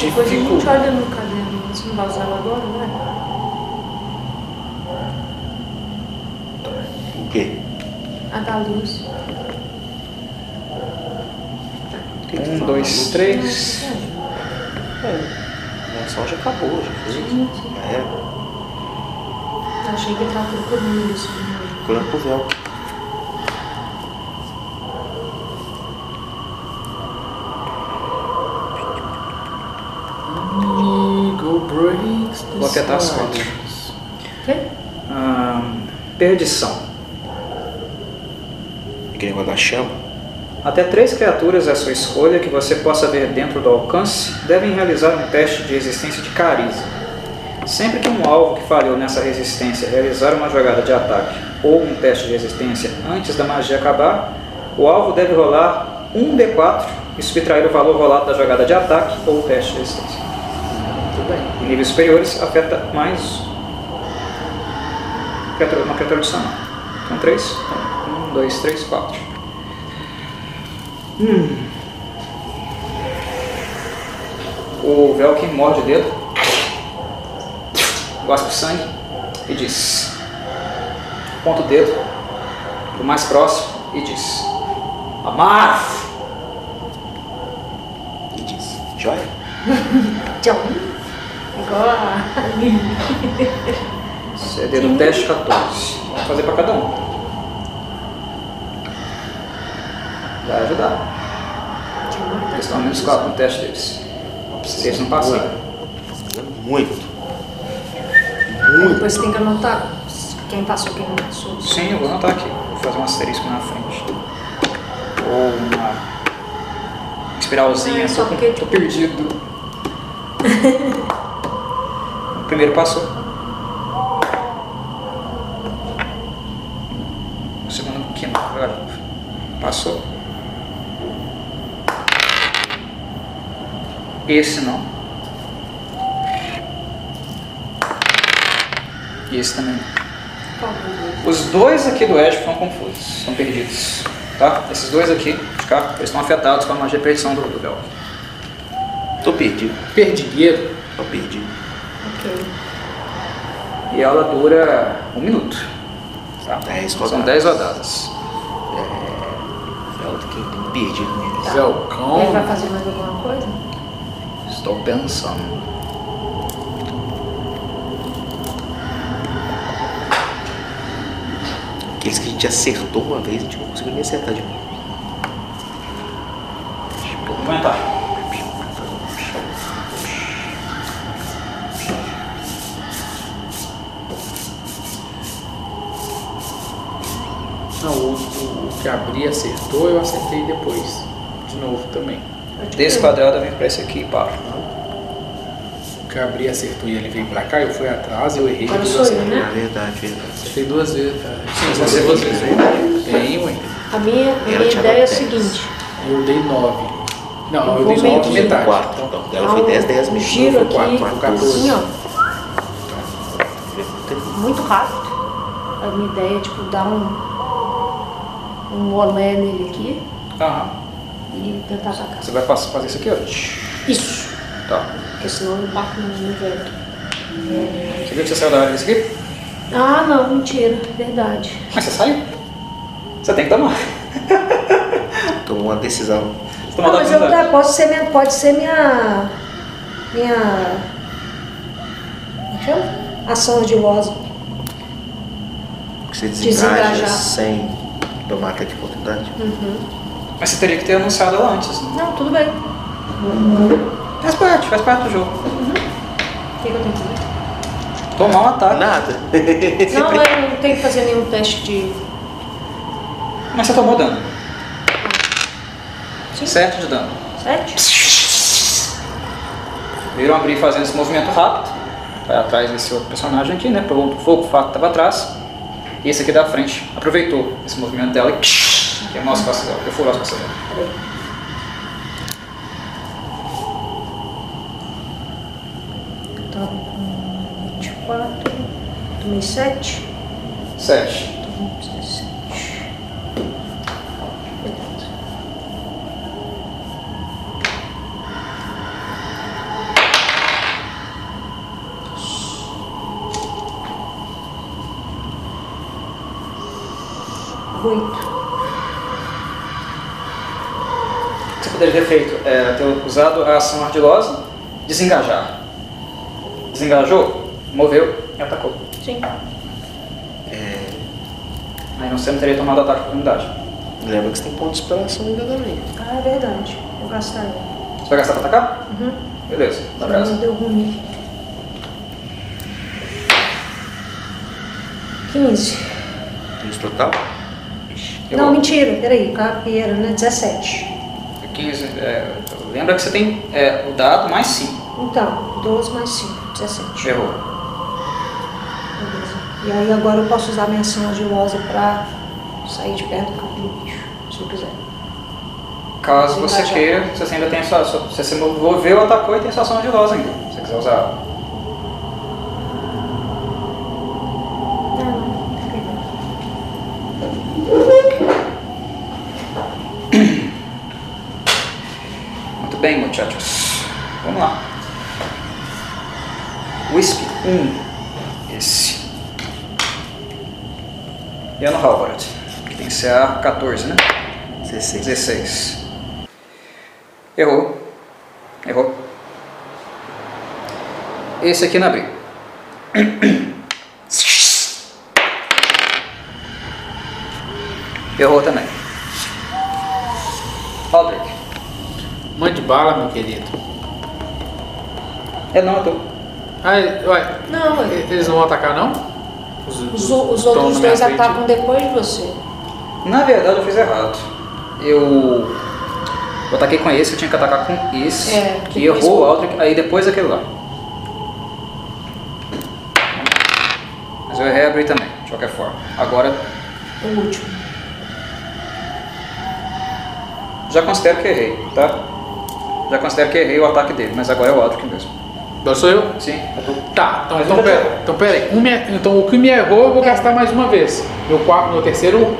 Depois a gente Dificulta. olha no caderno. Você não vai usar ela agora, né? O quê? A da luz. O que Um, dois, três. É. Minha ação já acabou, já. Já era. Achei que ele tava procurando isso. Procurando pro véu. Eagle breaks the Vou afetar as. Quê? Ahn, perdição. Chama. Até três criaturas à sua escolha que você possa ver dentro do alcance devem realizar um teste de resistência de carisma. Sempre que um alvo que falhou nessa resistência realizar uma jogada de ataque ou um teste de resistência antes da magia acabar, o alvo deve rolar um D4 e subtrair o valor rolado da jogada de ataque ou teste de resistência. Tudo bem. Em níveis superiores, afeta mais uma criatura adicional. Então, três. Um, dois, três, quatro. Hum. O Velkin morde o dedo, gospe sangue e diz: Ponta o dedo para o mais próximo e diz: Amar! E diz: Joia. Tchau. Agora. CD do teste 14. Vamos fazer para cada um. Vai ajudar. Estão menos 4 no teste deles. Se eles não passarem. Muito. Depois você tem que anotar quem passou, quem não passou. Sim, eu vou anotar aqui. Vou fazer um asterisco na frente. Ou uma espiralzinha. É, só tô, porque- tô perdido. o primeiro passou. O segundo que não. Agora, Passou. Esse não. E esse também não. Os dois aqui do Edge estão confusos, estão perdidos. Tá? Esses dois aqui de cá, eles estão afetados com a magia de perdição do, do Bel. Tô perdido. Perdigueiro. Tô perdido. Ok. E ela dura um minuto. Tá? Dez São rodadas. 10 rodadas. Tem que perdido nele. Ele Velcão. vai fazer mais alguma coisa? Estou pensando. Aqueles que a gente acertou uma vez, a gente não conseguiu nem acertar de novo. Vou aumentar. Não, o, que abri acertou, eu acertei depois. De novo também. Desse quadrado eu venho pra esse aqui, pá. O que abri acertou e ele veio pra cá, eu fui atrás, eu errei. Agora sou eu, né? Verdade, verdade. Acertei duas vezes, cara. Sim, Você duas vezes. Tem, ué. A minha, a minha Ela ideia é a dez. seguinte. Eu dei nove. Não, Eu eu, dei nove metade. Quatro. Então, Então, dela foi 10, 10 um mesmo. giro foi quatro, aqui, foi 14. assim, ó, muito rápido. A minha ideia é tipo dar um um olé nele aqui Aham. e tentar atacar. Você vai fazer isso aqui, ó. Isso, Tá. Porque senão eu bato no, no vento. Você viu que você saiu da área desse aqui? Ah, não, mentira, verdade. Mas você saiu. Você tem que tomar. Tomou uma decisão. Tomou Não, da mas eu, habilidade. pode ser minha, pode ser minha, minha, como chama? Ação ardilosa. Que você desengaja Desengajar. sem tomar ataque de oportunidade. Mas você teria que ter anunciado ela antes. Né? Não, tudo bem. Faz parte, faz parte do jogo. O que, que eu tenho que fazer? Tomar um ataque. Nada. Não, eu não tenho que fazer nenhum teste de. Mas você tomou dano. Sim. 7 de dano. Sete? Viram abrir fazendo esse movimento rápido. Vai atrás desse outro personagem aqui, né? Pegou o fogo, o fato estava atrás. E esse aqui da frente aproveitou esse movimento dela e queimou as costas dela, perfurou as costas dela. Peraí. Tava 24. Tomei 7. 7. Então, 17. Beleza. Oito. Você poderia ter feito é ter usado a ação ardilosa, desengajar. Desengajou, moveu e atacou. Sim. Aí você não teria tomado ataque de oportunidade. Lembra que você tem ponto de inspiração ainda também. Ah, é verdade. Vou gastar ele. Você vai gastar pra atacar? Uhum. Beleza, dá Não brasa. deu ruim. 15. Isso total? Eu Não, vou- mentira. Peraí. Capeira, né? 17. 15, é, lembra que você tem é, o dado mais 5. Então, 12 mais 5. 17. Errou. E aí agora eu posso usar minha ação ardilosa pra sair de perto do campo do bicho, se eu quiser. Caso você Engajar. queira, você ainda tem a sua. sua- Você se moveu, atacou e tem sua ação de rosa ainda. Se você quiser usar. Fica aí. Muito bem, muchachos. Vamos lá. Whisky 1. Esse. E ano Halvard. Que tem CA 14, né? 16. 16. Errou. Errou. Esse aqui não abriu. Errou também. Aldrich. Mande bala, meu querido. É não, eu tô. Ah, ué, Não, ele- eles não vão atacar, não? Os, os estão outros dois frente? atacam depois de você. Na verdade eu fiz errado. Eu. Eu ataquei com esse, eu tinha que atacar com esse. É, que errou o o- Aldrich, aí depois aquele lá. Mas eu errei abrir também, de qualquer forma. Agora O último. já considero que errei, tá? Já considero que errei o ataque dele, mas agora é o Aldrich mesmo. Agora sou eu? Sim. Tá, então, então, pera, então pera aí. Um me- então o que me errou eu vou gastar mais uma vez. Meu, quarto, meu terceiro.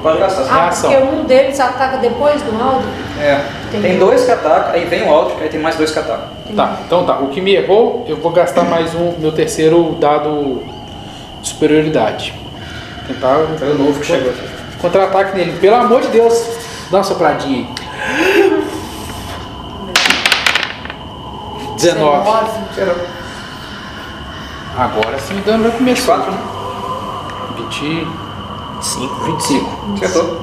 Pode gastar. Ah, Reação. porque um deles ataca depois do Aldo? É. Entendi. Tem dois que atacam, aí vem o Aldrich, aí tem mais dois que atacam. Tá, então tá. O que me errou, eu vou gastar mais um, meu terceiro dado de superioridade. Tentar. Foi o novo que chegou. Contra-ataque nele. Pelo amor de Deus, dá uma sopradinha aí. 19. Agora sim o dano vai começar. 4, né? 20. 5. 25. Acertou.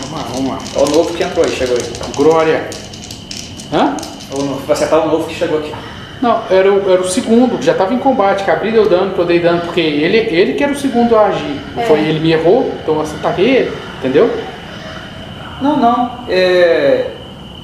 Vamos lá, vamos lá. É o novo que entrou aí, chegou aí. Glória. Hã? O novo, vai acertar o novo que chegou aqui. Não, era o, era o segundo, que já estava em combate, que abri deu dano, que eu dei dano, porque ele, ele que era o segundo a agir. É. Foi ele me errou, então eu ataquei ele, entendeu? Não, não. É, é, é,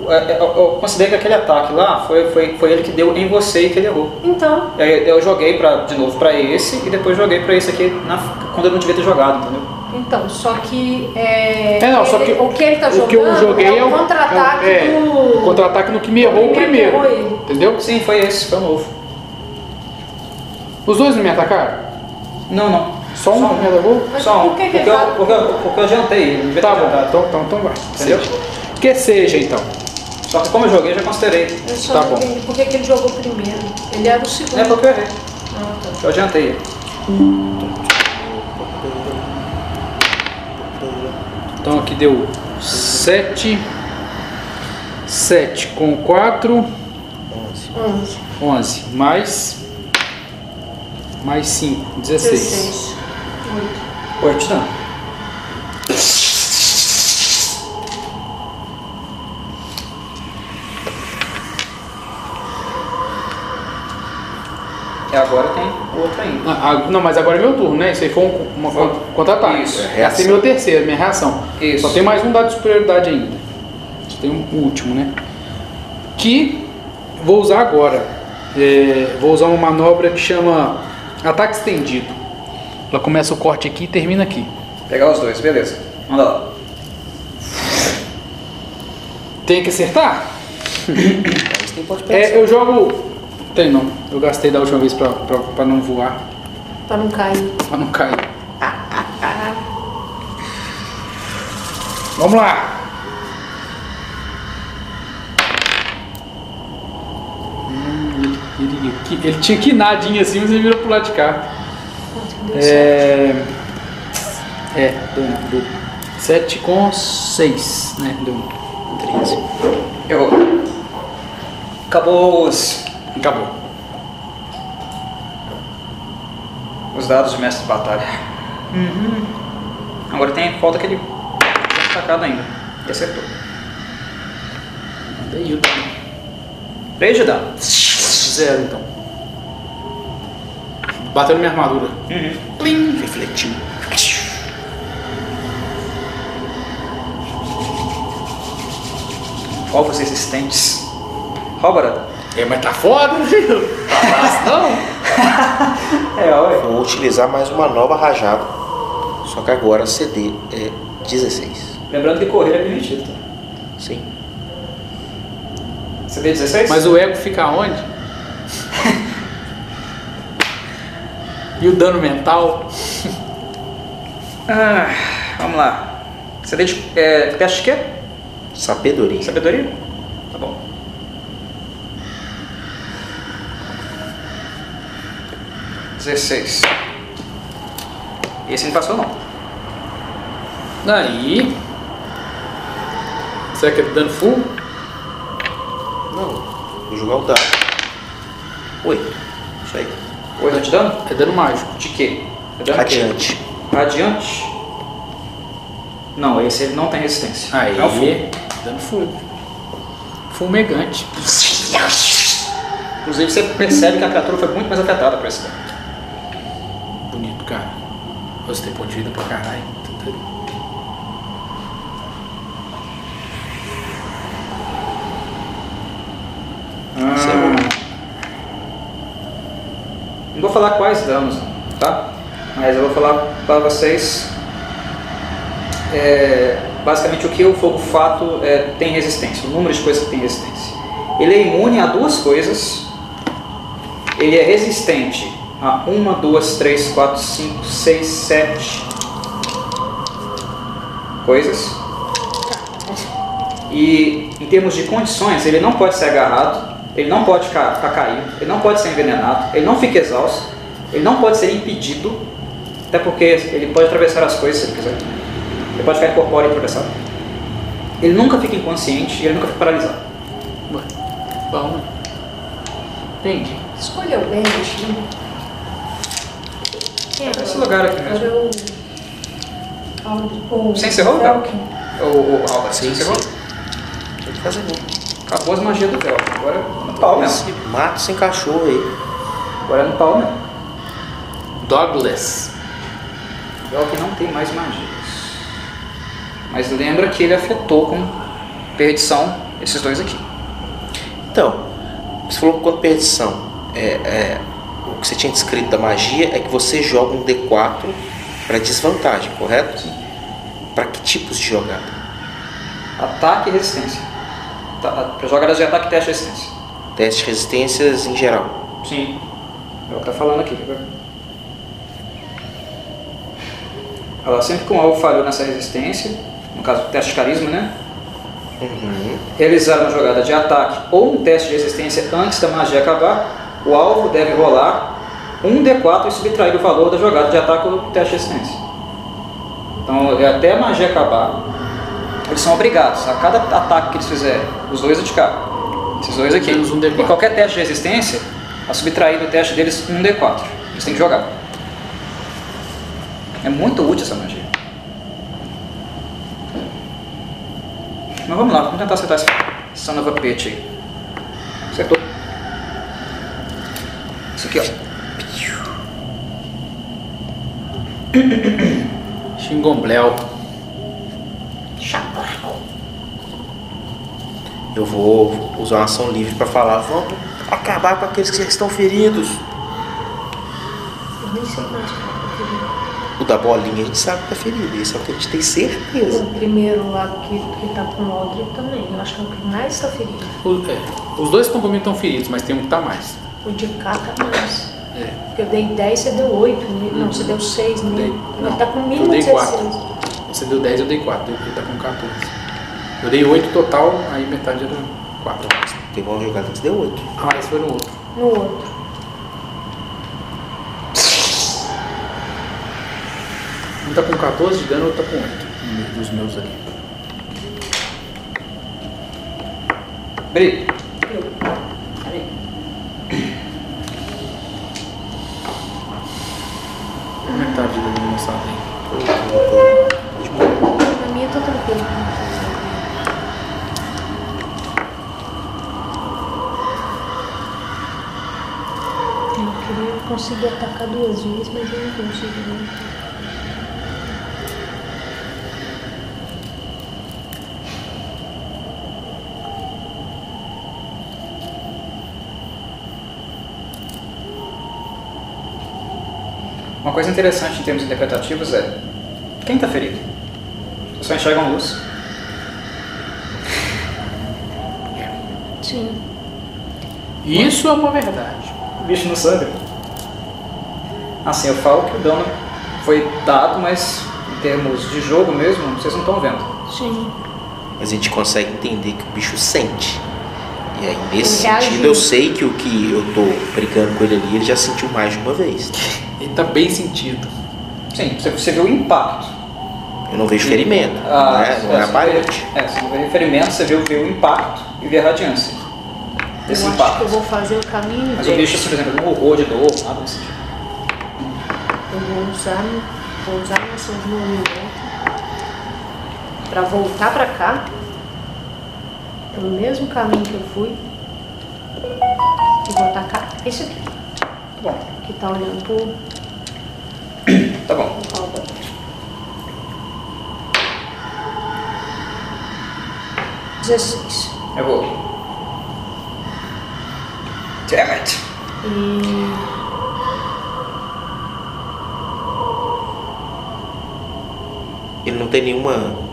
eu, eu considerei que aquele ataque lá foi, foi, foi ele que deu em você e que ele errou. Então, E aí eu joguei pra, de novo pra esse e depois joguei pra esse aqui na, quando eu não devia ter jogado, entendeu? então, só que, é, É, não, só ele- que o que ele tá o jogando que eu joguei é o contra-ataque é, é, do... o contra-ataque no que me errou o primeiro entendeu? Sim, foi esse, foi o novo. Os dois não me atacaram? Não, não. Só um me atacou? Mas Só um. por que que porque, ele eu, tá- porque, eu, porque eu adiantei ele, Tá ter bom, então, então, então vai. Entendeu? Seja. Que seja então. Só que como eu joguei, eu já considerei. Eu só Tá bom. por que que ele jogou primeiro. Ele era o segundo. É porque eu errei. Ah, tá. Eu adiantei. Então aqui deu 7. 7 com 4, 11. 11. 11. Mais. Mais 5, 16. 16. 8. Oito não. E agora tem outro ainda. Ah, ah, não, mas agora é meu turno, né? Isso aí foi um, uma Foi. con- contra-ataque. Isso, é Essa é meu terceiro, minha reação. Isso. Só tem mais um dado de superioridade ainda. Só tem um último, né? Que vou usar agora. É, vou usar uma manobra que chama ataque estendido. Ela começa o corte aqui e termina aqui. Pegar os dois, beleza. Manda lá. Tem que acertar? É, eu jogo. Tem não. Eu gastei da última vez pra, pra, pra não voar, Pra não cair. pra não cair. Vamos lá! Hum, ele, ele, ele, ele tinha quinadinho assim, mas ele virou pro lado de cá. Que certo? É. É, deu, deu 7 com 6, né? Deu 13. Errou. Acabou os, Acabou. os dados de mestre de batalha. Agora tem falta aquele destacado ainda. E acertou. Aí o dano. 3 de dano. Zero então. Bateu na minha armadura. Uhum. Refletiu. Ovos resistentes. Róbara. É, mas tá foda, viu? Tá não. É, olha. Vou utilizar mais uma nova rajada. Só que agora CD é 16. Lembrando que correr é permitido, tá? Sim. CD 16? Mas o ego fica onde? e o dano mental? Ah, vamos lá. CD de. É, teste de quê? Sabedoria. Sabedoria? Tá bom. Dezesseis. Esse não passou não. Daí. Será que é dano full? Não. Vou jogar o dado. Oito. Isso aí. Oito de dano? É dano mágico. De quê? É dano de quê? Radiante. Radiante? Não, esse ele não tem resistência. Aí. É o full. Dano full. Fumegante. Inclusive você percebe que a criatura foi muito mais afetada por esse dano. Cara. Você tem ponto de vida pra caralho. Ah. Não vou falar quais danos, tá? Mas eu vou falar para vocês é, basicamente o que o fogo fato é, tem resistência, o número de coisas que tem resistência. Ele é imune a duas coisas. Ele é resistente a uma, duas, três, quatro, cinco, seis, sete coisas. E em termos de condições, ele não pode ser agarrado, ele não pode ficar, ficar caído, ele não pode ser envenenado, ele não fica exausto, ele não pode ser impedido, até porque ele pode atravessar as coisas se ele quiser. Ele pode ficar incorpóreo e atravessar. Ele nunca fica inconsciente e ele nunca fica paralisado. Bom, né? Entendi. Escolheu bem, bichinho. Quem é Esse lugar aqui mesmo. O... Você encerrou, Velkin. O, o Albert, Sim, você encerrou? Tem que fazer gol. Acabou as magias do Vel. Agora é no pau mesmo. Esse mato sem cachorro aí. Agora é no pau mesmo. Douglas. O Vel que não tem mais magias. Mas lembra que ele afetou com perdição esses dois aqui. Então, você falou que quando perdição, é, é, que você tinha descrito da magia é que você joga um D4 para desvantagem, correto? Para que tipos de jogada? Ataque e resistência. Tá, Para jogadas de ataque, teste de resistência. Teste de resistências em geral. Sim. É o que tá falando aqui. quer ver? Olha lá, sempre que um alvo falhou nessa resistência, no caso teste de carisma, né? Uhum. Realizar uma jogada de ataque ou um teste de resistência antes da magia acabar, o alvo deve rolar um D4 e subtrair o valor da jogada de ataque ou teste de resistência. Então, é até a magia acabar, eles são obrigados a cada ataque que eles fizerem, os dois de cá, esses dois aqui, um D4. e qualquer teste de resistência, a subtrair do teste deles um D4. Eles têm que jogar. É muito útil essa magia. Mas vamos lá, vamos tentar acertar esse son of a bitch aí. Acertou. Isso aqui, ó. Xingombléu. Eu vou usar uma ação livre para falar. Vamos acabar com aqueles que já estão feridos. Eu nem sei mais é o da bolinha a gente sabe que tá ferido. Esse é o que a gente tem certeza. O primeiro lá que, que tá com o Aldrich também. Eu acho que é o que mais tá ferido. O- é, os dois estão comigo estão feridos, mas tem um que tá mais. O de cá tá mais. É. Porque eu dei 10, você deu 8. Não, você deu 6 nele. Dei- Ele não, tá com eu mínimo dei 16. quatro. Você deu 10, eu dei 4. Ele tá com 14. Eu dei 8 total, aí metade era 4. Teve uma jogada que deu 8. Ah, esse foi no outro. No outro. Um tá com 14 de dano, o outro tá com 8. No meio dos meus ali. Bri. Eu. Peraí. Aí. Na minha tá tranquilo. Eu queria conseguir atacar duas vezes, mas eu não consigo. Né? Uma coisa interessante em termos interpretativos é quem está ferido? Só enxergam luz. Sim. Isso é uma verdade. O bicho não sangra. Assim, eu falo que o dano foi dado, mas em termos de jogo mesmo, vocês não estão vendo. Sim. Mas a gente consegue entender que o bicho sente. E aí, nesse Ele sentido, reagiu. eu sei que o que eu tô brincando com ele ali, ele já sentiu mais de uma vez. Ele tá bem sentido. Sim, você, vê o impacto. Eu não vejo ferimento, Ah, não é, não é você aparente. vê- É, você não vê ferimento, você vê, o- vê o impacto e vê a radiância desse eu acho impacto. que eu vou fazer o caminho Mas o bicho, por exemplo, não urrou de dor, nada desse tipo. Eu vou usar, vou usar a ação de movimento para voltar para cá, pelo mesmo caminho que eu fui, e vou atacar esse aqui, Tá bom, que tá olhando pro, tá bom. Dezesseis. Errou. Damn it. E. Ele não tem nenhuma.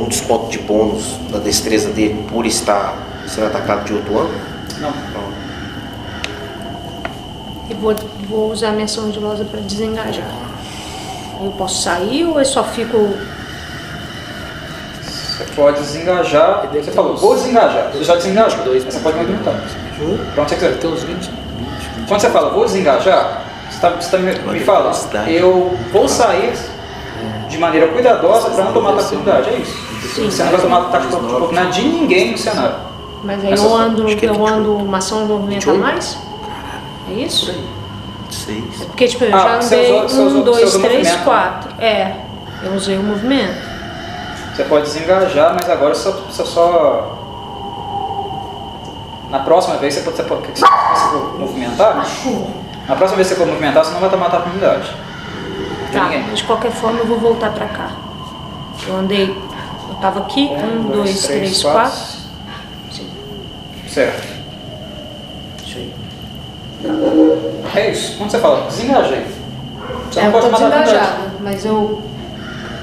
Nenhum desconto de bônus na destreza dele por estar sendo atacado de outro ângulo? Não. Não. E vou, vou usar minha ação ardilosa para desengajar. Eu posso sair ou eu só fico. Você pode desengajar. Você falou, vou desengajar. Você já desengajou. Dois. Você pode movimentar. Pra onde você quiser. Tem uns 20, 20, 20. Quando você fala, vou desengajar, você, tá, você tá me, me fala, eu vou sair de maneira cuidadosa para não tomar de oportunidade. É isso. Sim. Você não vai tomar ataque de oportunidade de ninguém no cenário. Mas aí eu só- ando, é eu 28. ando uma ação de movimento a 28? mais? É isso? Seis. Porque, tipo, eu Ah, já andei um, dois, três, quatro. É, eu usei o movimento. Você pode desengajar, mas agora você precisa só. Na próxima vez você pode. Você pode se você for movimentar, na próxima vez que você for movimentar, você não vai tomar ataque de unidade. De Tá, ninguém. mas de qualquer forma eu vou voltar pra cá. Eu andei, tava aqui, um, dois, três, quatro. Sim. Certo. Isso aí. É isso. Quando você fala desengajei, você É, não eu pode tô de unidade. desengajada, mas eu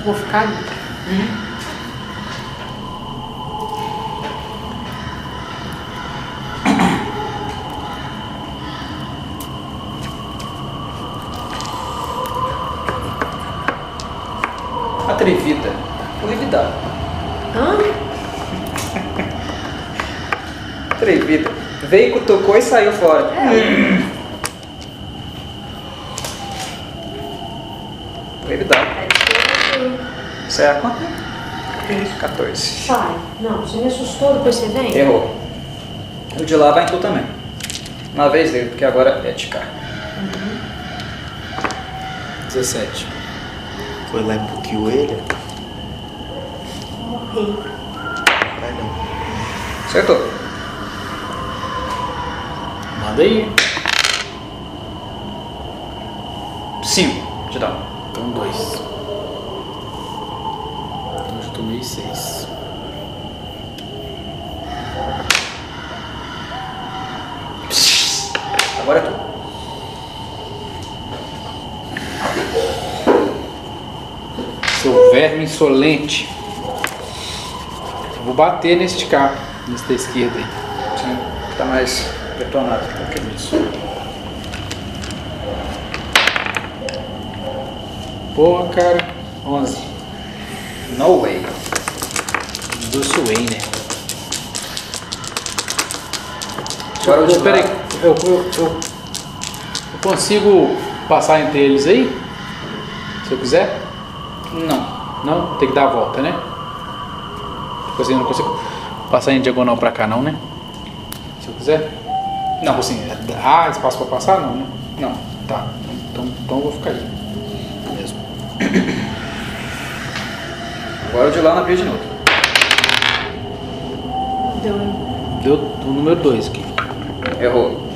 vou ficar ali. Veio, cutucou e saiu fora. Atrevida. Você é a quanto? 14. Sai. Não, você me assustou, depois você vem? Errou. O de lá vai em tu também. Na vez dele, porque agora é de cá. 17. Foi lá e puquiu ele? Morri. Vai não. Acertou. Manda aí. 5 de dano. Então, dois. Então, já tomei seis. Agora é tu. Seu verme insolente. Eu vou bater neste carro, nesse da esquerda aí. Sim, tá mais detonado. Que isso? Porra, cara. 11. No way. Do Swain, né? Agora de Eu- Peraí, eu, eu, eu, eu consigo passar entre eles aí? Se eu quiser? Não. Não? Tem que dar a volta, né? Tipo assim, eu não consigo passar em diagonal pra cá, não, né? Se eu quiser? Não. Assim, há espaço pra passar? Não, né? Não. Tá. Então, então eu vou ficar aí. Mesmo. Agora o de lá na via de novo. Deu. Deu o número 2 aqui. Errou.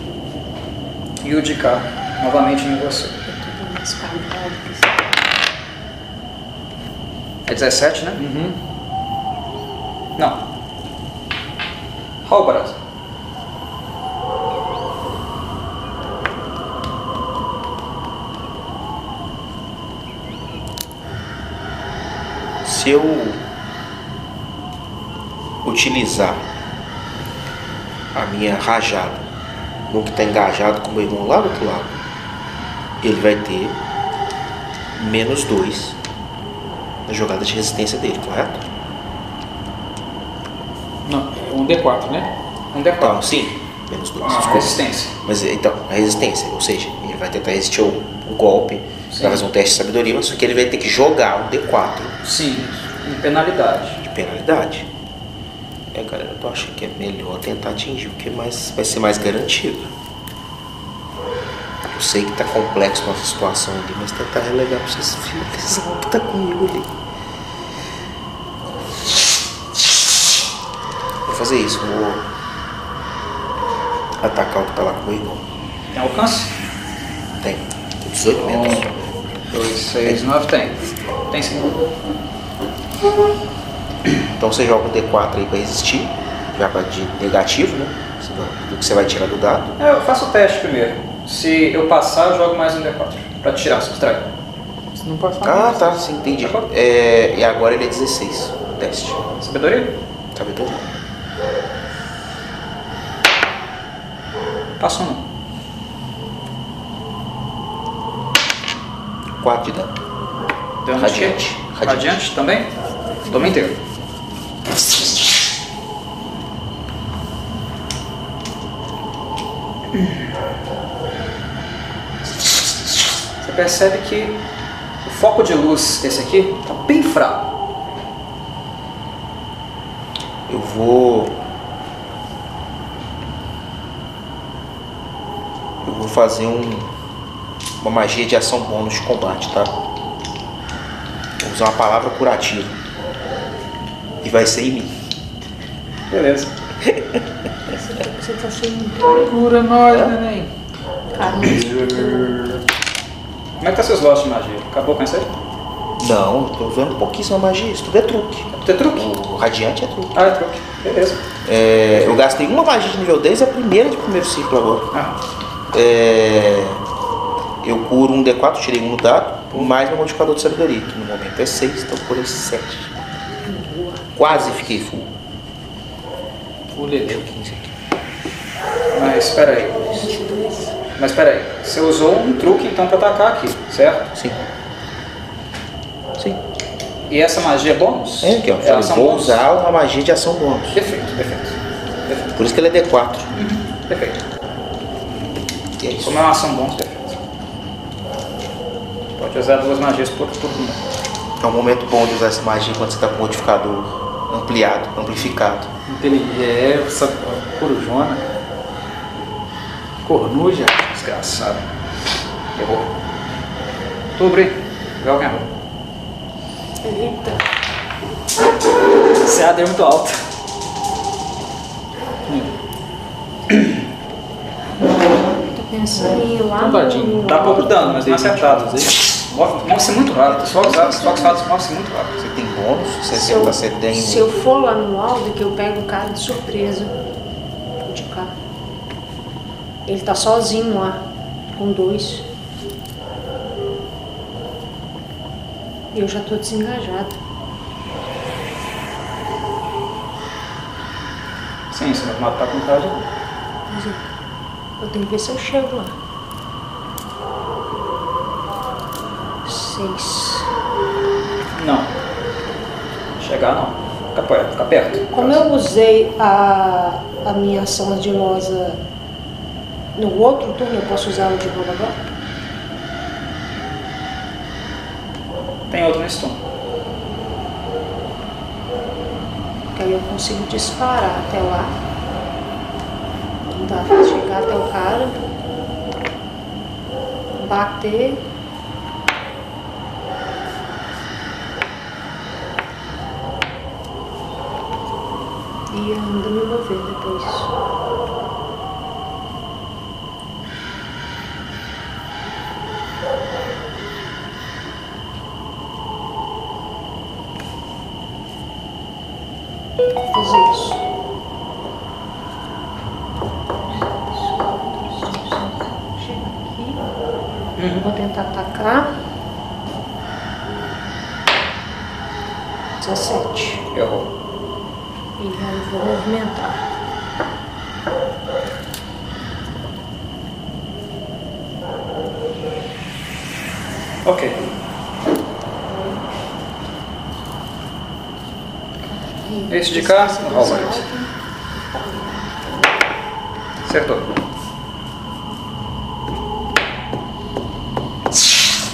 E o de cá, novamente em você. É 17, né? Uhum. Não. Halbarad. Se eu utilizar a minha rajada no que está engajado com o meu irmão lá do outro lado, ele vai ter menos 2 na jogada de resistência dele, correto? Não, é um D4, né? Um D4. Então, sim, menos 2. Ah, resistência. Mas então, a resistência, ou seja, ele vai tentar resistir o, o golpe, Vai fazer um teste de sabedoria, mas só que ele vai ter que jogar um D4 Sim, em penalidade. de penalidade. É, galera, eu tô achando que é melhor tentar atingir o que mais vai ser mais garantido. Eu sei que tá complexo nossa situação ali, mas tentar relegar pra vocês finalizar o que tá comigo ali. Vou fazer isso, vou atacar o que tá lá com o meu irmão. Tem alcance? Tem 18 metros. 2, 6, 9, tem. Tem sim. Então você joga um D4 aí pra resistir, já pra de negativo, né? Você Do que você vai tirar do dado. É, eu faço o teste primeiro. Se eu passar, eu jogo mais um D4. Pra tirar, subtrair. Se não passar. Ah, tá, sim, entendi. É, e agora ele é 16, o teste. Sabedoria? Sabedoria. Passou não. 4 de dano. Um Radiante. Radiante. Radiante também? Toma inteiro. Você percebe que o foco de luz desse aqui tá bem fraco. Eu vou. Eu vou fazer um. Uma magia de ação bônus de combate, tá? Vou usar uma palavra curativa. E vai ser em mim. Beleza. Você tá sendo Cura nós, neném. caramba. Como é que tá seus lotes de magia? Acabou com isso aí? Não, tô usando pouquíssima magia, isso tudo é truque. Tem truque? O radiante é truque. Ah, é truque. Beleza. É, eu gastei uma magia de nível 10 e a primeira de primeiro ciclo agora. Ah, É, eu curo um D4, tirei um no dado, mais meu modificador de sabedoria, que no momento é 6, então eu curei 7. Quase fiquei full. O Lelê. Deu 15 aqui. mas espera aí. Mas espera aí. Você usou um truque então pra atacar aqui, certo? Sim. Sim. E essa magia é bônus? É aqui, ó. Falei, vou bônus? usar uma magia de ação bônus. Perfeito, perfeito. Perfeito. Por isso que ele é D4. Perfeito. E é isso. Como é uma ação bônus, perfeito. Pode usar duas magias por turno. É um momento bom de usar essa magia quando você está com o modificador ampliado, amplificado. Inteligente. É, essa corujona. Cornuja. Desgraçado. Errou. Tubre. Vê alguém errou. Eita. Esse é muito alto. Um dadinho. no... Dá pouco dano, mas não é acertado. Move- Move-se muito rápido. Os fogos os fogos fatos move-se muito rápido. Você tem bônus, você Se eu, acerta, você tem. se eu for lá no Aldo, que eu pego o cara de surpresa. De cá. Ele tá sozinho lá, com dois. E eu já tô desengajada. Sim, você vai matar com cara de... Eu, tenho que ver se eu chego lá. Seis. Não. Chegar não. Fica perto. Fica perto. Como eu usei a, a minha ação ardilosa no outro turno, eu posso usá-la de novo agora? Tem outro nesse turno. Que aí eu consigo disparar até lá. Tá, chegar até o cara. Bater. E ainda me mover depois. fazer isso. Chega aqui. Vou tentar atacar. 17. Errou. E aí vou movimentar. Ok. Esse de cá, Howard. Acertou.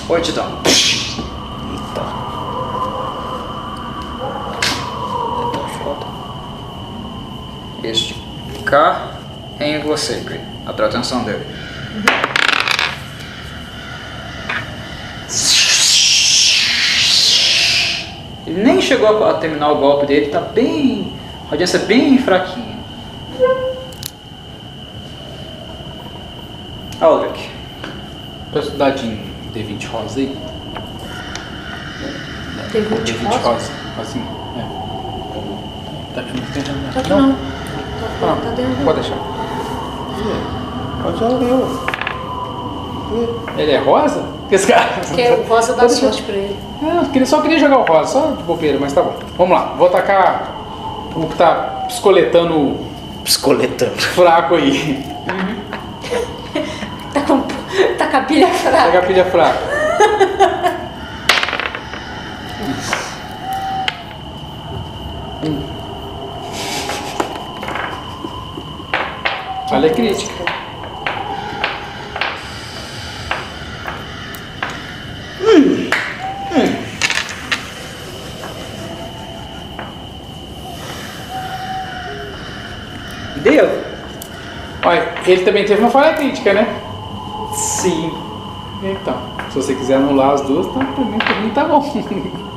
Oito de dano. Eita. Então, foda. Este de cá em você, Gri. Atrai a atenção dele. Ele nem chegou a a terminar o golpe dele, tá bem. A audiência bem fraquinha. Aldrich. Posso dar de D20 rosa aí? Teve um D20 rosa? rosa. Assim, é. Tá aqui no Tá aqui não. Tá, Ah, tá dentro pode deixar. Mas já leu. Ele é rosa? Esse cara. Que é o rosa dá sorte pra ele. Queria- só queria jogar o rosa, só de bobeira, mas tá bom. Vamos lá, vou atacar o que tá piscoletando Piscoletando. fraco aí. Tá com, tá com a pilha fraca. Pega a pilha fraca. Hum. Falha crítica. Deu? Olha, ele também teve uma falha crítica, né? Sim. Então, se você quiser anular as duas, tá, pra, mim, pra mim tá bom.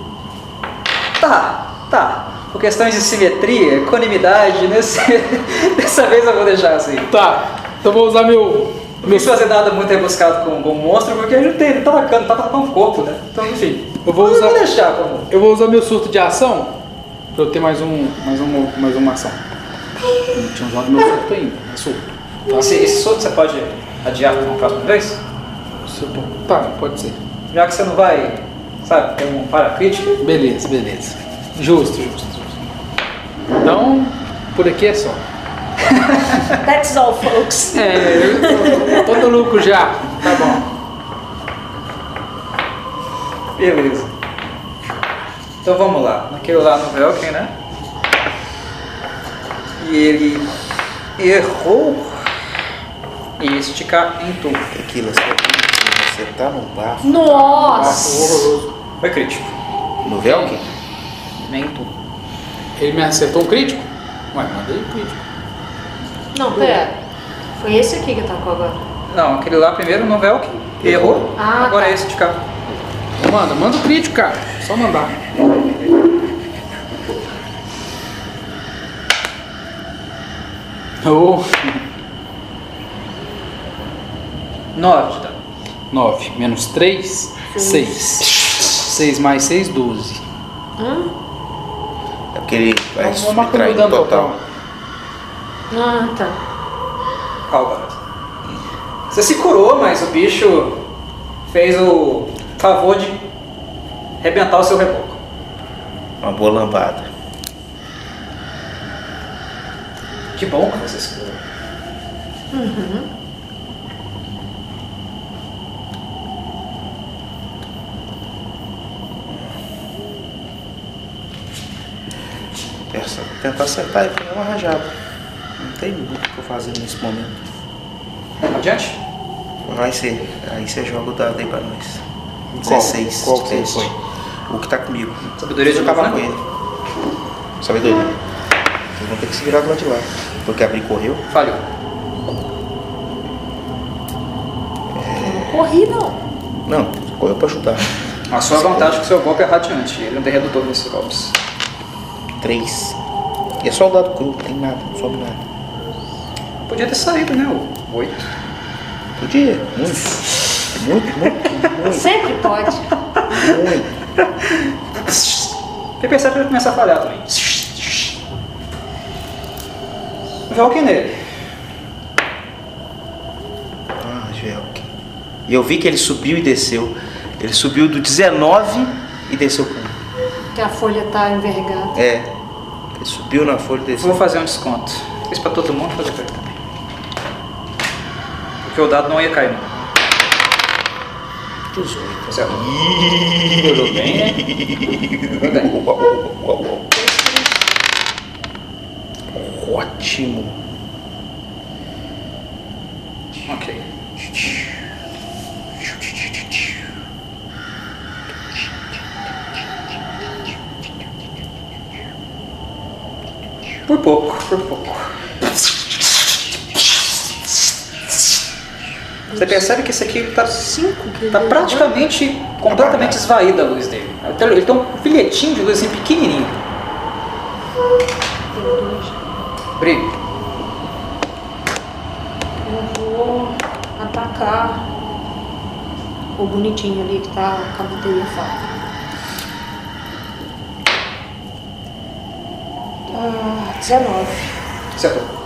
Tá, tá. Por questões de simetria, equanimidade, nesse... dessa vez eu vou deixar assim. tá, então vou usar meu. Não quis fazer nada muito rebuscado com, com o monstro, porque ele tem, ele tá atacando, tá atacando o corpo, né? Então, enfim. Eu vou usar- vou deixar. Eu vou usar meu surto de ação pra eu ter mais um. mais, um, mais uma ação. Eu não tinha usado meu surto ainda. É surto. Esse, esse solto você pode adiar para uma próxima vez? Se eu tô- Tá, pode ser. Já que você não vai, sabe, ter uma falha crítica. Beleza, beleza. Justo, justo, justo. Então, por aqui é só. That's all, folks. É, no lucro já. Tá bom. Beleza. Então vamos lá. Naquele lá no Velkin, né? E ele errou e esticar em tu. Tequila, você, você tá no bafo. Nossa! Horroroso. Foi crítico. No Velkin? Nem tu. Ele me acertou um crítico? Ué, mandei crítico. Não, pera. Foi esse aqui que atacou agora. Não, aquele lá primeiro no Velkin. Errou. Ah, Agora tá. é esse de cá. Manda, manda o crítico, cara. Só mandar. Oh, 9 de dano. 9 menos 3, 6. 6 mais 6, 12. Hã? É porque ele vai Vamos subtrair o no total. Ah, tá. Álvaro. Você se curou, mas o bicho fez o favor de arrebentar o seu reboco. Uma boa lambada. Que bom que você se curou. Essa, tentar acertar e pegar uma rajada. Não tem muito o que eu fazer nesse momento. Adiante. Vai ser. Aí você joga o dado aí pra nós. Qual? 16. Qual que foi? O que tá comigo. Sabedoria de acabar com ele. Sabedoria. Vocês vão ter que se virar do lado de lá. Porque abrir correu. Falhou. Não corri, não. Não, correu pra ajudar. A sua vantagem é que o seu golpe é radiante. Ele não tem redutor nesses golpes. 3. E é só o dado cru, não tem nada, não sobe nada. Podia ter saído, né? O 8. Podia, muito. Muito, muito, muito, Sempre pode. muito. Você percebe que ele começa a falhar também. Velkin nele. Ah, Velk. E eu vi que ele subiu e desceu. Ele subiu do 19 e desceu 1. Que a folha tá envergada. É. Ele subiu na folha e desceu. Vou fazer um desconto. Fiz pra todo mundo, fazer pra ele também. Porque o dado não ia cair, não. 18. Certo? Tudo bem, né? Tudo bem. Uau, uau, uau, uau. Ótimo. Ok. Por pouco, por pouco. Você percebe que esse aqui tá, que tá praticamente, completamente esvaída a luz dele. Ele tem um filhetinho de luz assim pequenininho. Tem dois. Brilho. Eu vou atacar o bonitinho ali que tá com a bateria falta. Ah, 19. Acertou.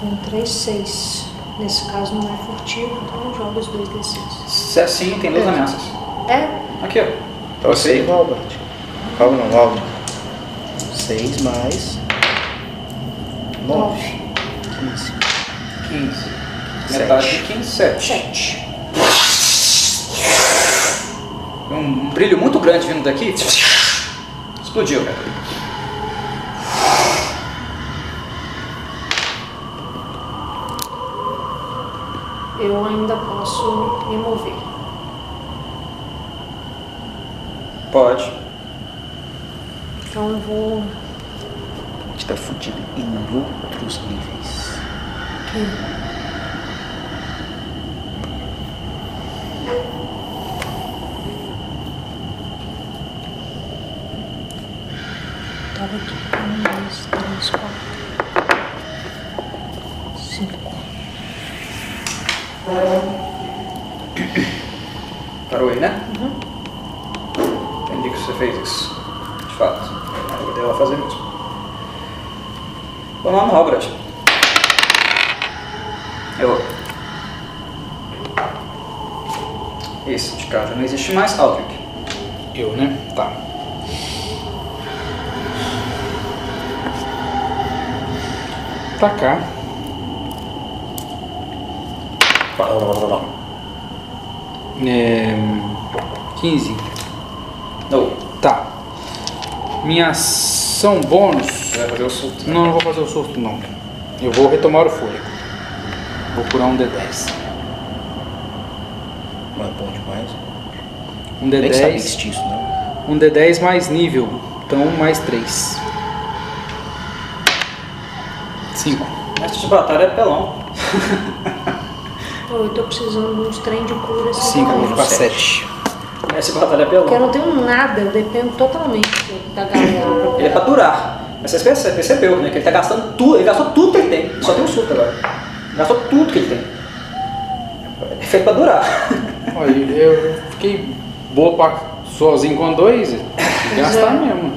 Com 3, 6. Nesse caso não é furtivo, então eu jogo os dois D6. Se é assim, tem duas É. ameaças. É? Aqui, ó. Então eu sei, Albert. Calma não, Albert. 6 mais 9. 15. 15. Sete. Metade de 15, 7. 7. Um, um brilho muito grande vindo daqui. Explodiu, cara. Eu ainda posso me mover. Pode. Então eu vou. A gente tá fudido em outros níveis. Tava aqui. Um, dois, três, quatro. Cinco. Parou aí, né? Entendi que você fez isso. De fato. Eu vou ela fazer mesmo. No Albert. Eu. Esse de cá já não existe mais. Aldrich. Eu, né? Tá. Tacar. É, 15. Não. Tá. Minha ação bônus. Você vai fazer o surto. Não, não vou fazer o surto não. Eu vou retomar o fôlego. Vou curar um D10. Não é bom demais. Um Nem sabia D10. isso, não. Um D10 mais nível. Então mais 3. 5. Mestre de batalha é pelão. Pô, eu tô precisando de uns trem de cura. assim, 5, vou também. ficar 7. Mestre de batalha é Porque eu pelão. não tenho nada, eu dependo totalmente da galera Ele é pra durar. Mas você perce- percebeu, né? Que ele tá gastando tudo. Ele gastou tudo que ele tem. Só tem um surto agora. Gastou tudo que ele tem. É feito pra durar. Olha, eu fiquei boa pra sozinho com dois. Gastar é. mesmo.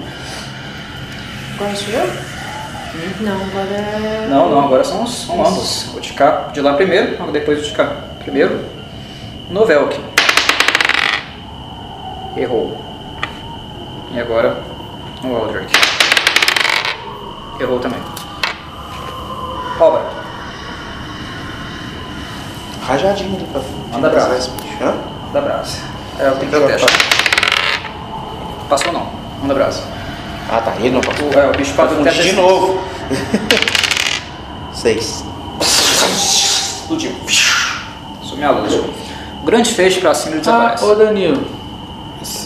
Agora sou eu? Não, agora é. Não, não, agora são, os- são ambos. Vou ticar de lá primeiro, logo depois vou ticar primeiro. Novelk. Errou. E agora o Aldrich. Errou também. Robert. Rajadinho pra Manda brasa. esse bicho. Hã? Manda brasa. É, eu tenho que teste. Passou não. Manda brasa. Ah, tá. Ele não passou. O, é, o bicho teste de novo. Seis. Explodiu. Sumiu a luz. Grande feixe pra cima Ah, desaparece. ô Danilo.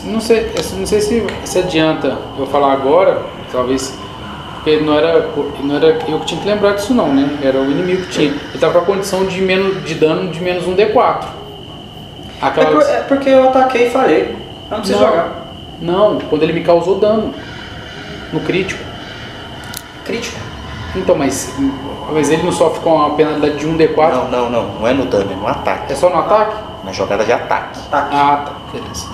Não sei, não sei se, se adianta eu falar agora, talvez. Porque não era, não era eu que tinha que lembrar disso não, né? Era o inimigo que tinha. Ele tava com a condição de, menos, de dano de menos um D4. É, Aquela. por- é porque eu ataquei e falhei. Eu não preciso Não. jogar. Não, quando ele me causou dano. No crítico. Crítico. Então, mas, mas ele não sofre com a penalidade de um D4? Não, não, não. Não é no dano, é no ataque. É só no ataque? Na jogada de ataque. Ataque. Ah, tá. Beleza.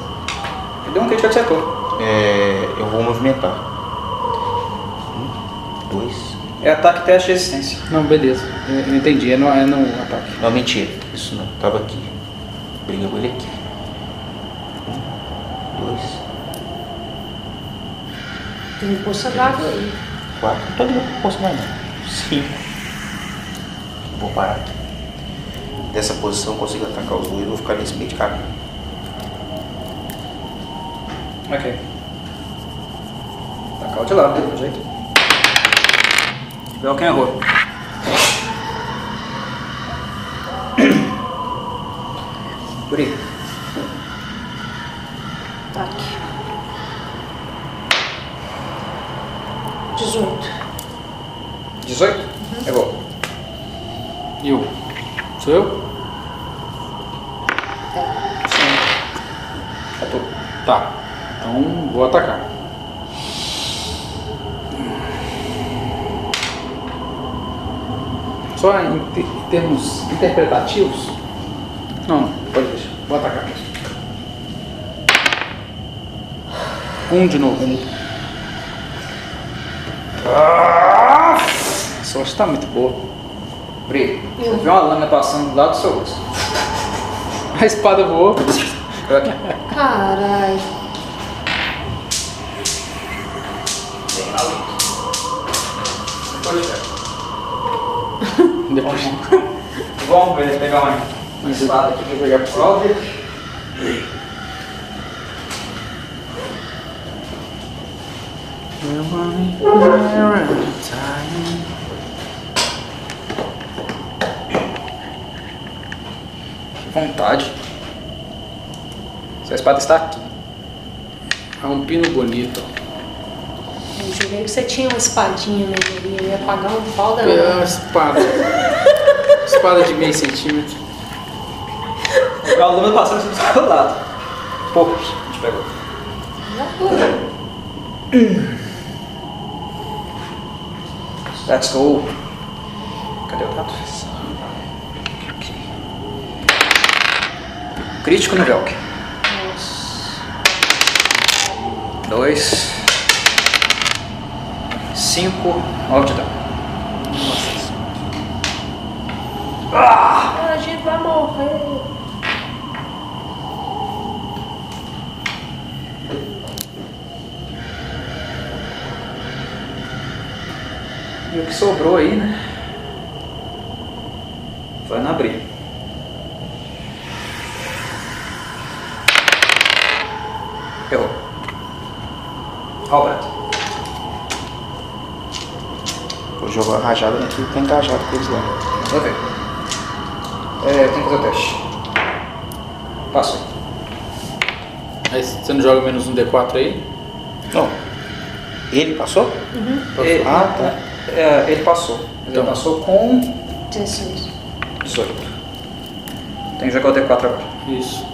Ele deu um crítico acertou. É, eu vou movimentar. Um, dois. É ataque teste de resistência. Não, beleza. Eu, eu entendi. É no, é no ataque. Não, mentira. Isso não. Tava aqui. Briga com ele aqui. Um, dois, Tem poça d'água aí. Quatro. Não tô ligando pra posso mais não. Cinco. Vou parar aqui. Dessa posição eu consigo atacar os dois. Eu vou ficar nesse meio de caminho. Ok. Tacar o de lado, pelo jeito. Vê quem errou. Guri, Ataque. 18. 18? Errou. Eu. Sou eu? É tu. Tá. Então vou atacar. Só em, te- em termos interpretativos? Não, não, pode deixar. Vou atacar mesmo. Um de novo. Ah! A sorte tá muito boa. Guri, você viu uma lâmina passando do lado do seu rosto. A espada voou. Vê. Caralho. Bem maluco. Depois. Vamos ver, pegar uma uma espada aqui pra pegar prova. Que vontade. Sua espada está aqui. É um pino bonito. Eu jurei que você tinha uma espadinha ali. Eu ia pagar um pau da É uma espada. espada de meio centímetro. A lâmina passando do seu lado. Poucos a gente pegou. Let's go. Cadê o? Aqui. Crítico no Velk. Dois. Cinco. Nove de dano. Ah, a gente vai morrer. E o que sobrou aí, né? Vai na briga. Errou. Robert. Vou jogar a rajada que tá engajado com eles lá. Vamos ver. É, tem que fazer o teste. Passou. Aí você não joga menos um D4 aí? Não. Ele passou? Ele, Ah, tá. É, ele passou. Ele Então. passou com 16. 18. Tem que jogar o D4 agora. Isso.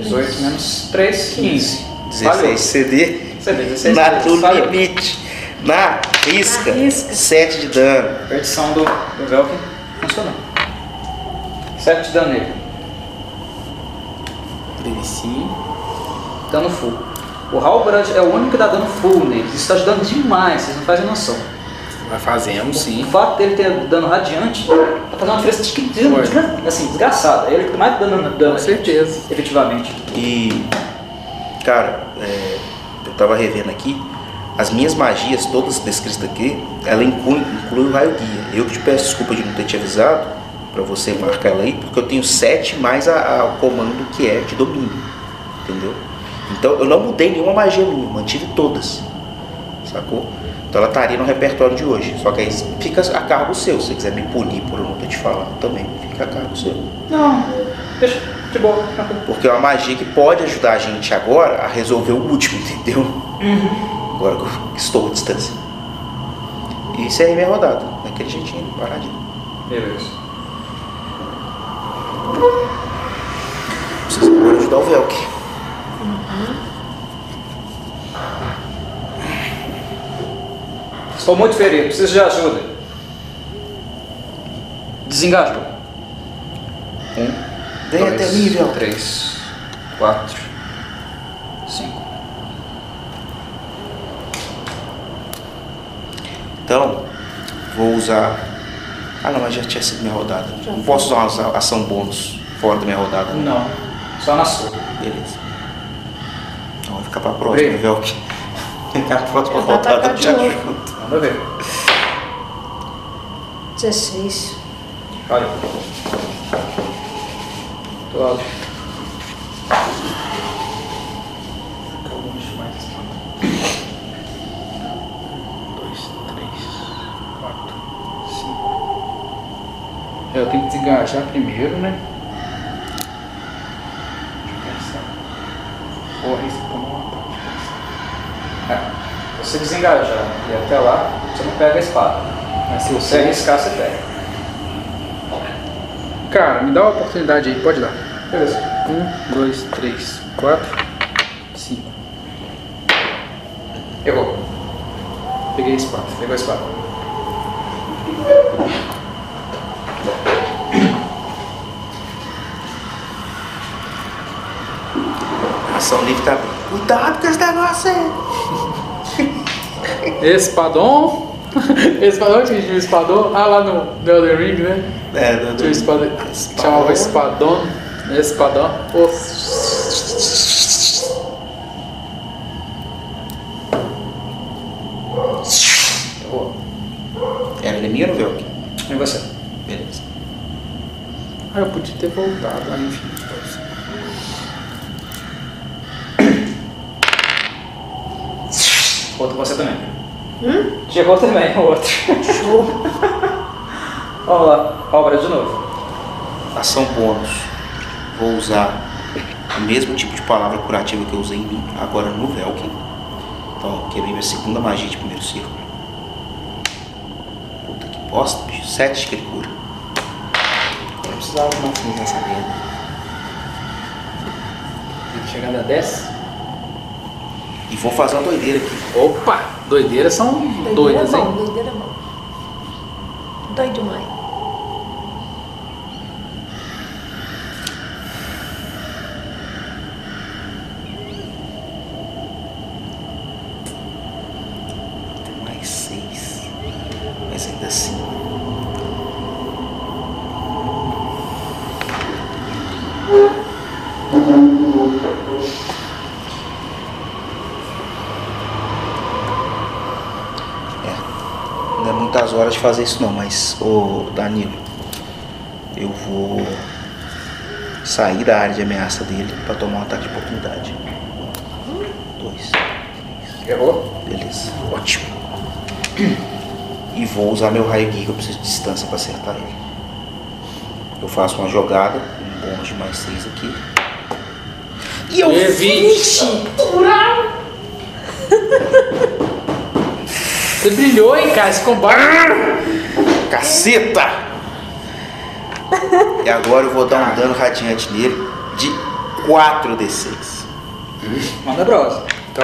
18 menos 3, 15. 16 CD. Você vê, 16 Na, no limite. Na risca. Na risca. 7 de dano. Perdição do, do Velkin funcionou. 7 de dano nele. Previci. Dano full. O Halbrand é o único que dá dano full nele. Isso está ajudando demais, vocês não fazem noção. Mas fazemos O sim. fato dele ter dano radiante tá fazendo uma diferença de- de- assim, desgraçada. É ele que mais dano dano Com certeza. efetivamente. E, cara, é, eu tava revendo aqui, as minhas magias, todas descritas aqui, ela inclui, inclui o raio guia. Eu te peço desculpa de não ter te avisado, pra você marcar ela aí, porque eu tenho 7 mais a, a- o comando que é de domínio, entendeu? Então eu não mudei nenhuma magia minha, mantive todas, sacou? Então ela estaria no repertório de hoje, só que aí fica a cargo seu, se você quiser me punir por eu não ter te falado também, fica a cargo seu. Não, deixa, de boa. Porque é uma magia que pode ajudar a gente agora a resolver o último, entendeu? Agora que eu estou à distância. E encerrei minha rodada, daquele jeitinho, paradinho. Beleza. Preciso agora ajudar o Velk. Estou muito ferido, preciso de ajuda. Desengajou. Um, Vem dois, Velk. três, quatro, cinco. Então, vou usar. Ah não, mas já tinha sido minha rodada. Não posso usar uma ação- ação bônus fora da minha rodada. né? Não, só na sua. Beleza. Ficar pra próxima. Velk. A próxima Eu vou rodada atacar eu te ajudo. Manda ver. 16. Olha. Tô alto. dois, três, quatro, cinco. É, Eu tenho que desengajar primeiro, né? Deixa eu pensar. Vou arriscar uma parte. Desengajar e ir até lá, você não pega a espada. Mas se você arriscar, você pega. Cara, me dá uma oportunidade aí, pode dar. Beleza. Um, dois, três, quatro, cinco. Errou. Peguei a espada. Pegou a espada. Ação livre tá bem. Cuidado com esse negócio aí. Espadon. Espadon, onde que tinha o espadon? Ah, lá no The Elden Ring, né? É, do, Tinha o espadon. Chamava espadon. Espadon. Errou. Era inimigo ou Velk? E você? Beleza. Ah, eu podia ter voltado. Ah, enfim. Outro você também. Hum? Chegou também, o outro. Show. Vamos lá. Obra de novo. Ação bônus. Vou usar o mesmo tipo de palavra curativa que eu usei em mim, agora no Velkin. Então, queimei minha segunda magia de primeiro círculo. Puta que bosta, bicho. Sete que ele cura. Eu não precisava de uma nessa merda. Tem chegado a 10? E vou fazer uma doideira aqui. Opa! Doideiras são Doideira doidas, é bom, hein? doideira é bom. Doido demais. Tem mais seis. Mas ainda assim. É. Não é muitas horas de fazer isso não, mas ô Danilo, eu vou sair da área de ameaça dele para tomar um ataque de oportunidade. Um, dois, Errou? Beleza, ótimo. E vou usar meu raio guia, que eu preciso de distância para acertar ele. Eu faço uma jogada, um bônus de mais 6 aqui. E eu Evite! Você brilhou, hein, cara? Esse combate. Caceta! E agora eu vou dar um dano radiante nele de 4d6. Manda brosa. Então,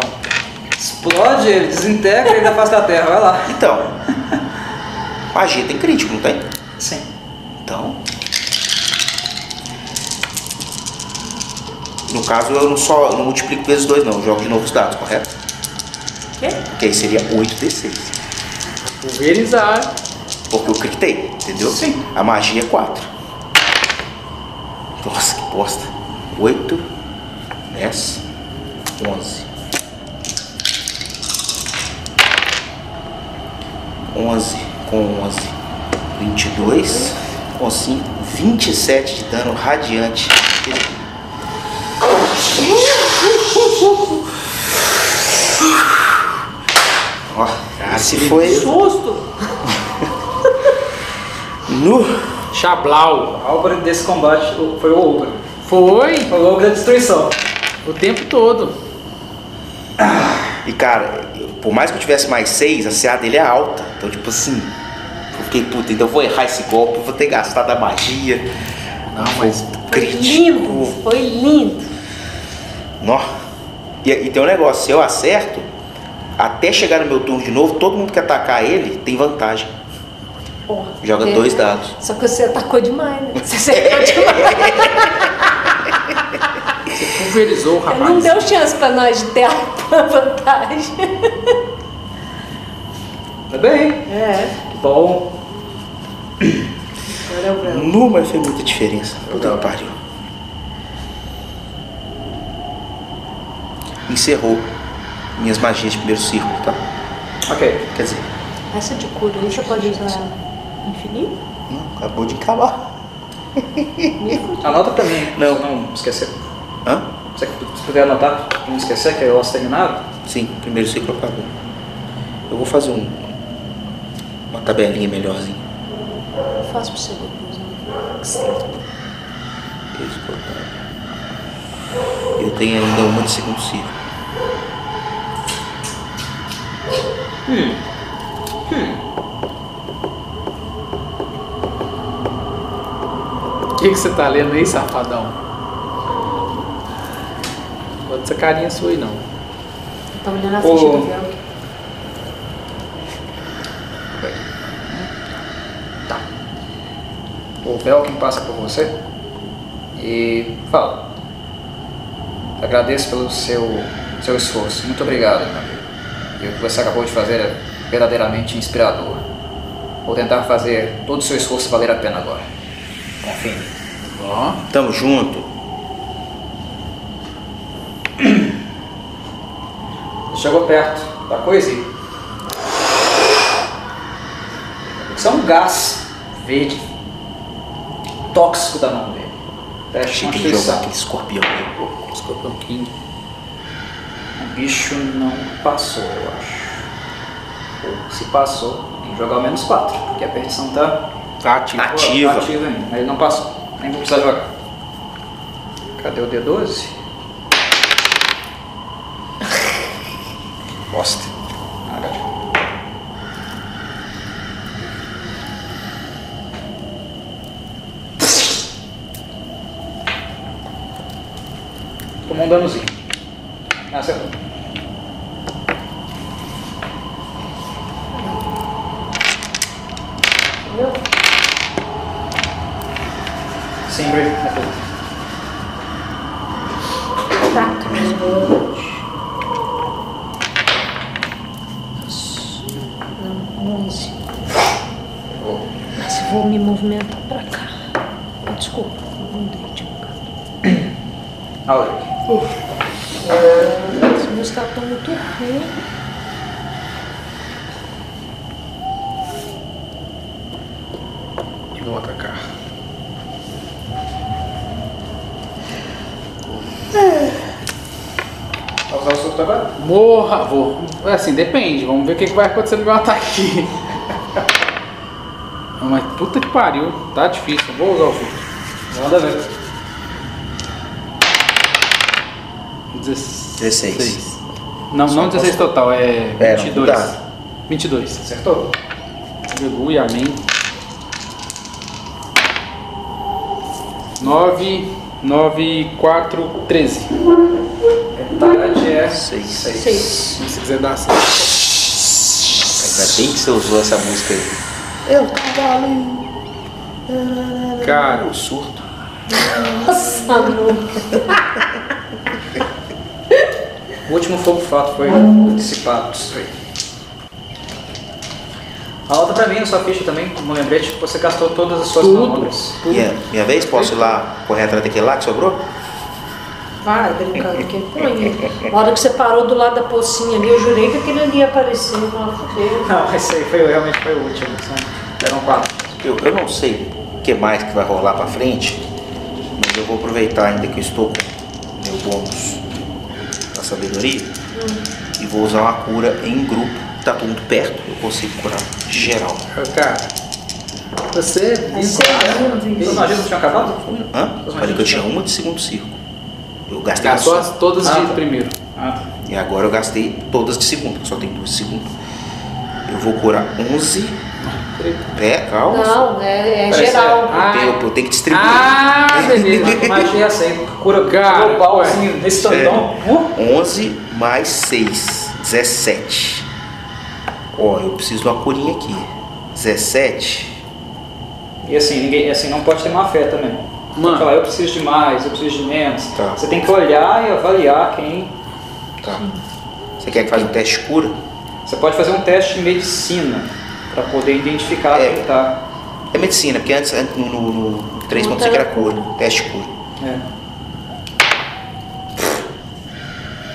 Explode ele, desintegra ele da face da terra. Vai lá. Então, magia tem crítico, não tem? Sim. Então. No caso, eu não só não multiplico vezes 2, não. Eu jogo de novo os dados, correto? Quê? Que aí seria 8d6. Pulverizar. Porque eu critei, entendeu? Sim. A magia é 4. Nossa, que bosta. 8, 10, 11. 11 com 11, 22 com 5, 27 de dano radiante. Ó, esse foi Susto! no Chablau. A obra desse combate foi o ogro. Foi Foi o ogro da destruição. o tempo todo. E cara, por mais que eu tivesse mais 6, a CA dele é alta. Então, tipo assim, eu fiquei, puta, então eu vou errar esse golpe, vou ter gastado a magia. Não, mas Foi Crítico. lindo, foi lindo. Nó. E, e tem um negócio, se eu acerto, até chegar no meu turno de novo, todo mundo que atacar ele tem vantagem. Porra, Joga é. dois dados. Só que você atacou demais, né? Você acertou demais. você pulverizou o rapaz. Não deu chance pra nós de ter a vantagem. Tá bem. É. Que bom. Agora é. Nu, mas fez muita diferença. Puta que pariu. Encerrou minhas magias de primeiro círculo, tá? Ok. Quer dizer, Essa de cura aí você pode usar infinito? não, acabou de acabar. Anota pra mim, Não. não esquecer. Hã? Se você puder anotar, pra não esquecer que é o nosso terminado. Sim, primeiro ciclo acabou. Eu vou fazer um, uma tabelinha melhorzinha. Eu faço pra você depois. Né? Eu tenho ainda uma de segundo ciclo. O que, que você tá lendo aí, safadão? Pode ser carinha sua aí, não. Tava olhando a Ô. ficha do véu. Tá. O Velkin passa por você e fala. Agradeço pelo seu, seu esforço. Muito obrigado, meu amigo. E o que você acabou de fazer é verdadeiramente inspirador. Vou tentar fazer todo o seu esforço valer a pena agora. Confie. Ó. Tamo junto. Chegou perto da coisinha. Isso é um gás verde tóxico da mão dele. Teste de constituição. aquele escorpião. Escorpião King. O bicho não passou, eu acho. Ou se passou, tem que jogar ao menos 4, porque a perdição tá ativo. Ativa. ativa ainda. Mas ele não passou. Nem vou precisar jogar. Cadê o D12? Bosta. Tomou um danozinho. Acertou. Entendeu? Sim, Bri. É tudo. Tá, cara. Não, 11. Oh. Mas eu vou me movimentar pra cá. Ah, Desculpa, não mudei de lugar. Esse música tá muito ruim. E vou atacar. Vai usar o surto agora? Morra, vou. É Assim, depende. Vamos ver o que, vai acontecer no meu ataque. Mas puta que pariu. Tá difícil. Vou usar o surto. Manda ver. 16. 16. Não, não 16 total, é É, não, 22. tá. 22. Acertou? Aleluia, amém. 9, 9, 4, 13. Metade é Seis. 6. Seis. Se quiser dar assim. Ainda bem que você usou essa música aí. Eu cavalo. Cara, O surto. Nossa, não. O último fogo fato foi dissipado, destruído. Anota pra mim na sua ficha também, como lembrete, você gastou todas as suas Tudo. manobras. Minha, minha vez? Posso ir lá correr atrás daquele lá que sobrou? Vai brincando que põe. Na hora que você parou do lado da pocinha ali, eu jurei que aquele ali ia aparecer. Não, fudeu. Não, esse aí foi, realmente foi o último. São, eram quatro. Eu, eu não sei o que mais que vai rolar pra frente, mas eu vou aproveitar ainda que eu estou com meu bônus sabedoria e vou usar uma cura em grupo. Tá todo mundo perto, eu consigo curar geral. cara. Você Os isso. magias não tinham acabado? Hã? As Falei que eu tinha uma de segundo círculo. Eu gastei gastou as só. todas Ah, de tá. primeiro. Ah, tá. E agora eu gastei todas de segundo, só tem duas de segundo. Eu vou curar 11. É, calma. Não, é, é geral. Eu, Ah. tenho, eu tenho que distribuir. Ah, beleza. Mas magia assim, cura ué. assim, nesse tantão. Uh, 11 mais 6, 17. Ó, eu preciso de uma curinha aqui. 17. E assim, ninguém, assim, não pode ter má fé também. Mano. que falar, eu preciso de mais, eu preciso de menos. Tá. Você tem que olhar e avaliar quem. Tá. Você quer que faça um teste de cura? Você pode fazer um teste de medicina para poder identificar É. quem tá. É medicina, porque antes antes, no, no, no 3.5 era cura. Teste cura. É.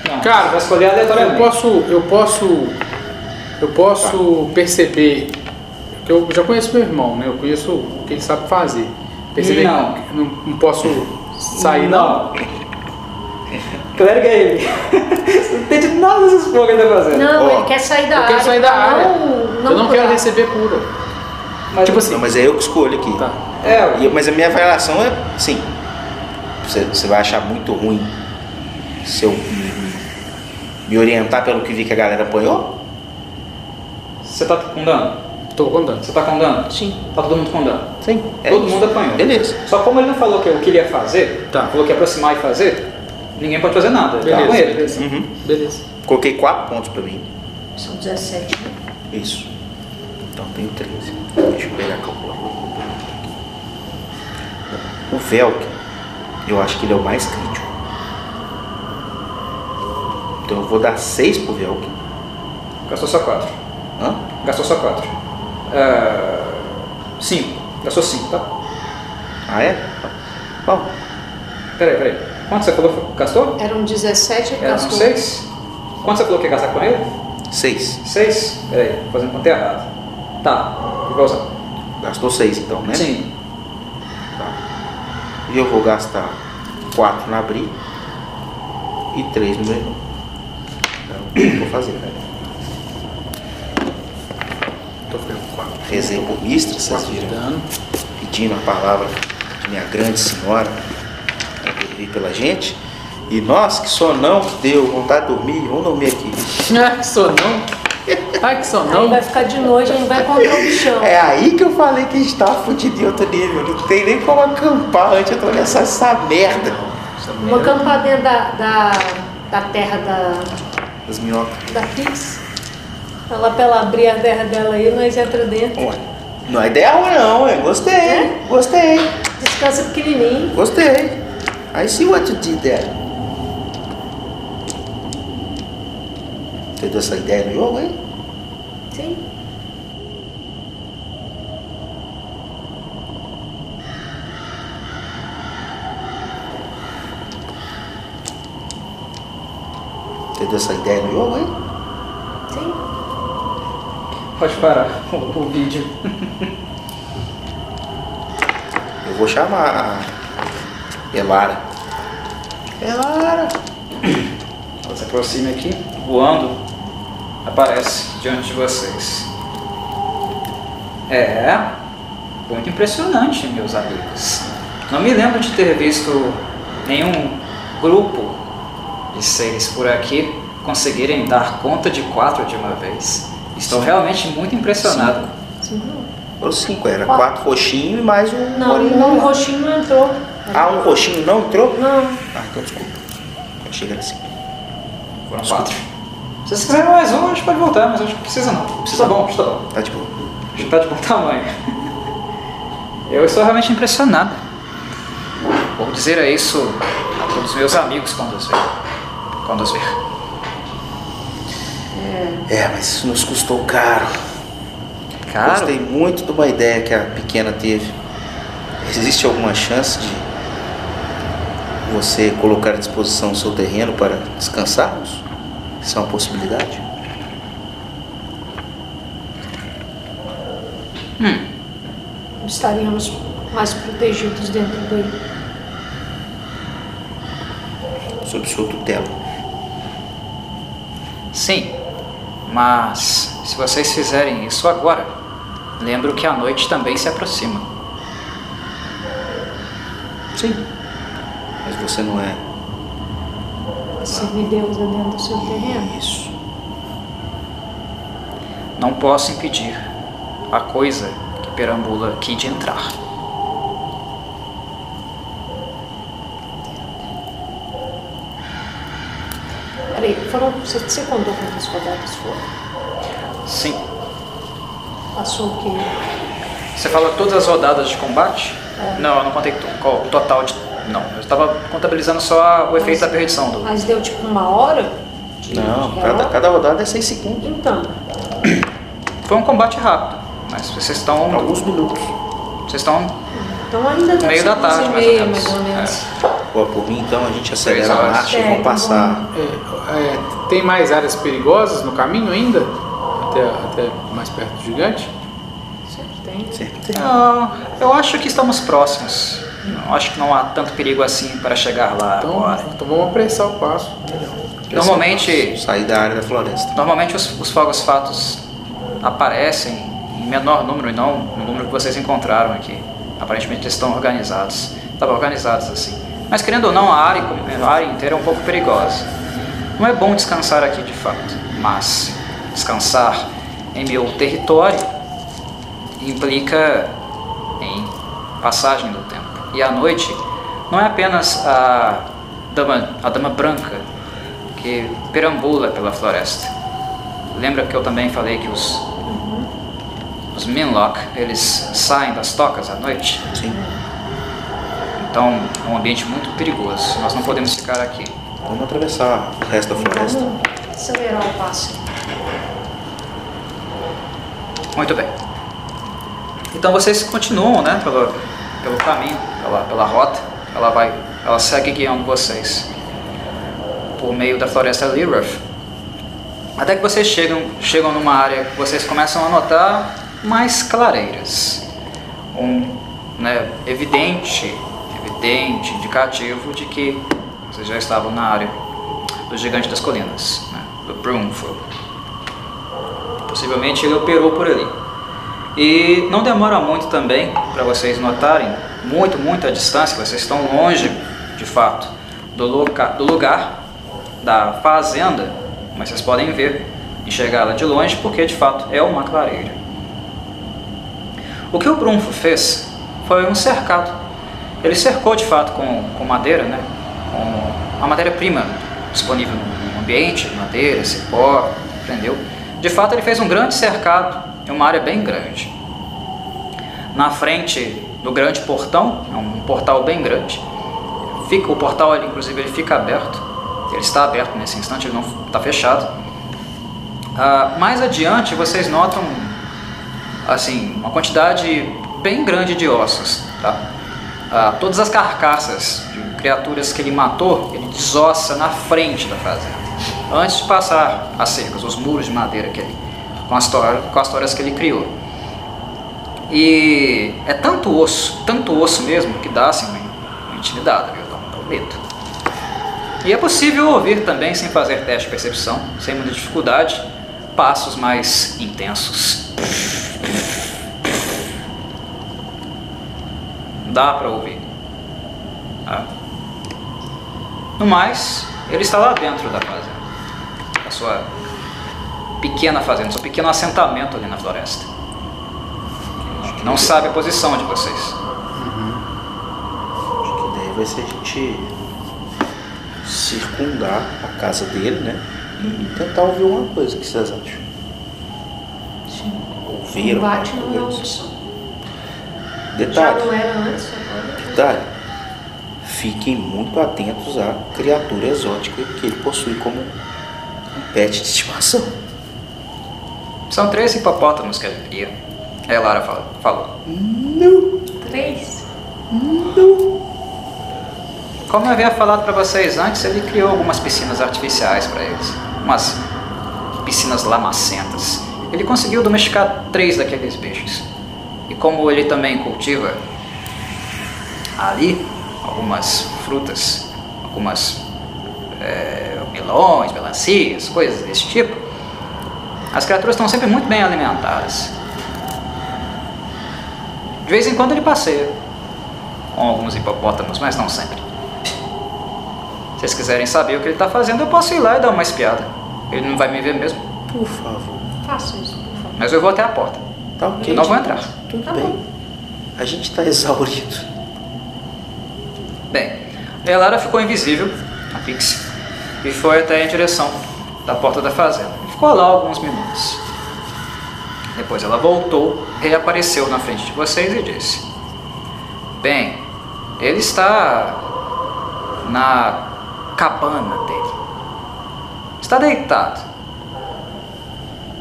Não, Cara, vai escolher eu aleatoriamente. posso, eu posso, eu posso perceber que eu já conheço meu irmão, né? Eu conheço o que ele sabe fazer. Perceber Não. que não, não posso sair não. Clérigo é ele. Não entende nada desses fogos que ele tá fazendo. Não, Ó, ele quer sair da Eu área. quero sair da área. Não, não eu não quero receber cura. Mas, tipo assim, Não, mas é eu que escolho aqui. Tá. É, E- mas a minha avaliação é, sim, você, você vai achar muito ruim se eu me, me orientar pelo que vi que a galera apanhou? você tá com dano? Tô contando. Você tá com dano? Sim. Tá todo mundo com dano. Sim. é todo isso. mundo apanhou. Beleza. Só como ele não falou que o que ele ia fazer, Tá. falou que ia aproximar e fazer, ninguém pode fazer nada. Tá Beleza, com ele. beleza. Uhum. Beleza. Coloquei 4 pontos pra mim. São 17, né? Isso. Então tenho 13. Deixa eu pegar a calculadora. O Velk, eu acho que ele é o mais crítico. Então eu vou dar 6 pro Velk. Gastou só 4. Hã? Gastou só 4. 5. Gastou 5, tá? Ah, é? Bom, Peraí, peraí. Quanto você falou que gastou? Eram 17 e Eram gastou. 6? Quanto você falou que ia gastar com ele? 6. 6? Peraí, fazendo conta errada. Tá, vou usar. Gastou 6 então, né? Sim. Tá. E eu vou gastar 4 na Bri e 3 no meu irmão. Então, eu vou fazer, né? Tô ficando com quatro. Rezei por Mistra, vocês viram? pedindo a palavra de minha grande senhora intervir pela gente. E nós, que sonão que deu, vontade de dormir, vamos dormir aqui. Ai, que sonão. Ai, que Aí sonão. vai ficar de noite, a gente vai encontrar o bichão. É aí que eu falei que a gente tava fudido em outro nível. Não tem nem como acampar antes de atravessar essa merda. Vou acampar dentro da, da, da terra da, As minhocas. da Pix. Ela pra ela abrir a terra dela aí, nós entra dentro. Ué, Não é ideia ruim não, hein? Gostei, É? gostei, Descansa pequenininho. gostei. I see what you did there. Você deu essa ideia no jogo, hein? Sim. Você deu essa ideia no jogo, hein? Sim. Pode parar o, o vídeo. Eu vou chamar Elara. Elara! Ela se aproxima aqui, voando, aparece diante de vocês. É, muito impressionante, meus amigos. Não me lembro de ter visto nenhum grupo de seres por aqui conseguirem dar conta de quatro de uma vez. Estou realmente muito impressionado. Sim. Foram cinco, era Quatro. quatro roxinhos e mais um Não, lá. roxinho não entrou. Ah, um roxinho não entrou? Não. Ah, então desculpa. Eu cheguei assim. Foram quatro. Se vocês quiserem mais um, a gente pode voltar, mas acho que não precisa não. Precisa bom, está bom. Tá de boa. Já está de bom tamanho. Eu estou realmente impressionado. Vou dizer isso a todos os meus amigos quando os ver. Quando os ver. É, mas isso nos custou caro. Caro? Gostei muito de uma ideia que a pequena teve. Existe alguma chance de você colocar à disposição o seu terreno para descansarmos? Isso é uma possibilidade? Estaríamos mais protegidos dentro dele. Sob sua tutela. Sim, mas se vocês fizerem isso agora, lembro que a noite também se aproxima. Sim. Mas você não é Semideusa dentro do seu terreno. isso. Não posso impedir a coisa que perambula aqui de entrar. Peraí, foram, você, você contou quantas rodadas foram? Sim. Passou o quê? Você fala todas as rodadas de combate? É. Não, eu não contei o total de. Não, eu estava contabilizando só o efeito da perdição do. Mas deu tipo uma hora? De, Não, cada, cada rodada é 6 segundos. Então, Foi um combate rápido, mas vocês estão. Alguns minutos. Vocês estão. então ainda deve Meio da tarde, mais ou meia, mais ou menos. Pô, por mim, então a gente acelera a marcha e É, vamos então passar. É, é, tem mais áreas perigosas no caminho ainda? Até, até mais perto do gigante? Sempre tem. Sempre tem. Ah, eu acho que estamos próximos. Acho que não há tanto perigo assim para chegar lá Então, agora. então vamos apressar o passo. Normalmente, Sair da área da floresta. normalmente os, os fogos fatos aparecem em menor número e não no número que vocês encontraram aqui. Aparentemente eles estão organizados. Estavam organizados assim. Mas querendo ou não, a área, a área inteira é um pouco perigosa. Não é bom descansar aqui de fato, mas descansar em meu território implica em passagem do tempo. E à noite não é apenas a dama, a dama branca que perambula pela floresta. Lembra que eu também falei que os os Minlock, eles saem das tocas à noite? Sim. Então é um ambiente muito perigoso. Nós não podemos ficar aqui. Vamos atravessar o resto da floresta. Vamos acelerar o passo. Muito bem. Então vocês continuam, né, pelo, pelo caminho, pela, pela rota. Ela vai, ela segue guiando vocês por meio da floresta Lirath. Até que vocês chegam, chegam numa área que vocês começam a notar mais clareiras. Um né, evidente, evidente indicativo de que vocês já estavam na área do Gigante das Colinas, né, do Brunfell. Possivelmente ele operou por ali. E não demora muito também para vocês notarem, muito, muito à distância, vocês estão longe, de fato, do, loca, do lugar da fazenda, mas vocês podem ver, enxergá-la de longe, porque de fato é uma clareira. O que o Brunfo fez foi um cercado. Ele cercou de fato com, com madeira, né? com a matéria-prima disponível no ambiente, madeira, cipó, entendeu? De fato, ele fez um grande cercado em uma área bem grande. Na frente do grande portão, é um portal bem grande. Fica, o portal, ele, inclusive, ele fica aberto. Ele está aberto nesse instante, ele não está fechado. Ah, mais adiante, vocês notam assim uma quantidade bem grande de ossos. Tá? Ah, todas as carcaças de criaturas que ele matou, ele desossa na frente da fazenda antes de passar as cercas, os muros de madeira que ele, com as, com as toras que ele criou. E é tanto osso, tanto osso mesmo, que dá assim, uma, intimidada, viu? Dá dá um medo. E é possível ouvir também, sem fazer teste de percepção, sem muita dificuldade, passos mais intensos. Dá para ouvir. Tá? No mais, ele está lá dentro da fazenda a sua pequena fazenda, seu pequeno assentamento ali na floresta. Que não sabe a posição de vocês. Acho que a ideia vai ser a gente circundar a casa dele, né? E tentar ouvir alguma coisa. O que vocês acham? Sim. Ouvir Combate alguma não é coisa? opção. Já Detalhe, não era antes, agora. detalhe. Fiquem muito atentos à criatura exótica que ele possui como um pet de estimação. São três hipopótamos que ele cria. Aí a Lara fala- falou. Três. Como eu havia falado para vocês antes, ele criou algumas piscinas artificiais para eles. Umas piscinas lamacentas. Ele conseguiu domesticar três daqueles bichos. E como ele também cultiva ali algumas frutas, algumas é, melões, melancias, coisas desse tipo, as criaturas estão sempre muito bem alimentadas. De vez em quando ele passeia com alguns hipopótamos, mas não sempre. Se vocês quiserem saber o que ele está fazendo, eu posso ir lá e dar uma espiada. Ele não vai me ver mesmo, Por favor. Faça isso, por favor. mas eu vou até a porta. Tá ok. Não vou entrar. Tudo Tá bem. bom. A gente tá exaurido. Bem, a Lara ficou invisível, a Pixie, e foi até em direção da porta da fazenda. Ficou lá alguns minutos. Depois ela voltou, reapareceu na frente de vocês e disse: Bem, ele está na cabana dele. Está deitado.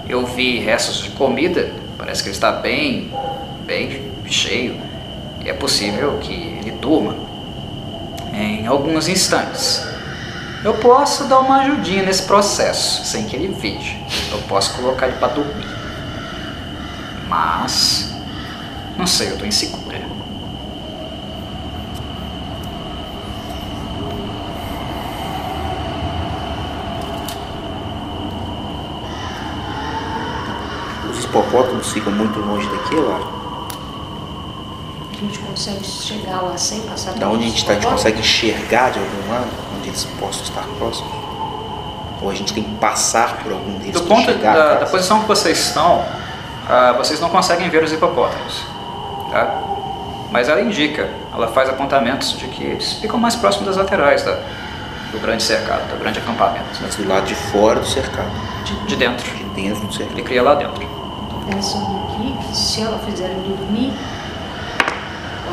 Eu vi restos de comida, parece que ele está bem, bem cheio. E é possível que ele durma em alguns instantes. Eu posso dar uma ajudinha nesse processo, sem que ele veja. Eu posso colocar ele para dormir. Mas. Não sei, eu tô insegura. Os hipopótamos ficam muito longe daqui, Lara. A gente consegue chegar lá sem passar Da onde a gente está, a gente consegue enxergar de algum lado, onde eles possam estar próximos? Ou a gente tem que passar por algum deles Do para ponto chegar da, da posição que vocês estão, ah, vocês não conseguem ver os hipopótamos. Tá? Mas ela indica, ela faz apontamentos de que eles ficam mais próximos das laterais da- do grande cercado, do grande acampamento. Mas do lado de fora do cercado, De, de dentro. de dentro do cercado. Ele cria lá dentro. Tô pensando aqui que se ela fizer dormir,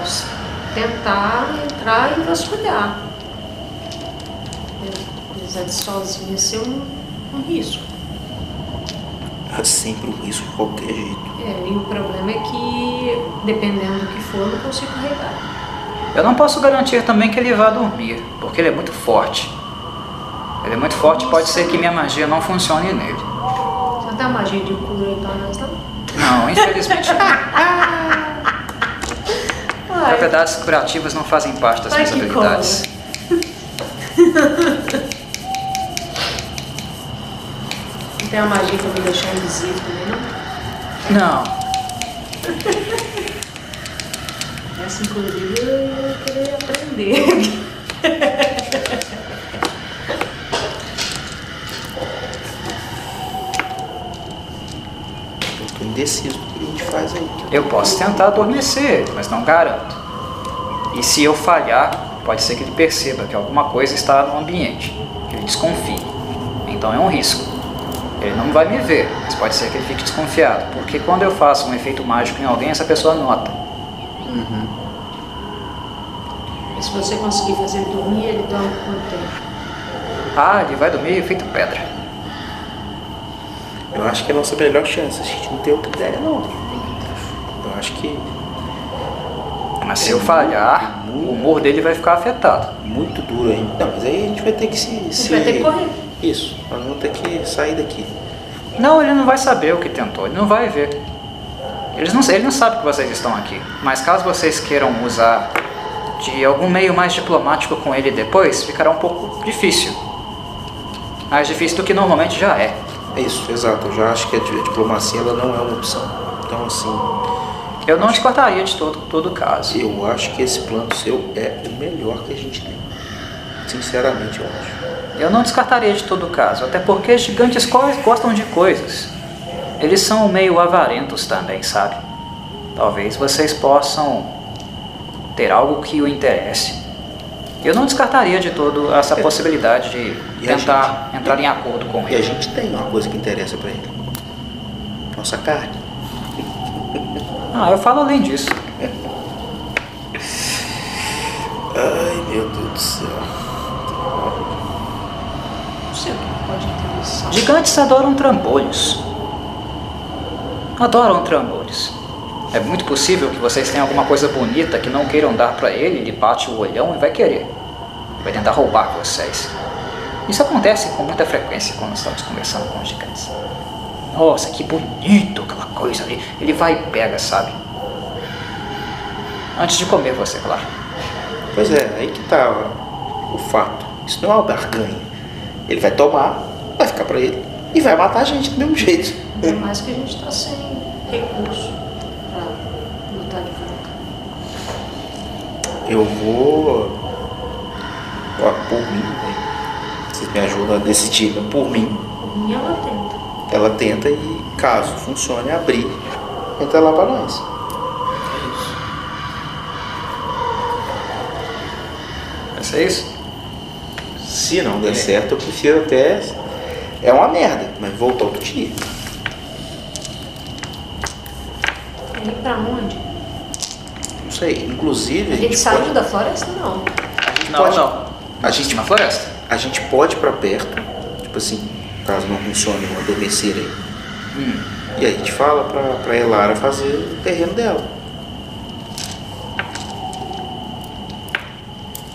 posso tentar entrar e vasculhar. Apesar de sozinha ser um, um risco. É sempre um risco de qualquer jeito. É, e o problema é que, dependendo do que for, eu não consigo carregar. Eu não posso garantir também que ele vá dormir, porque ele é muito forte. Ele é muito forte, pode ser que minha magia não funcione nele. Você não tem a magia de cura nós, não? Não, infelizmente não. Ai, Propriedades curativas não fazem parte das Ai, minhas que habilidades. não tem a magia pra me deixar invisível também, não? Não. Essa, inclusive, eu ia querer aprender. Eu tô indeciso faz aí. Eu posso tentar adormecer, mas não garanto. E se eu falhar, pode ser que ele perceba que alguma coisa está no ambiente, que ele desconfie. Então é um risco. Ele não vai me ver, mas pode ser que ele fique desconfiado, porque quando eu faço um efeito mágico em alguém, essa pessoa nota. E se você conseguir fazer ele dormir, ele dorme quanto tempo? Ah, ele vai dormir feito pedra. Eu acho que é a nossa melhor chance. A gente não tem outra ideia, não. Acho que Mas se eu falhar, o humor dele vai ficar afetado. muito duro ainda. Não, mas aí a gente vai ter que se. A gente se... vai ter que correr. Isso, nós vamos ter que sair daqui. Não, ele não vai saber o que tentou, ele não vai ver. Eles não, ele não sabe que vocês estão aqui. Mas caso vocês queiram usar de algum meio mais diplomático com ele depois, ficará um pouco difícil. Mais difícil do que normalmente já é. É isso, exato. Eu já acho que a diplomacia ela não é uma opção. Então, assim, Eu não descartaria de todo, todo caso. eu acho que esse plano seu é o melhor que a gente tem. Sinceramente, eu acho. Eu não descartaria de todo caso, até porque gigantes gostam de coisas. Eles são meio avarentos também, sabe? Talvez vocês possam ter algo que o interesse. Eu não descartaria de todo essa possibilidade de E a tentar entrar em acordo com E a ele. gente tem uma coisa que interessa pra ele. Nossa carne. Ah, eu falo além disso. Ai, meu Deus do céu. Não sei o que pode interessar. Gigantes adoram trambolhos. Adoram trambolhos. É muito possível que vocês tenham alguma coisa bonita que não queiram dar pra ele, ele bate o olhão e vai querer. Vai tentar roubar vocês. Isso acontece com muita frequência quando estamos conversando com os gigantes. Nossa, que bonito aquela coisa ali. Ele vai e pega, sabe? Antes de comer você, claro. Pois é, aí que tá ó, o fato. Isso não é uma barganha. Ele vai tomar, vai ficar pra ele e vai matar a gente do mesmo jeito. Ainda mais que a gente tá sem recurso pra lutar de volta. Eu vou. Ó, por mim, né? Vocês me ajudam a decidir, mas por mim, Por mim, ela tenta. Ela tenta e, caso funcione, abrir. Entra lá pra nós. Vai ser isso? Se não der certo, eu prefiro até. É uma merda, mas voltar outro dia. E pra onde? Não sei. Inclusive, A gente saiu pode, da floresta? Não. Não, pode- não. A gente, Na floresta. a gente pode ir pra perto, tipo assim, caso não funcione o adormecer aí. Hum. E aí a gente fala pra, pra Elara fazer o terreno dela.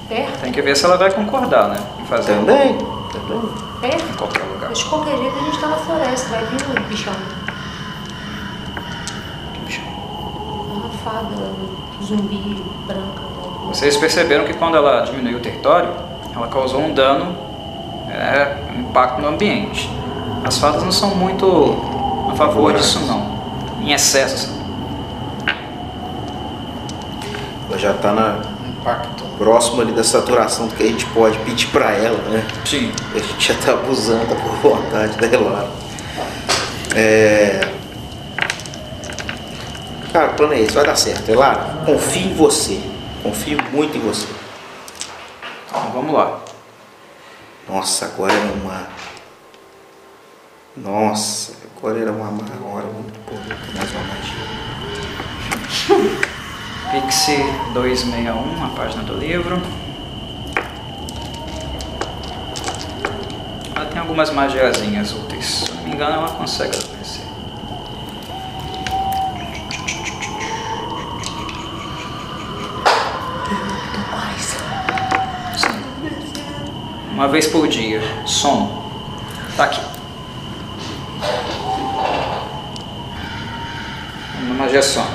Perto? Tem que ver se ela vai concordar, né? Em fazer Também, também. Perto? em qualquer lugar. Mas de qualquer jeito a gente tá na floresta, vai vir um bichão. Uma fada, zumbi, branca. Vocês perceberam que quando ela diminuiu o território, ela causou um dano, é, impacto no ambiente. As fadas não são muito a favor disso não, em excesso. assim. Ela já tá na, Impacto. próximo ali da saturação do que a gente pode pedir pra ela, né? Sim. A gente já tá abusando da boa vontade da Elara. É... Cara, o plano é esse, vai dar certo. Elara, confio em você. Confio muito em você. Então vamos lá. Nossa, agora era uma. Nossa, agora era uma hora muito bonita, mais uma magia. Pixie 261, a página do livro. Ela tem algumas magiazinhas úteis. Se não me engano, ela consegue vencer. Uma vez por dia. Sono. Tá aqui. Uma magia sono.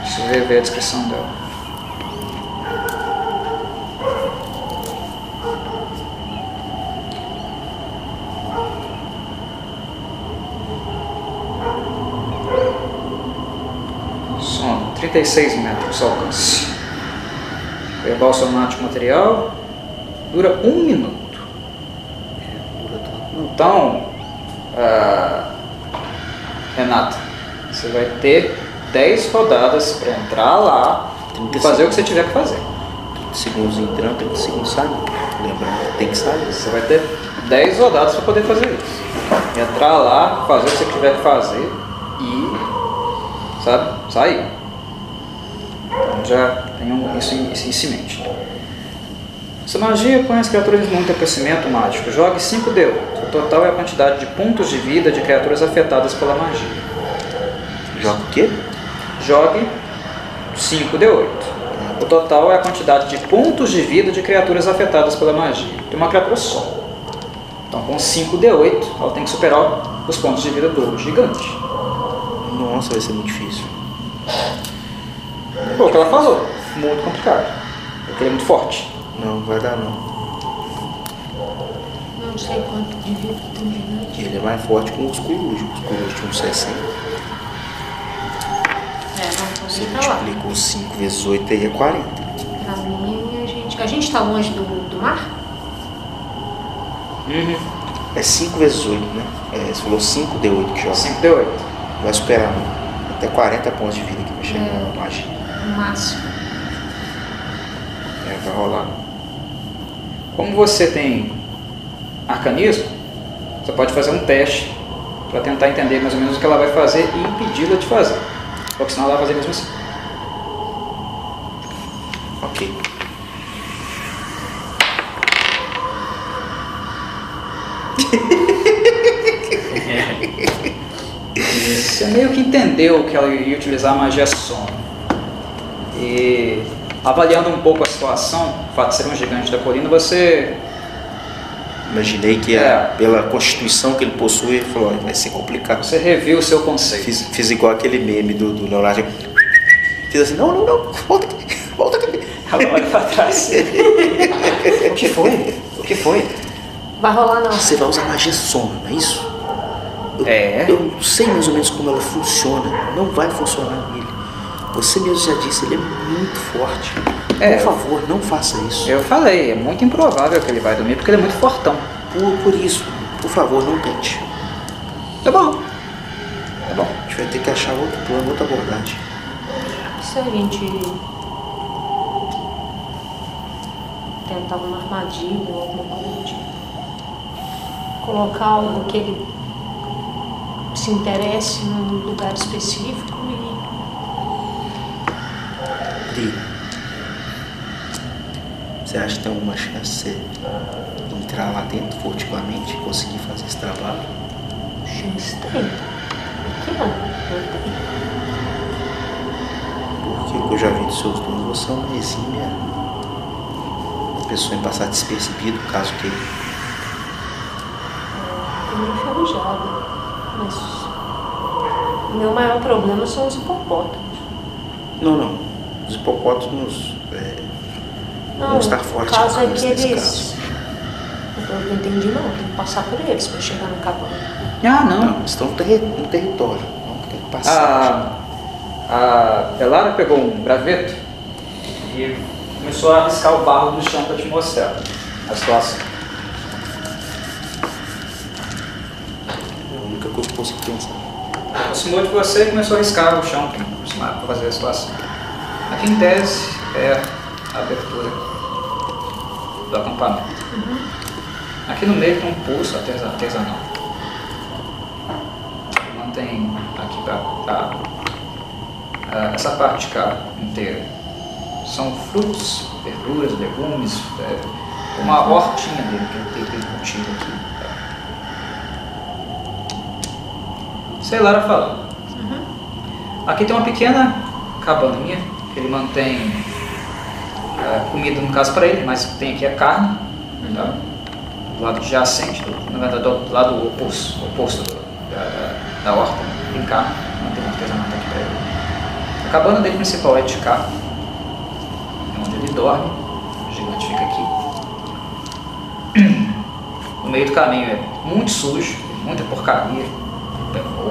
Preciso rever a descrição dela. Sono, 36 metros alcance. Verbal somático material dura um minuto. Então, ah, Renata, você vai ter 10 rodadas para entrar lá e 30 fazer o que você tiver que fazer. Segundos entrando, 30 segundos saindo. Lembrando, tem que sair. Você vai ter 10 rodadas para poder fazer isso. Entrar lá, fazer o que você tiver que fazer e, sabe, sair. Então já tenham isso em, isso em mente. Essa magia põe as criaturas em muito aquecimento mágico. Jogue 5D8. O total é a quantidade de pontos de vida de criaturas afetadas pela magia. Joga o quê? Jogue 5D8. O total é a quantidade de pontos de vida de criaturas afetadas pela magia. Tem uma criatura só. Então, com 5D8, ela tem que superar os pontos de vida do gigante. Nossa, vai ser muito difícil. Foi o que ela falou. Muito complicado. Porque ele é muito forte. Não, vai dar não. Não sei quanto de vida tem gigante. Ele é mais forte que os corujos. Os corujos tinham 60. É, vamos Você poder ir pra lá. multiplicou 5 vezes 8 aí é 40. Pra mim, a gente. A gente tá longe do, do mar? É 5 vezes 8, né? É, você falou 5 D8 que joga. 5D8. Vai superar, não. Até 40 pontos de vida que vai chegar É. na magia. No máximo. É, vai rolar. Como você tem arcanismo, você pode fazer um teste para tentar entender mais ou menos o que ela vai fazer e impedi-la de fazer. Porque senão ela vai fazer mesmo assim. Ok. Você meio que entendeu que ela ia utilizar a magia sono. E avaliando um pouco a situação, o fato de ser um gigante da colina, você Imaginei que É. a- pela constituição que ele possui, ele falou, "Ó, vai ser complicado. Você reviu o seu conceito. Fiz, fiz igual aquele meme do, do Leonardo. Fiz assim, não, não, não, volta aqui, volta aqui. Ela olha pra trás. o que foi? O que foi? Vai rolar não. Você vai usar magia sono, não é isso? Eu, É. Eu sei mais ou menos como ela funciona. Não vai funcionar nele. Você mesmo já disse, ele é muito forte. É. Por favor, não faça isso. Eu falei, é muito improvável que ele vai dormir porque ele é muito fortão. Por, por isso, por favor, não tente. Tá bom. Tá bom. A gente vai ter que achar outro plano, outra abordagem. Se a gente tentar uma armadilha ou alguma coisa do tipo, colocar algo que ele se interesse num lugar específico e Você acha que tem alguma chance de você entrar lá dentro furtivamente e conseguir fazer esse trabalho? chance tem. Por que não? Não tem. Porque eu já vi dos seus dons, você é uma exímia pessoa em passar despercebido, caso que Tô meio enferrujada. Mas o meu maior problema são os hipopótamos. Não, não. Os hipopótamos é, Não, vão estar o fortes caso é que eles. caso. Eu não entendi não, tem que passar por eles para chegar no cabana. Ah, não. Não, estão no, terri- no território. Não tem que passar. A, a Elara pegou um graveto e começou a riscar o barro do chão para te mostrar a situação. É a única coisa que eu consigo pensar. Aproximou de você e começou a riscar o chão para fazer a situação. Aqui em tese é a abertura do acampamento. Aqui no meio tem um pulso artesa- artesanal. Mantém aqui para essa parte de cá inteira. São frutos, verduras, legumes, é, uma hortinha dele que ele que ele cultiva aqui. Sei lá, falando. Aqui tem uma pequena cabaninha ele mantém é, comida no caso para ele, mas tem aqui a carne, tá? do lado adjacente, do, na verdade do lado oposto, oposto da, da, da horta, tem carne, mantém um artesanato aqui para ele. A cabana dele principal é de cá, é onde ele dorme, o gigante fica aqui. No meio do caminho é muito sujo, muita porcaria,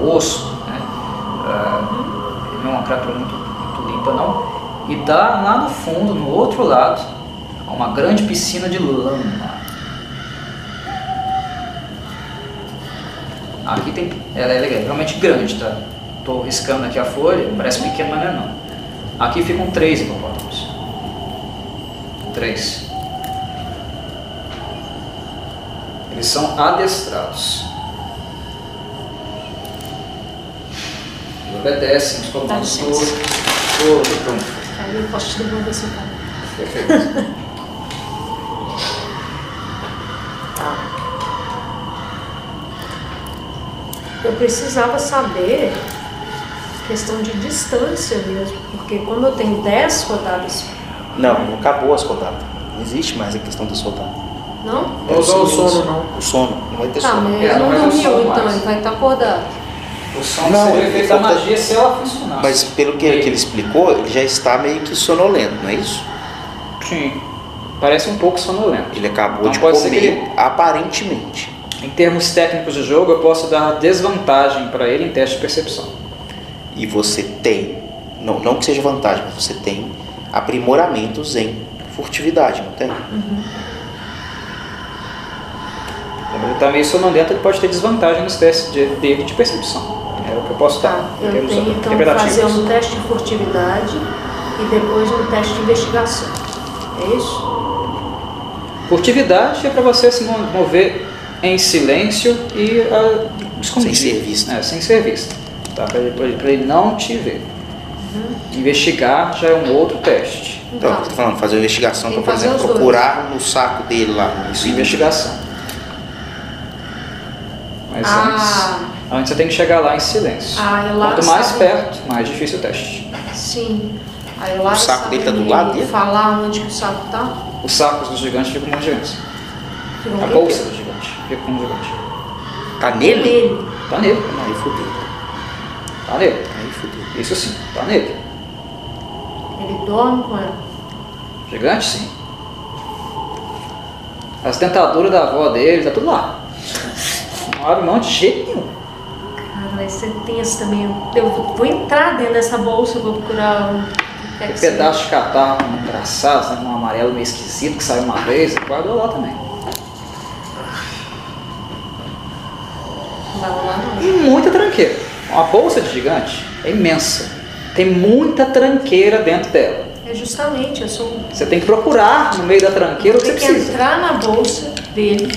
osso, né? Ele não é uma criatura muito, muito limpa não. E dá lá no fundo, no outro lado, a uma grande piscina de lama. Aqui tem. Ela é legal, realmente grande, tá? Tô riscando aqui a folha, parece pequeno, mas não é não. Aqui ficam três hipopótamos. Três. Eles são adestrados. E obedecem os comandos do, licença. do, do Trunfo. Aí eu posso te devolver seu cara. Perfeito. Tá. Eu precisava saber questão de distância mesmo, porque como eu tenho 10 rodadas, Não, não acabou as rodadas. Não existe mais a questão das rodadas. não? Não usar o sono, não. O sono, não vai ter Tá, sono. mas É, ele não dormiu, então mais. ele vai estar acordado. O som Não, seria efeito da falta- magia se ela funcionasse. Mas pelo que, que ele explicou, ele já está meio que sonolento, não é isso? Sim. Parece um pouco sonolento. Ele acabou Então de comer, ele- aparentemente. Em termos técnicos de jogo, eu posso dar desvantagem para ele em teste de percepção. E você tem, não, não que seja vantagem, mas você tem aprimoramentos em furtividade, não tem? Como ele está meio sonolento, ele pode ter desvantagem nos testes de- dele de percepção. É o que eu posso dar. Tá, eu tenho então fazer um teste de furtividade e depois um teste de investigação. É isso? Furtividade é para você se mo- mover em silêncio e escondido. Sem ser visto. É, sem ser visto. Tá? Para ele, pra ele- não te ver. Uhum. Investigar já é um outro teste. Então, Então, eu tô falando, fazer uma investigação para, por exemplo, os dois. procurar no saco dele lá. Isso é investigação. Mas Ah. antes, antes você tem que chegar lá em silêncio. Ah, eu lá Quanto mais sabe- perto, mais difícil o teste. sim. Aí lá O saco dele tá do lado dele? falar onde que o saco tá? Os sacos dos gigantes ficam com os gigantes. A bolsa do gigante fica com o gigante. Tá nele? Nele. Tá nele. Aí fudeu. Tá nele. Aí fudeu. Isso sim, tá nele. Ele dorme com ela. Gigante sim. As dentaduras da avó dele, tá tudo lá. Não abre mão de jeito nenhum. Cara, vai ser tenso também. Eu vou entrar dentro dessa bolsa, eu vou procurar um Tem pedaço de catarro engraçado, né, um amarelo meio esquisito que saiu uma vez, guardou lá também. Não vai rolar não. E muita tranqueira. Uma bolsa de gigante é imensa. Tem muita tranqueira dentro dela. É justamente, eu sou. Você tem que procurar no meio da tranqueira o que você Tem que precisa. entrar na bolsa dele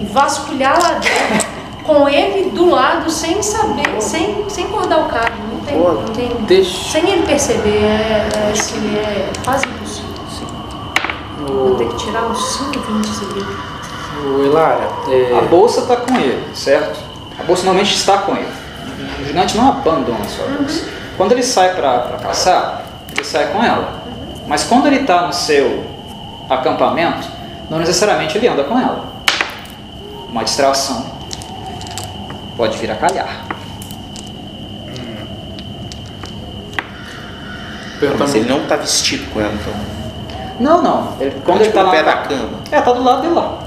e vasculhar lá dentro com ele do lado sem saber, sem, sem acordar o cara. Não tem. Pô, Não tem Deixa. sem ele perceber, é, é, assim, é quase impossível. Vou ter O, que tirar uns 5, 20 segundos. o Elara, A é, bolsa está com ele, certo? A bolsa normalmente está com ele. O gigante não abandona a sua bolsa. Quando ele sai para caçar, ele sai com ela. Mas quando ele está no seu acampamento, não necessariamente ele anda com ela. Uma distração pode vir a calhar. Perguntar Mas ele não tá vestido com ela, então. Não, não. Ele, quando Tá, ele tipo, tá no lá. pé da cama. É, tá do lado dele lá.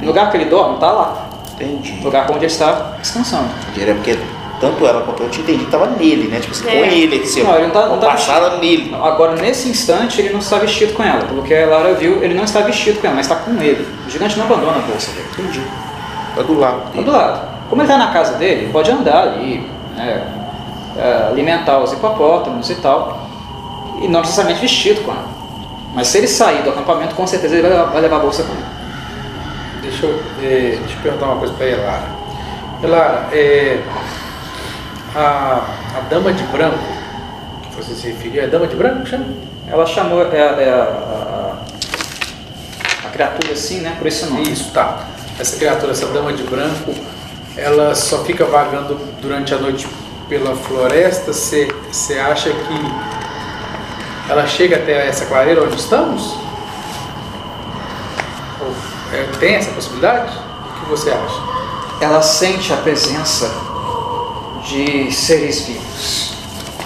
No lugar que ele dorme, tá lá. Entendi. No lugar onde ele está descansando. Entendi. É porque tanto ela quanto eu te entendi que tava nele, né? Tipo assim, É. com ele, assim, Não, ele não tá- não tá passada nele. Agora, nesse instante, ele não está vestido com ela. Pelo que a Lara viu, ele não está vestido com ela, mas está com ele. O gigante não abandona a bolsa dele. Entendi. Tá do lado Tá dele. do lado. Como ele está na casa dele, ele pode andar ali, né, é, alimentar os hipopótamos e tal, e não necessariamente vestido com ela. Mas se ele sair do acampamento, com certeza ele vai levar, vai levar a bolsa com ele. Deixa eu, é, deixa eu perguntar uma coisa para Elara. Elara, é, a, a dama de branco, que você se referiu, é a dama de branco chama? Ela chamou é, é, a, a- a criatura assim, né, por esse nome. Isso, tá. Essa criatura, essa dama de branco, ela só fica vagando durante a noite pela floresta. Você acha que ela chega até essa clareira onde estamos? Ou, é, tem essa possibilidade? O que você acha? Ela sente a presença de seres vivos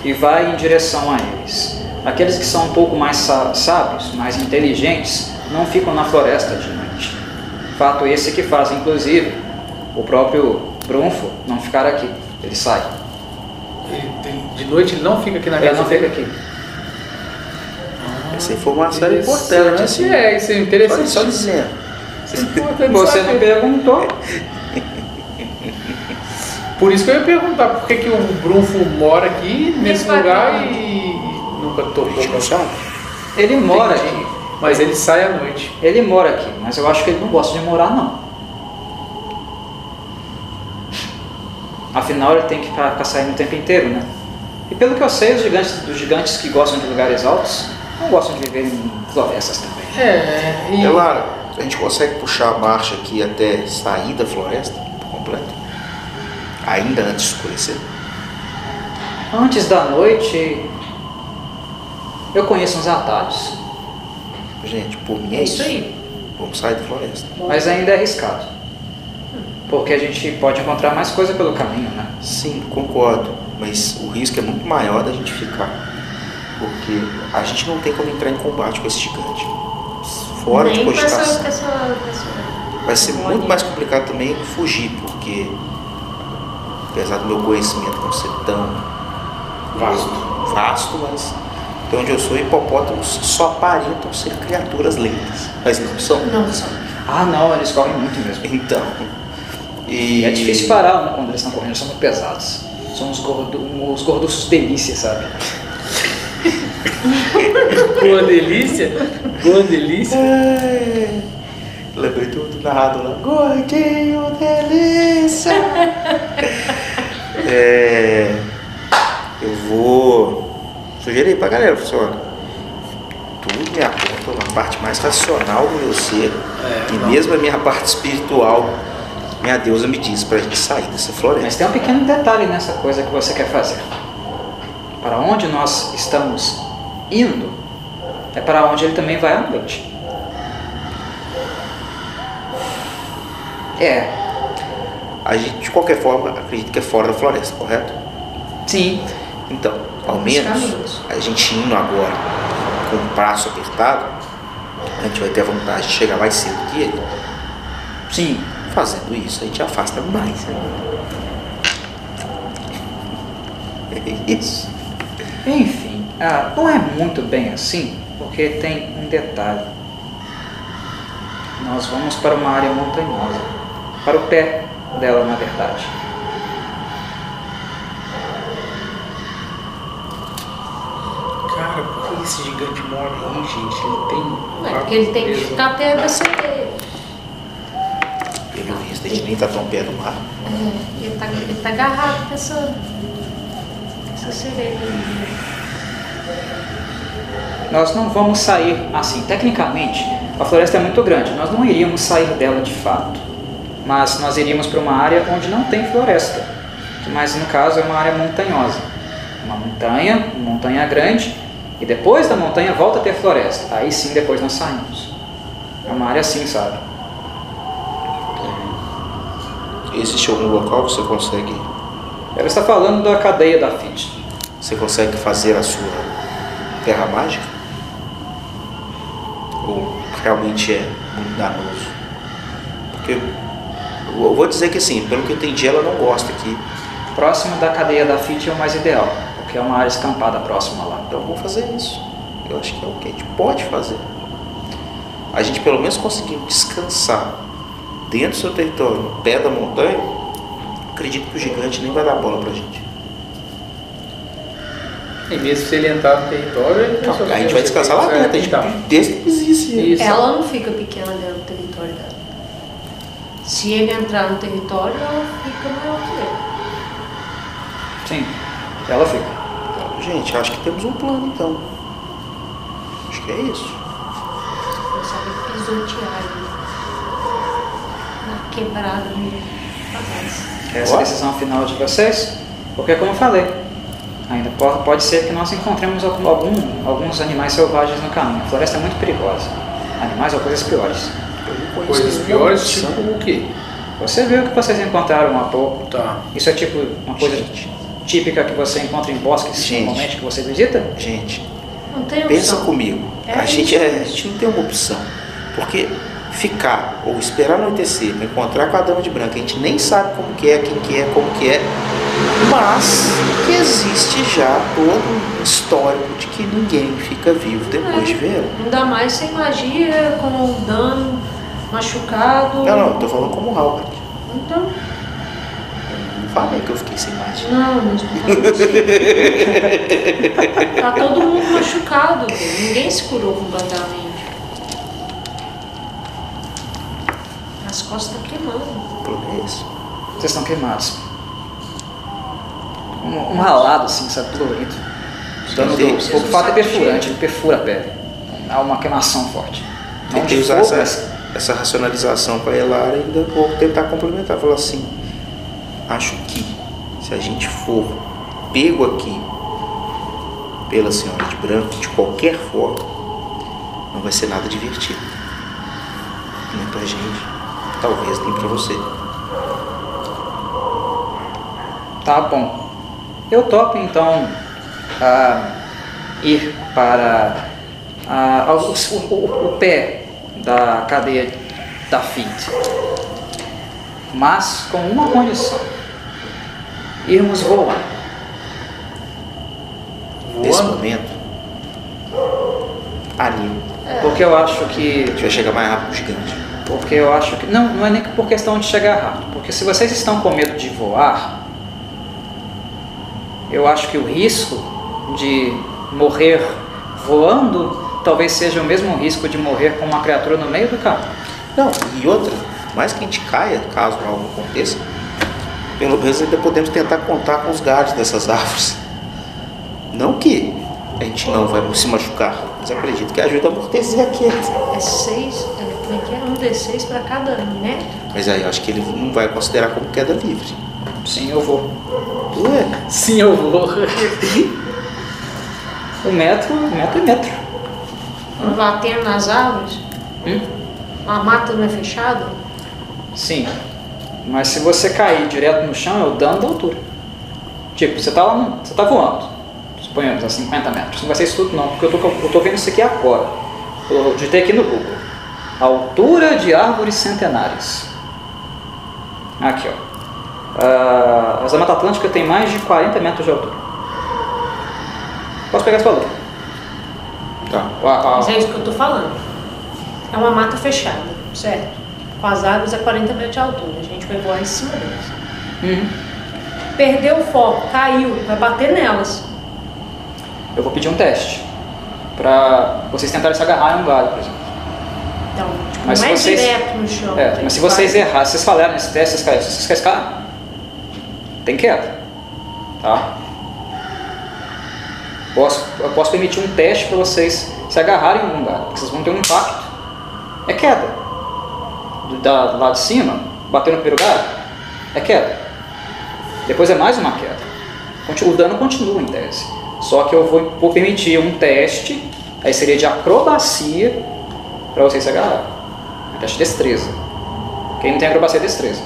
e vai em direção a eles. Aqueles que são um pouco mais sá- sábios, mais inteligentes, não ficam na floresta de noite. Fato esse que faz, inclusive, o próprio Brunfo não ficar aqui. Ele sai. Ele de noite ele não fica aqui na Ele casa não fica aqui. Essa informação é importante, assim. É, isso é interessante. só. Isso é importante Você não perguntou. Por isso que eu ia perguntar por que, que o Brunfo mora aqui nesse vai lugar e nunca A tocou. gente não sabe. Ele mora Entendi. aqui. Mas ele sai à noite. Ele mora aqui, mas eu acho que ele não gosta de morar, não. Afinal, ele tem que ficar, saindo o tempo inteiro, né? E pelo que eu sei, os gigantes, os gigantes que gostam de lugares altos não gostam de viver em florestas também. É, e Elara, a gente consegue puxar a marcha aqui até sair da floresta por completo? Ainda antes de escurecer? Antes da noite, eu conheço uns atalhos, Gente, por mim é, É isso aí. Vamos sair da floresta. mas ainda é arriscado. Porque a gente pode encontrar mais coisa pelo caminho, né? Sim, concordo. Mas o risco é muito maior da gente ficar. Porque a gente não tem como entrar em combate com esse gigante. Fora de Nem essa, cogitação. com essa, com essa- Vai ser muito mais complicado também fugir, porque apesar do meu conhecimento não ser tão Vasto. vasto, mas de onde eu sou, hipopótamos só aparentam ser criaturas lentas, mas não são. Não só. Ah, não, eles correm muito mesmo. Então, e é difícil parar né, quando eles estão correndo, são muito pesados. São os, gordo, os gorduchos delícia, sabe? boa delícia, boa delícia. É, Lembrei tudo narrado lá. Gordinho delícia! é, eu vou sugerir pra galera, pessoal. Tudo me aponta na parte mais racional do meu ser. É, e não. mesmo a minha parte espiritual, minha deusa me diz pra gente sair dessa Mas floresta. tem um pequeno detalhe nessa coisa que você quer fazer. Para onde nós estamos indo é para onde ele também vai à noite. É, A gente, de qualquer forma, acredita que é fora da floresta, correto? sim. Então, ao Os menos, a gente indo agora com o braço apertado, a gente vai ter a vantagem de chegar mais cedo que ele. Sim. Fazendo isso, a gente afasta mais. né? É isso. Enfim, ah, não é muito bem assim, porque tem um detalhe. Nós vamos para uma área montanhosa, para o pé dela, na verdade. Cara, por que esse gigante mora aí, gente? Ele tem. É porque ele tem que ficar perto da sereia. Gente nem tá tão perto do mar. É, ele, tá, ele tá agarrado com essa, essa sereia. Nós não vamos sair assim. Tecnicamente, a floresta é muito grande. Nós não iríamos sair dela de fato. Mas nós iríamos para uma área onde não tem floresta. que Mas no caso é uma área montanhosa. Uma montanha, uma montanha grande. E depois da montanha volta a ter floresta. Aí sim depois nós saímos. É uma área assim, sabe? Existe algum local que você consegue, Ela está falando da cadeia da FIT. você consegue fazer a sua terra mágica? Ou realmente é muito danoso? Porque eu vou dizer que assim, pelo que eu entendi, ela não gosta aqui. Próximo da cadeia da FIT é o mais ideal, porque é uma área escampada próxima lá. Então eu vou fazer isso. Eu acho que é o que a gente pode fazer. A gente pelo menos conseguiu descansar dentro do seu território, no pé da montanha. Acredito que o gigante nem vai dar bola pra gente. E mesmo se ele entrar no território, Não, a gente vai descansar lá é, dentro, a gente então. deslize. Isso. Ela não fica pequena dentro do território dela. Se ele entrar no território, ela fica maior que ele. Sim, ela fica. Gente, acho que temos um plano então. Acho que é isso. Ela sabe pisotear ele. Quebrada no bagaço. Essa é a decisão final de vocês, porque como eu falei, ainda pode, ser que nós encontremos algum, algum- alguns animais selvagens no caminho. A floresta é muito perigosa. Animais ou coisas piores. Eu não conheço Coisas piores, tipo o quê? Você viu que vocês encontraram há pouco. Tá. Isso é tipo uma coisa Gente. típica que você encontra em bosques Gente. normalmente que você visita? Gente, Não tem pensa comigo. É a, gente, é- a mesmo. gente não tem uma opção. Porque ficar ou esperar anoitecer para encontrar com a dama de branca, a gente nem sabe como que é, quem que é, como que é. Mas que existe já todo um histórico de que ninguém fica vivo depois de ver ela. Ainda mais sem magia, com dano, machucado. Não, não, eu tô falando como Halbert. Então, Eu Não falei que eu fiquei sem magia. não, mas não. Tá todo mundo machucado, ninguém se curou completamente. As costas estão queimando. O problema é esse. Vocês estão queimados. Um, um ralado assim, sabe, dolorido. O dano do, Deus, o fato é perfurante, ele perfura a pele. Há uma queimação forte. Não Tentei de usar fogo, essa, mas essa racionalização com a Elara e ainda vou tentar complementar. Falar assim, acho que se a gente for pego aqui pela senhora de branco, de qualquer forma, não vai ser nada divertido. Nem pra gente, talvez nem pra você. Tá bom. Eu topo então ah, ir para ah, o, o- o- pé da cadeia da FIT. Mas com uma condição. Irmos voar. Nesse Voando? momento, animo. Porque eu acho que A gente vai chegar mais rápido gigante. Porque eu acho que. Não, não é nem por questão de chegar rápido. Porque se vocês estão com medo de voar, eu acho que o risco de morrer voando talvez seja o mesmo risco de morrer com uma criatura no meio do caminho. Não, e outra, mais que a gente caia, caso algo aconteça, pelo menos ainda podemos tentar contar com os galhos dessas árvores. Não que a gente não vai se machucar, mas acredito que ajuda a amortecer a queda. É seis, é, como é que é? Um D6 para cada metro. Mas aí eu acho que ele não vai considerar como queda livre. Sim, eu vou. Ué, Sim, eu vou. O metro, metro é metro. Batendo nas árvores. Hum? A mata não é fechada. Sim. Mas se você cair direto no chão, é o dano da altura. Tipo, você tá lá no, Você tá voando. Suponhamos a 50 metros. Não vai ser isso tudo não, porque eu tô, com- eu tô vendo isso aqui agora. Eu digitei aqui no Google. Altura de árvores centenárias. Aqui, ó. Ah, a Mata Atlântica tem mais de 40 metros de altura. Posso pegar esse valor? tá. A- Mas é isso que eu tô falando. É uma mata fechada, certo? Com as árvores a 40 metros de altura. A gente vai voar em cima delas. Uhum. Perdeu o foco, caiu, vai bater nelas. Eu vou pedir um teste. Pra vocês tentarem se agarrar em um galho, por exemplo. Mas não se é vocês- direto no chão. É, mas se vocês vai- errarem, se vocês falharem nesse teste, vocês vocês cascar, tem queda. Tá? Posso, eu posso permitir um teste para vocês se agarrarem em algum lugar, porque vocês vão ter um impacto. É queda. Do, da, lado de cima, bater no primeiro lugar, é queda. Depois é mais uma queda. O dano continua em tese. Só que eu vou, vou permitir um teste, aí seria de acrobacia, para vocês se agarrarem. É teste de destreza. Quem não tem acrobacia é destreza.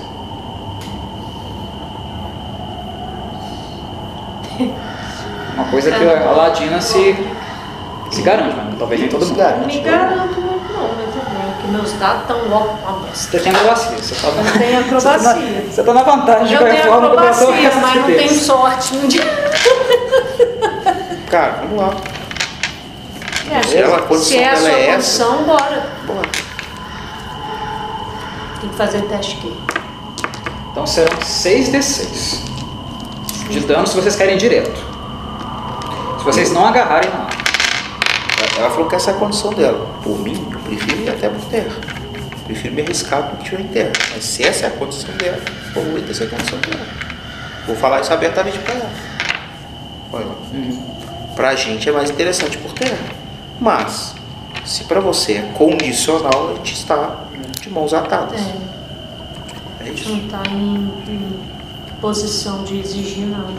Uma coisa que a Ladina se, se garante, mas talvez nem todo mundo. garante. Me garanto muito não, mas tudo bem, porque meus dados estão logo uma bosta. Você tem acrobacia, você tá Eu não tenho acrobacia. Você tá na vantagem Eu com a tenho reforma do acrobacia, mas não deles. tenho sorte. Cara, vamos lá. É, Se ela- a condição se é a sua é essa. condição, bora. Bora. Tem que fazer o teste aqui. Então serão 6d6 de dano se vocês caírem direto. Se vocês não agarrarem na arma. Ela falou que essa é a condição dela. Por mim, eu prefiro ir até por terra. Prefiro me arriscar do que estiver em terra. Mas se essa é a condição dela, eu vou essa é a condição dela. Vou falar isso abertamente pra ela. Olha lá. Pra gente é mais interessante por terra. Mas, se pra você é condicional, a gente está de mãos atadas. É, É isso. não está em, em posição de exigir nada.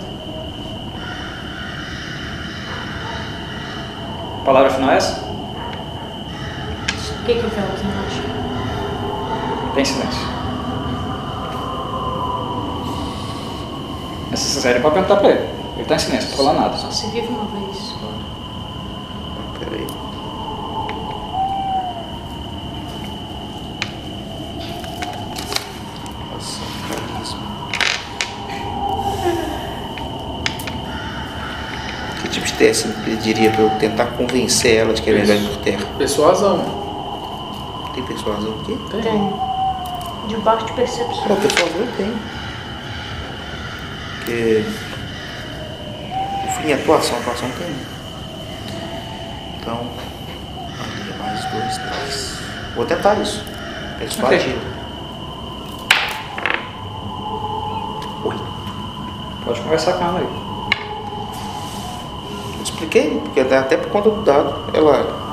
A palavra final é essa? O que, que o Velkin acha? Tem silêncio. Se vocês quiserem, pode perguntar pra ele. Ele tá em silêncio, não tô falando nada. Só se vive uma vez. Pera aí. Ação, carisma. Que tipo de teste ele pediria pra eu tentar convencer ela de que é melhor ir por terra? Persuasão. Tem persuasão aqui? Tem. Debaixo de percepção. Não, persuasão eu tenho. Porque. Eu fui em atuação, atuação tem. Então. Ali é mais dois, três. Vou tentar isso. Persuadir. Oito. Pode conversar com ela aí. Expliquei, porque até por conta do dado, ela.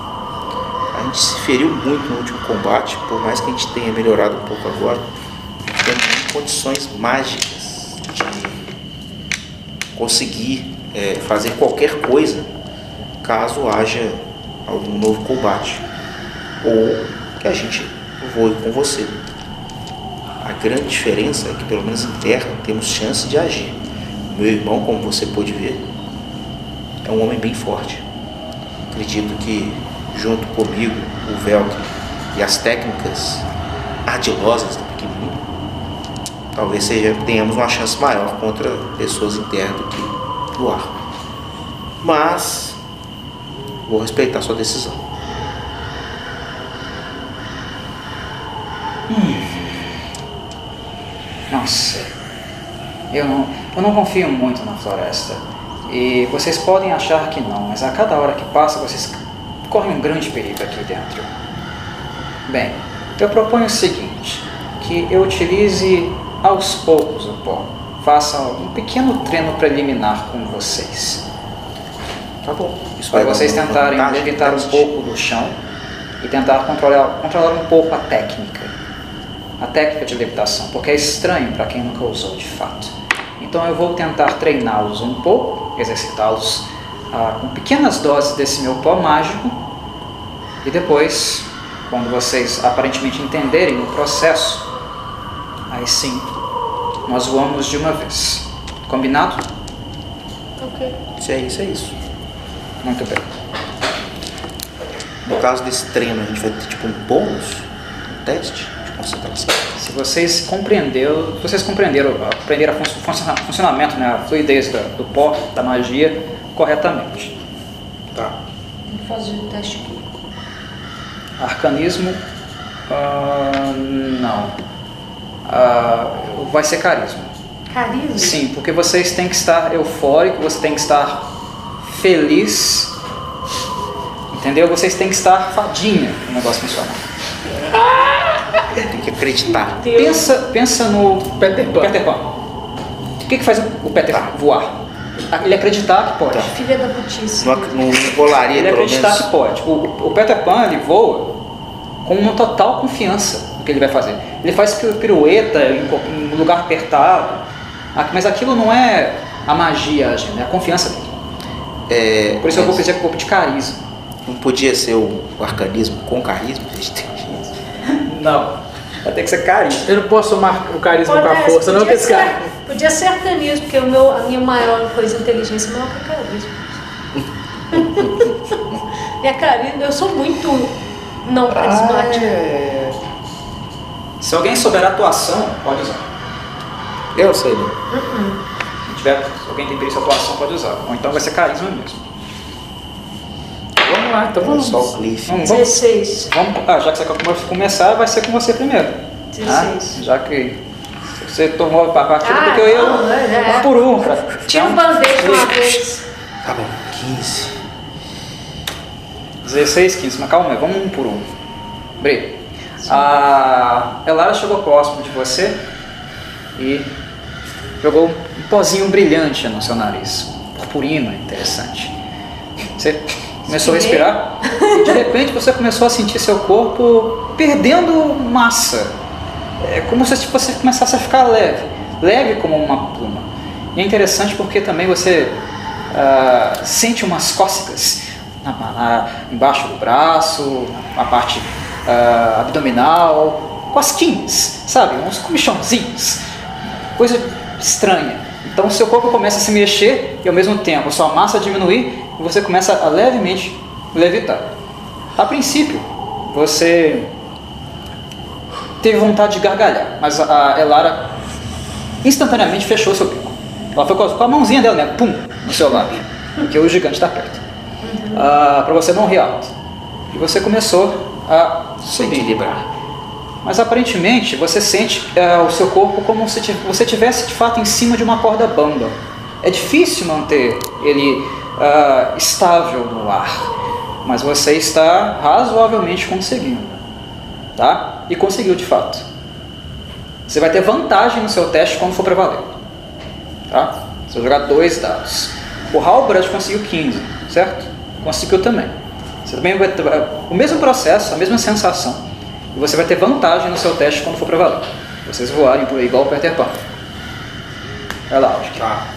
A gente se feriu muito no último combate, por mais que a gente tenha melhorado um pouco agora, temos condições mágicas de conseguir é, fazer qualquer coisa caso haja algum novo combate. Ou que a gente voe com você. A grande diferença é que pelo menos em terra temos chance de agir. Meu irmão, como você pôde ver, é um homem bem forte. Acredito que, junto comigo, o Velk e as técnicas ardilosas do pequenininho, talvez seja, tenhamos uma chance maior contra pessoas em terra do que no ar. Mas, vou respeitar sua decisão. Nossa, eu não, eu não confio muito na floresta. E vocês podem achar que não, mas a cada hora que passa vocês correm um grande perigo aqui dentro. Bem, eu proponho o seguinte: que eu utilize aos poucos o pó. Faça um pequeno treino preliminar com vocês. Tá bom. Isso Para vocês tentarem vantagem levitar um pouco do chão e tentar controlar, controlar um pouco a técnica. A técnica de levitação, porque é estranho para quem nunca usou de fato. Então eu vou tentar treiná-los um pouco, exercitá-los ah, com pequenas doses desse meu pó mágico e depois, quando vocês aparentemente entenderem o processo, aí sim nós voamos de uma vez. Combinado? Ok. Se é isso, é isso. Muito bem. No caso desse treino, a gente vai ter tipo um bônus, um teste Se vocês compreenderam, vocês compreenderam, aprenderam o funcionamento, né, a fluidez da- do pó, da magia, corretamente. Tá. Vou fazer o teste aqui. Arcanismo, ah, não. Ah, vai ser carisma. Carisma? Sim, porque vocês têm que estar eufórico, você tem que estar feliz, entendeu? Vocês têm que estar fadinha para o negócio funcionar. Que acreditar. Deus. Pensa, pensa no Peter Pan. Peter Pan. O que, que faz o Peter Tá. voar? Ele acreditar que pode. Filha da putice. Não, rolaria, Ele acreditar menos. que pode. O, o Peter Pan ele voa com uma total confiança no que ele vai fazer. Ele faz pi- pirueta em, um lugar apertado, Ah, mas aquilo não é a magia agindo, é a confiança dele. É, Por isso eu vou pedir um pouco de carisma. Não podia ser o, o arcanismo com carisma? Gente Não. Vai ter que ser carisma. Eu não posso somar o carisma com a Pode- força, não, podia desse cara. ser, podia ser arcanismo, porque o meu, a minha maior coisa inteligência é maior que carisma. minha carisma, eu sou muito não carismática. É. Se alguém souber atuação, pode usar. Eu sei, né? Se tiver, se alguém tem perícia em atuação, pode usar. Ou então vai ser carisma mesmo. Vamos lá, então vamos. Só o Cliff. Vamos, vamos, 16. vamos- ah, já que você quer começar, vai ser com você primeiro. 16. Ah, já que você tomou a partida, Ah, porque eu ia não, é, é. um por um. Pra, Tira um band-aid uma vez. Tá bom, 15. 16, 15, mas calma aí, vamos um por um. Bre. A Elara chegou próximo de você e jogou um pozinho brilhante no seu nariz. Purpurina, interessante. Você começou a respirar e de repente você começou a sentir seu corpo perdendo massa. É como se você começasse a ficar leve, leve como uma pluma. E é interessante porque também você ah, sente umas cócegas na- na- embaixo do braço, na parte ah, abdominal, cosquinhas, sabe? Uns comichãozinhos, coisa estranha. Então seu corpo começa a se mexer e ao mesmo tempo sua massa diminuir e você começa a levemente levitar. A princípio, você teve vontade de gargalhar, mas a Elara instantaneamente fechou seu bico. Ela foi com a, mãozinha dela mesmo, pum, no seu lábio, porque o gigante está perto. para você não rir alto. E você começou a Se equilibrar. Mas aparentemente você sente eh, o seu corpo como se você tivesse de fato em cima de uma corda bamba. É difícil manter ele ah, estável no ar, mas você está razoavelmente conseguindo, tá? E conseguiu de fato. Você vai ter vantagem no seu teste quando for para valer, tá? Você vai jogar dois dados. O Halbrand conseguiu 15, certo? Conseguiu também. Você também vai ter o mesmo processo, a mesma sensação. E você vai ter vantagem no seu teste quando for para valer. Vocês voarem por aí igual o Peter Pan. Vai lá, Aldi. Tá.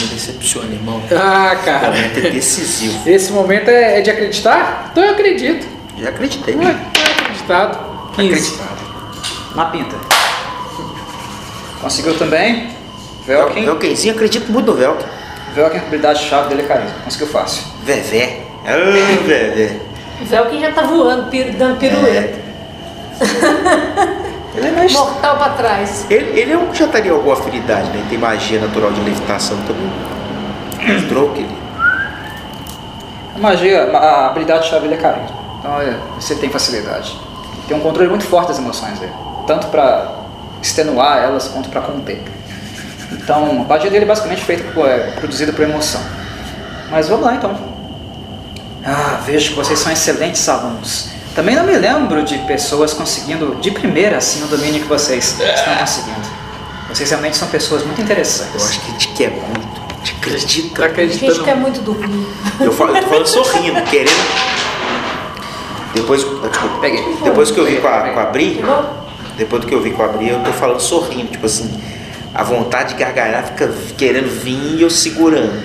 Me decepciona, irmão. Ah, O cara. momento é decisivo. Esse momento é, é de acreditar? Então eu acredito. Já acreditei. Tô acreditado. 15. Acreditado. Na pinta. Conseguiu também. Velkin. eu, Kenzinho, acredito muito no Velkin. Velkin, a habilidade-chave dele é carisma. Conseguiu fácil. Vevé. Ah, Vevé. O Velkin já tá voando, pir- dando pirueta. Ele é mais... Mortal pra trás. Ele, ele é um que já estaria alguma afinidade, né? Ele tem magia natural de levitação também. Mostrou que ele. A magia, a habilidade-chave dele é carisma. Então é, você tem facilidade. Tem um controle muito forte das emoções dele. Tanto para extenuar elas quanto para conter. Então, a magia dele é basicamente feita por, é, produzida por emoção. Mas vamos lá então. Ah, vejo que vocês são excelentes alunos. Também não me lembro de pessoas conseguindo de primeira assim o domínio que vocês estão conseguindo. Vocês realmente são pessoas muito Eu interessantes. acho que a gente quer muito. A gente acredita. Tá A gente quer muito dormir. Eu falo, eu tô falando sorrindo, querendo. Depois, ah, desculpa. Peguei. Depois que eu vi com a, com a Bri, depois do que eu vi com a Bri, eu tô falando sorrindo, tipo assim, a vontade de gargalhar fica querendo vir e eu segurando.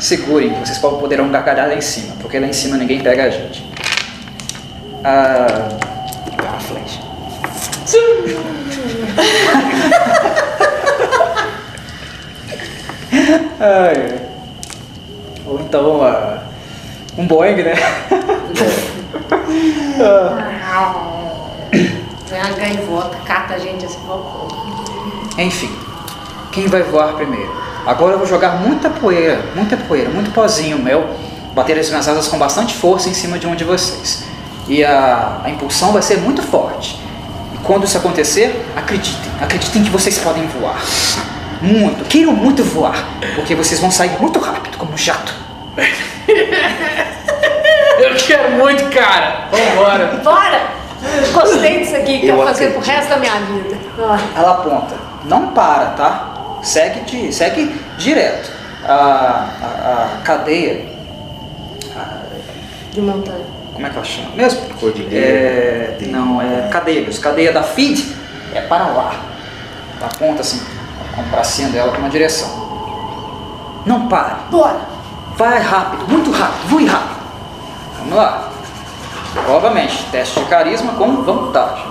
Segurem, vocês poderão gargalhar lá em cima, porque lá em cima ninguém pega a gente. Ah, Dá uma flecha. ai, ou então ah, um Boeing, né? Vem a gaivota, cata a gente assim, Enfim, quem vai voar primeiro? Agora eu vou jogar muita poeira, muita poeira, muito pozinho meu, bater as minhas asas com bastante força em cima de um de vocês. E a, a impulsão vai ser muito forte. E quando isso acontecer, acreditem, acreditem que vocês podem voar. Muito, queiram muito voar, porque vocês vão sair muito rápido, como um jato. Eu quero muito, cara. Vambora. Bora! Gostei disso aqui, quero Eu fazer pro resto da minha vida. Ela aponta, não para, tá? Segue, de, segue direto. A, a, a cadeia, de montanha. Como é que ela chama mesmo? Cordilheira. É, Cadeia. não, é cadeias. Cadeia da feed é para lá. Ela aponta assim, com o bracinho dela para uma direção. Não pare. Bora! Vai rápido, muito rápido, voe rápido. Vamos lá. Novamente, teste de carisma com vantagem.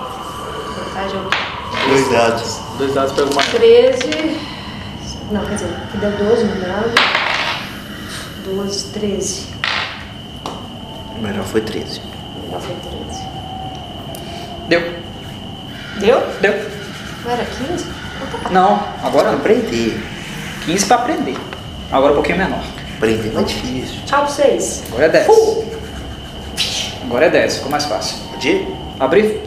Vantagem é? Dois dados. Dois dados pelo mais. 13. Não, quer dizer, que deu 12 no dado. 12, 13. O melhor foi 13. Não foi 13. Deu. Deu? Deu. Não era 15? Não, agora não. Aprender. 15 para aprender. Agora um pouquinho menor. Aprender não é difícil. Tchau pra vocês. Agora é 10. Agora é 10, ficou mais fácil. Pode ir? Abrir.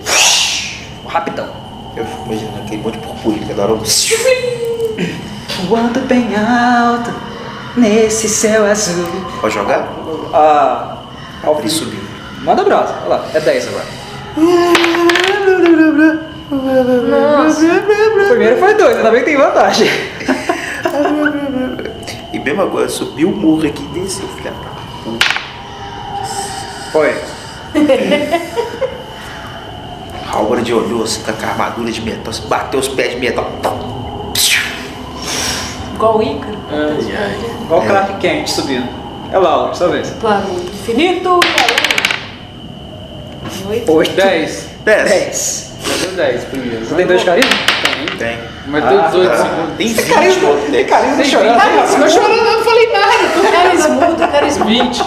Rapidão. Eu fico imaginando aquele monte de purpurina que adora um... Voando bem alto nesse céu azul. Pode jogar? Ah, Ele subiu. Manda brasa. Olha lá, é 10 agora. Nossa. O primeiro foi 2, ainda bem que tem vantagem. E mesmo agora, subiu o morro aqui e desceu, filha da puta. Foi. Howard olhou assim com a armadura de metal, assim, bateu os pés de metal. Igual o Ícaro. Ai. Igual o É. craque quente subindo. É lá, sua vez. Infinito e além. Oito. 8, 10. 10. 10. Já deu 10 primeiro. Você tem dois de carisma? Tem. Tem. Mas deu Ah, 18 tá. segundos. Tem 20 Carisma, no outro tem carisma Tem chorando. 20. tem razão. Não chorando, eu não falei nada. Carismudo, carismudo. 20.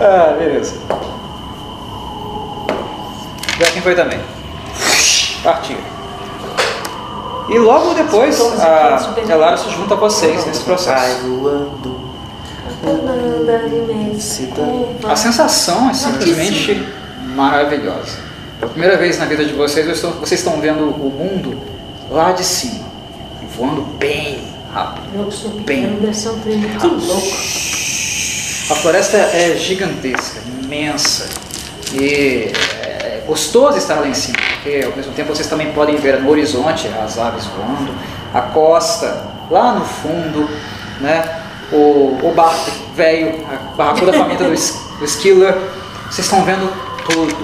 Ah, beleza. Já quem foi também. Partiu. E logo depois, a Elara se junta a vocês nesse Vai processo. voando. A sensação é simplesmente maravilhosa. Pela primeira vez na vida de vocês, vocês estão, vocês estão vendo o mundo lá de cima, voando bem rápido. Bem. louco. A floresta é gigantesca, imensa e é gostoso estar lá em cima, porque ao mesmo tempo vocês também podem ver no horizonte as aves voando, a costa lá no fundo, né? O, o barco velho, a barracuda faminta do, do Skiller, vocês estão vendo tudo.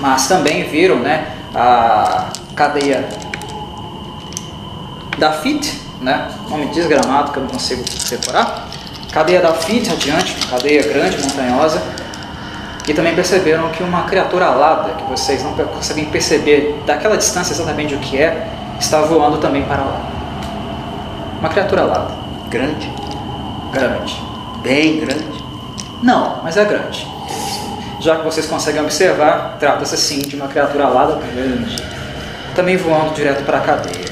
Mas também viram né, a cadeia da FIT, né? nome desgramado que eu não consigo decorar. Cadeia da FIT adiante, cadeia grande, montanhosa. E também perceberam que uma criatura alada, que vocês não conseguem perceber daquela distância exatamente o que é, está voando também para lá. Uma criatura alada, Grande. Grande. Bem grande. Não, mas é grande. Já que vocês conseguem observar, trata-se sim de uma criatura alada grande. Também voando direto para a cadeia.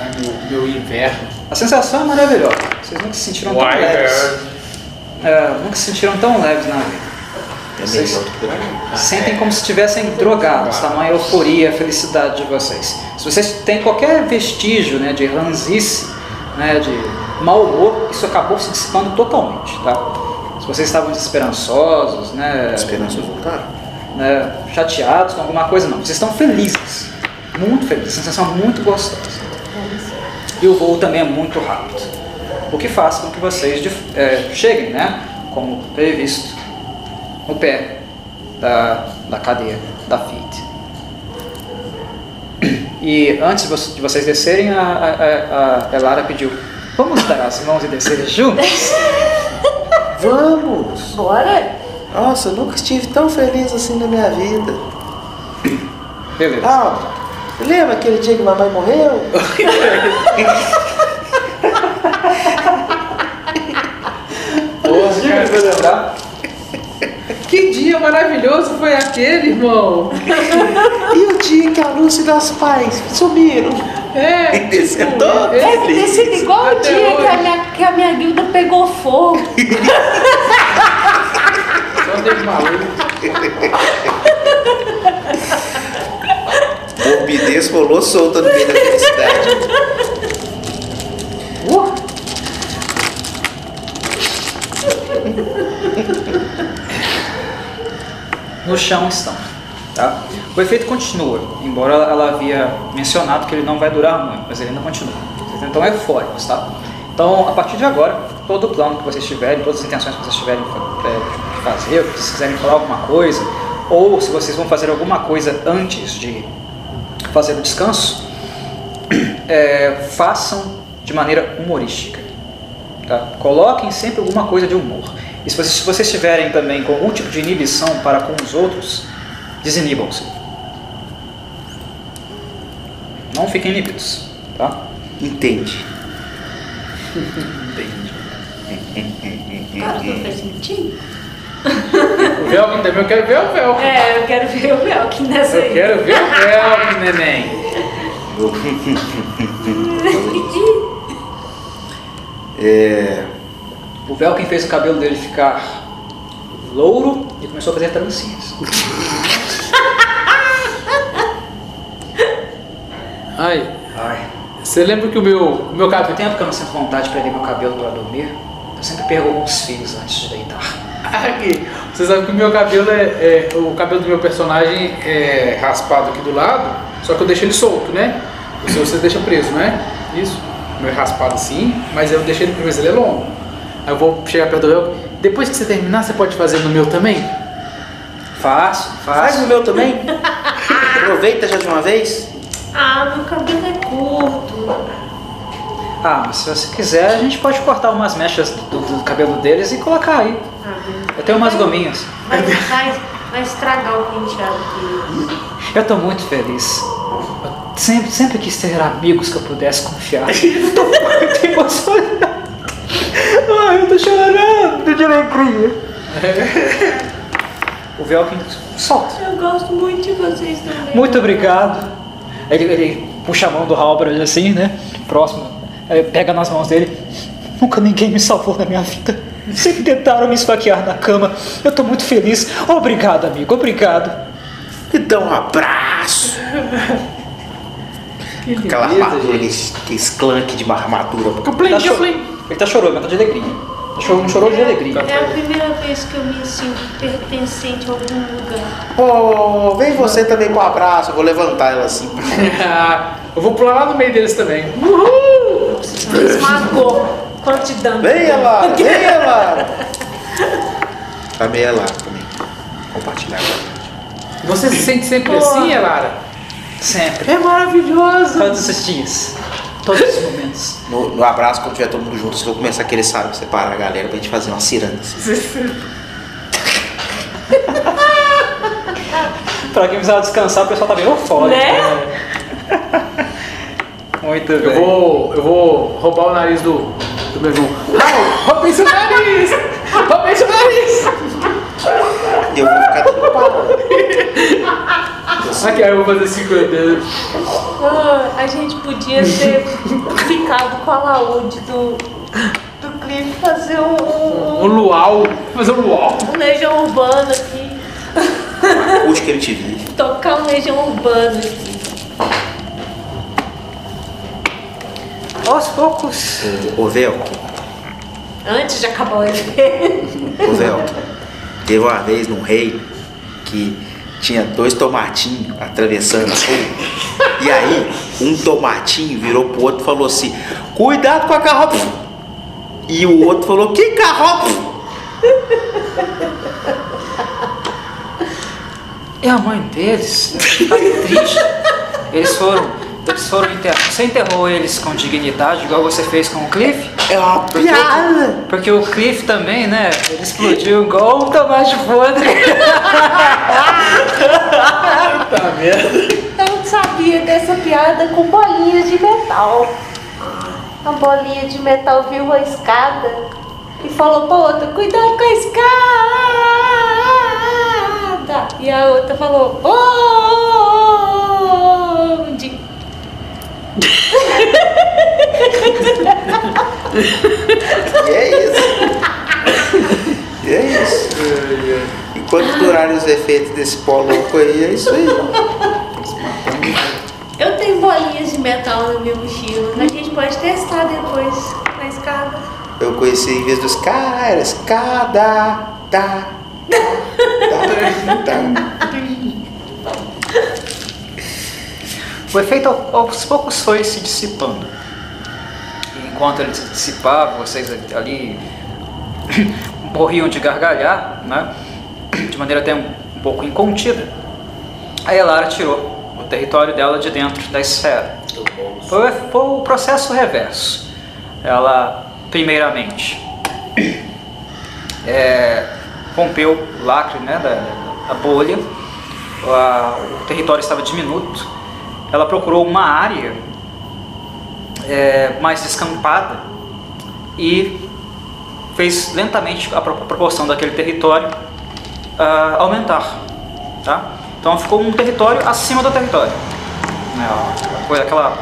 Ai, meu, meu inverno. A sensação é maravilhosa. Vocês nunca se sentiram tão leves. É, nunca se sentiram tão leves na vida. É Vocês mim. sentem como se estivessem drogados, tamanha euforia, felicidade de vocês. Se vocês têm qualquer vestígio né, de ranzice, né, de mau humor, isso acabou se dissipando totalmente. Tá? Se vocês estavam desesperançosos, né, Esperanças voltaram. né, chateados com alguma coisa, não. Vocês estão felizes, muito felizes, sensação muito gostosa. E o voo também é muito rápido, o que faz com que vocês é, cheguem, né, como previsto, no pé da, da cadeia da FIT. E antes de vo- de vocês descerem, a, a, a Elara pediu: Vamos dar as mãos e descer juntos? Vamos! Bora? Nossa, eu nunca estive tão feliz assim na minha vida. Beleza. Ah, lembra aquele dia que mamãe morreu? Diga que vai lembrar? Que dia maravilhoso foi aquele, irmão? E o dia que a Lúcia e as pais sumiram? É. Esse é Deve ter sido igual o dia que a, minha, que a minha guilda pegou fogo. Só Deus maluco. Morbidez rolou solta no meio da felicidade. no chão estão. Tá? O efeito continua, embora ela havia mencionado que ele não vai durar muito, mas ele ainda continua. Vocês então eufóricos, tá? Então, a partir de agora, todo o plano que vocês tiverem, todas as intenções que vocês tiverem é, de fazer, se vocês quiserem falar alguma coisa, ou se vocês vão fazer alguma coisa antes de fazer o descanso, é, façam de maneira humorística. Tá? Coloquem sempre alguma coisa de humor. E se vocês, se vocês tiverem também algum tipo de inibição para com os outros, desinibam-se. Não fiquem inibidos, tá? Entende. Cara, não faz sentido. O Velkin também, eu quero ver o Velkin. É, eu quero ver o Velkin nessa Eu aí. quero ver o Velkin, neném. É, O Velkin fez o cabelo dele ficar louro e começou a fazer trancinhas. Ai, Ai, você lembra que o meu, o meu cabelo... tempo que eu não sinto vontade de prender meu cabelo para dormir. Eu sempre perco alguns fios antes de deitar. Aqui, você sabe que o meu cabelo é, é- O cabelo do meu personagem é raspado aqui do lado, só que eu deixo ele solto, né? O seu você deixa preso, não é? Isso. O meu é raspado assim, mas eu deixei ele preso, ele é longo. Aí eu vou chegar perto do Velkin. Depois que você terminar, você pode fazer no meu também? Faço, faz faço. o meu também. Aproveita já de uma vez. Ah, meu cabelo é curto. Ah, mas se você quiser, a gente pode cortar umas mechas do, do cabelo deles e colocar aí. Ah, Eu tenho umas gominhas. Vai, vai, vai estragar o penteado dele. Eu tô muito feliz. Eu sempre, sempre quis ter amigos que eu pudesse confiar. Eu tô muito emocionado. Ai, eu tô chorando de alegria. O Velkin solta. Eu gosto muito de vocês também. Muito obrigado. Ele, ele puxa a mão do Halbrand assim, né? Próximo. Aí pega nas mãos dele. Nunca ninguém me salvou na minha vida. Sempre tentaram me esfaquear na cama. Eu tô muito feliz. Obrigado, amigo. Obrigado. E dá um abraço. Que Aquela beleza, armadura, gente. aquele clunk de uma armadura. Plim, Tá cho- plim. Ele tá chorando, mas tá de alegria. Tá chorando, não chorou de alegria. É a primeira vez que eu me sinto pertencente a algum lugar. Pô, vem você também com um abraço. Eu vou levantar ela assim. eu vou pular lá no meio deles também. Esmagou. Quanto de dano? Venha, Lara, venha, Lara. Chamei a Lara também. Compartilhar agora. Você se sente sempre Pô. assim, Elara? Sempre. É maravilhoso. Todos os dias. Todos os momentos. No, no abraço, quando tiver todo mundo junto, vocês vão começar a querer sabe, separar a galera pra gente fazer uma ciranda. Assim. Pra quem precisava descansar, o pessoal tá meio fora. Né? Muito Eu bem. vou, eu vou roubar o nariz do, do meu irmão. Não, roubei seu nariz! Roubei seu nariz! E eu vou ficar dando parada. Aqui, aí eu vou fazer assim com o dedo. Ah, a gente podia ter ficado com a laúde do, do Cliff fazer um, Um um, luau. Fazer um luau. um legião urbana aqui. Curte que ele te vive. Tocar um legião urbana aqui. Aos poucos. Ô, ô Velco, Antes de acabar o evento. ô Velco. Teve uma vez num rei que tinha dois tomatinhos atravessando a. E aí, um tomatinho virou pro outro e falou assim: Cuidado com a carroça. E o outro falou: Que carroça? E a mãe deles tá triste. Eles foram. Eles foram enterrados. Você enterrou eles com dignidade, igual você fez com o Cliff? É uma Porque, piada. porque o Cliff também, né? Ele explodiu igual um tomate podre. Tá merda. Eu sabia dessa piada com bolinhas de metal. A bolinha de metal viu a escada e falou pra outra, cuidado com a escada. E a outra falou, onde? E é isso. E é isso. Enquanto durarem os efeitos desse pó louco aí, é isso aí. Eu tenho bolinhas de metal na minha mochila. A gente pode testar depois na escada. Eu conheci em vez dos caras, era escada, tá, tá, tá. O efeito ao- aos poucos foi se dissipando. E enquanto ele se dissipava, vocês ali morriam de gargalhar, né? de maneira até um, um pouco incontida. A Elara tirou o território dela de dentro da esfera. Foi, foi o processo reverso. Ela, primeiramente, é, rompeu o lacre né, da, da bolha, a- o território estava diminuto. Ela procurou uma área é, mais descampada e fez lentamente a pro- proporção daquele território ah, aumentar. Tá? Então ficou um território acima do território. Né, Foi aquela,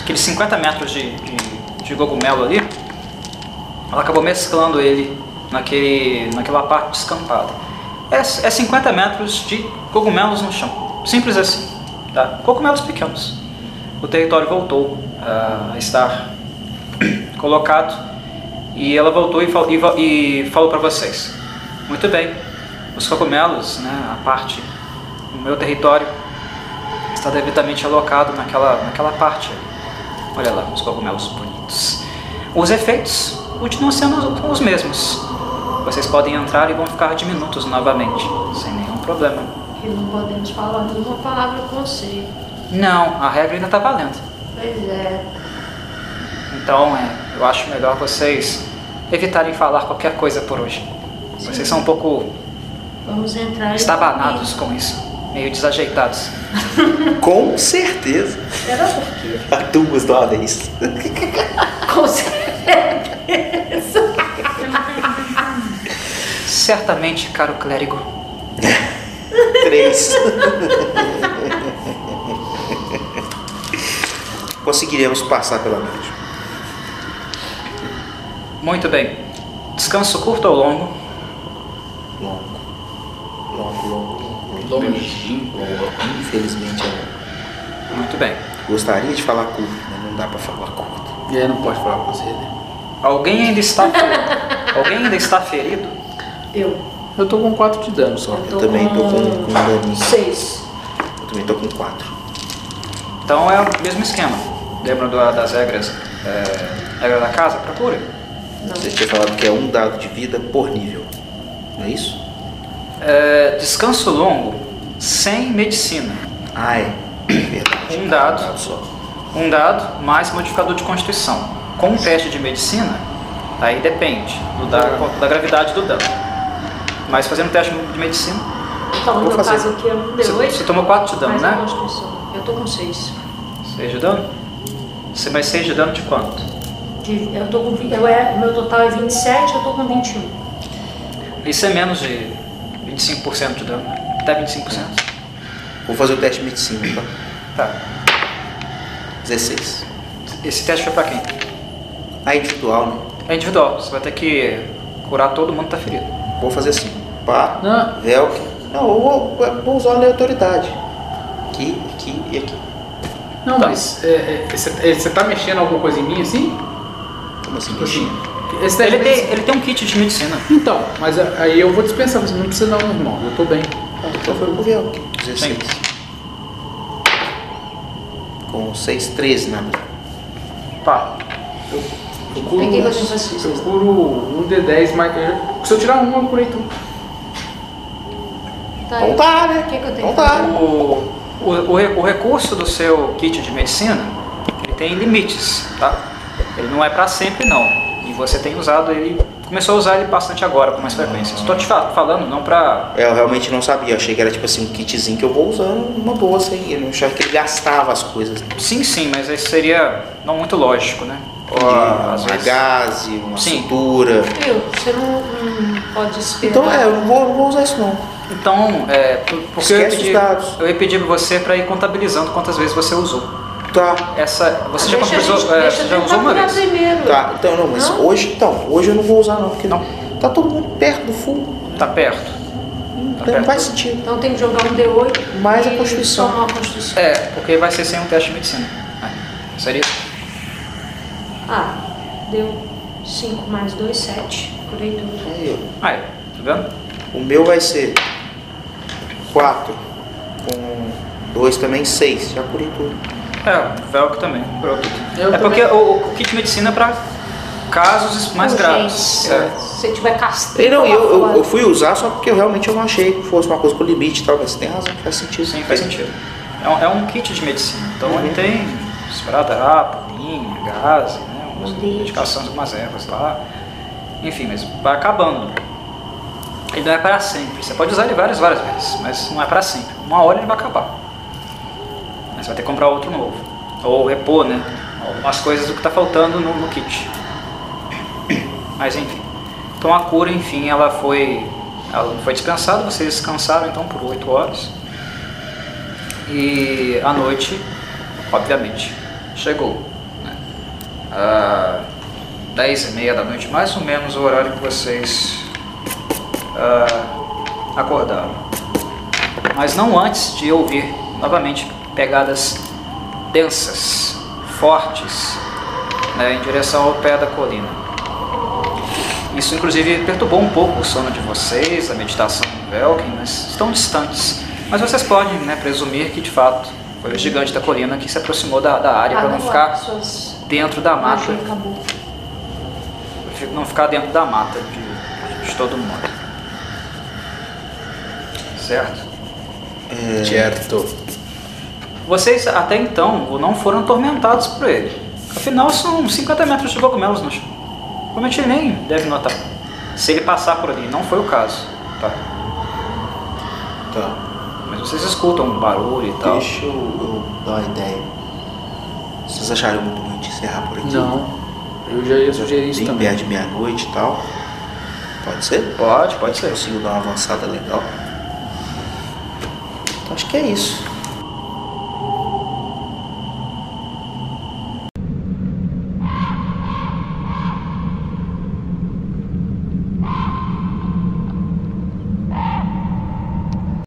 aqueles 50 metros de, de, de cogumelo ali, ela acabou mesclando ele naquele, naquela parte descampada. É, é 50 metros de cogumelos no chão. Simples assim. Tá? Cogumelos pequenos. O território voltou a estar colocado e ela voltou e, fal- e falou para vocês. Muito bem, os cogumelos, né, a parte do meu território está devidamente alocado naquela, naquela parte. Olha lá, os cogumelos bonitos. Os efeitos continuam sendo os mesmos. Vocês podem entrar e vão ficar diminutos novamente, sem nenhum problema. E não podemos falar nenhuma palavra com você. Não, a regra ainda está valendo. Pois é. Então, é, eu acho melhor vocês evitarem falar qualquer coisa por hoje. Vocês são um pouco Vamos entrar estabanados com isso, meio desajeitados. Com certeza. Será por quê? Duas de uma vez. Com certeza. Certamente, caro clérigo. Três. Conseguiremos passar pela noite. Muito bem. Descanso curto ou longo? Longo. Longo, longo, longo. Longuinho. Infelizmente é longo. Muito bem. Gostaria de falar curto, mas não dá pra falar curto. E aí não pode falar com você, né? Alguém ainda está ferido? Alguém ainda está ferido? Eu. Eu tô com 4 de dano só. Eu também tô com, com um daninho. Seis. Eu também tô com quatro. Então é o mesmo esquema. Lembra das regras? É, regra da casa? Procura. Você tinha falado que é um dado de vida por nível. Não é isso? É, descanso longo sem medicina. Ah, é. Verdade. Um dado. Um dado só. Um dado mais modificador de constituição. Com um teste de medicina, aí depende do da, da gravidade do dano. Mas fazendo teste de medicina, Então, no Vou meu fazer. caso aqui é um você, D8. você tomou 4 de dano, mais a né? Constituição. Eu tô com seis. 6 de dano? Você mais 6 de dano de quanto? De- Eu tô com, eu é, meu total é 27, eu tô com 21. Isso é menos de 25% de dano. Até 25%? Vou fazer o teste de medicina, tá? Tá. 16. Esse teste foi pra quem? A individual, né? É individual. Você vai ter que curar todo mundo que tá ferido. Vou fazer assim. Pá, Não. Velk. Não, eu vou, eu vou usar a aleatoriedade. Aqui, aqui e aqui. Não, mas é, é, você é, tá mexendo alguma coisa em mim assim? Como assim? Tipo assim. Ele tem, ele tem um kit de medicina. Então, mas aí eu vou dispensar, você não precisa não, irmão. Eu tô bem. Ah, Então foi pro Velk. 16. Com 6, 13 na Tá. Eu Peguei curo, eu curo um D10, mas eu- se eu tirar um, eu curei tudo. Tá Então tá, né? O que, que eu tenho Então que tá. fazer? O, o, o, re- o recurso do seu kit de medicina, ele tem limites, tá? Ele não é pra sempre não. E você tem usado ele, começou a usar ele bastante agora, com mais frequência. Estou te fa- falando não pra... É, eu realmente não sabia. Eu achei que era tipo assim um kitzinho que eu vou usando uma boa sem. Eu não achava que ele gastava as coisas. Sim, sim, mas isso seria não muito lógico, né? Às uma vezes- gaze, uma Sim. cintura. Viu? Você não, não pode esperar. Então é, eu não vou, não vou usar isso não. Então, é, por- porque eu ia, pedir, dados. eu ia pedir pra você para ir contabilizando quantas vezes você usou. Tá. Essa, você já, Deixa contabilizou, gente- é, deixa já usou uma vez? primeiro. Tá, então não, mas Não? hoje, então, hoje eu não vou usar não, porque Não. tá todo mundo perto do full. Tá perto. Tá Então perto. não faz sentido. Então tem que jogar um D8 Mais a Constituição. somar a Constituição. É, porque vai ser sem um teste de medicina. É, seria Ah, deu 5 mais 2, 7. Curei tudo. Aí. Aí, tá vendo? O meu vai ser 4 com 2 também, 6. Já curei tudo. É, o Velcro também, curou tudo. Eu é porque também. o, o kit de medicina é pra casos mais graves. É. Se você tiver E castrado. não, eu, eu, eu fui usar só porque eu realmente eu não achei que fosse uma coisa com limite e tal, mas você tem razão, faz sentido. Sim, faz sentido. É um, é um kit de medicina. Então ele tem esparadrapo, linha, gás, né, medicações, algumas ervas lá. Enfim, mas vai acabando. Ele não é para sempre. Você pode usar ele várias, várias vezes, mas não é para sempre. Uma hora ele vai acabar. Mas você vai ter que comprar outro novo. Ou repor, né? Algumas coisas do que está faltando no, no kit. Mas enfim. Então a cura, enfim, ela foi, ela foi dispensada. Vocês descansaram então por 8 horas. E a noite, obviamente, chegou. Né? Ah, 10 e meia da noite, mais ou menos o horário que vocês ah, acordaram. Mas não antes de ouvir novamente pegadas densas, fortes, né, em direção ao pé da colina. Isso, inclusive, perturbou um pouco o sono de vocês, a meditação do Velkin, mas estão distantes. Mas vocês podem né, presumir que, de fato, foi o gigante da colina que se aproximou da, da área para não ficar dentro da mata. Não ficar dentro da mata de, de todo mundo. Certo? É... Certo. Vocês até então não foram atormentados por ele. Afinal, são 50 metros de cogumelos no chão. Provavelmente ele nem deve notar. Se ele passar por ali, não foi o caso. Tá. Tá. Mas vocês escutam um barulho e tal. Deixa eu, eu dar uma ideia. Vocês acharam muito ruim de encerrar por aqui? Não. Eu já ia sugerir isso Bem também. perto de meia-noite e tal. Pode ser? Pode, pode ser. Consigo dar uma avançada legal. Acho que é isso.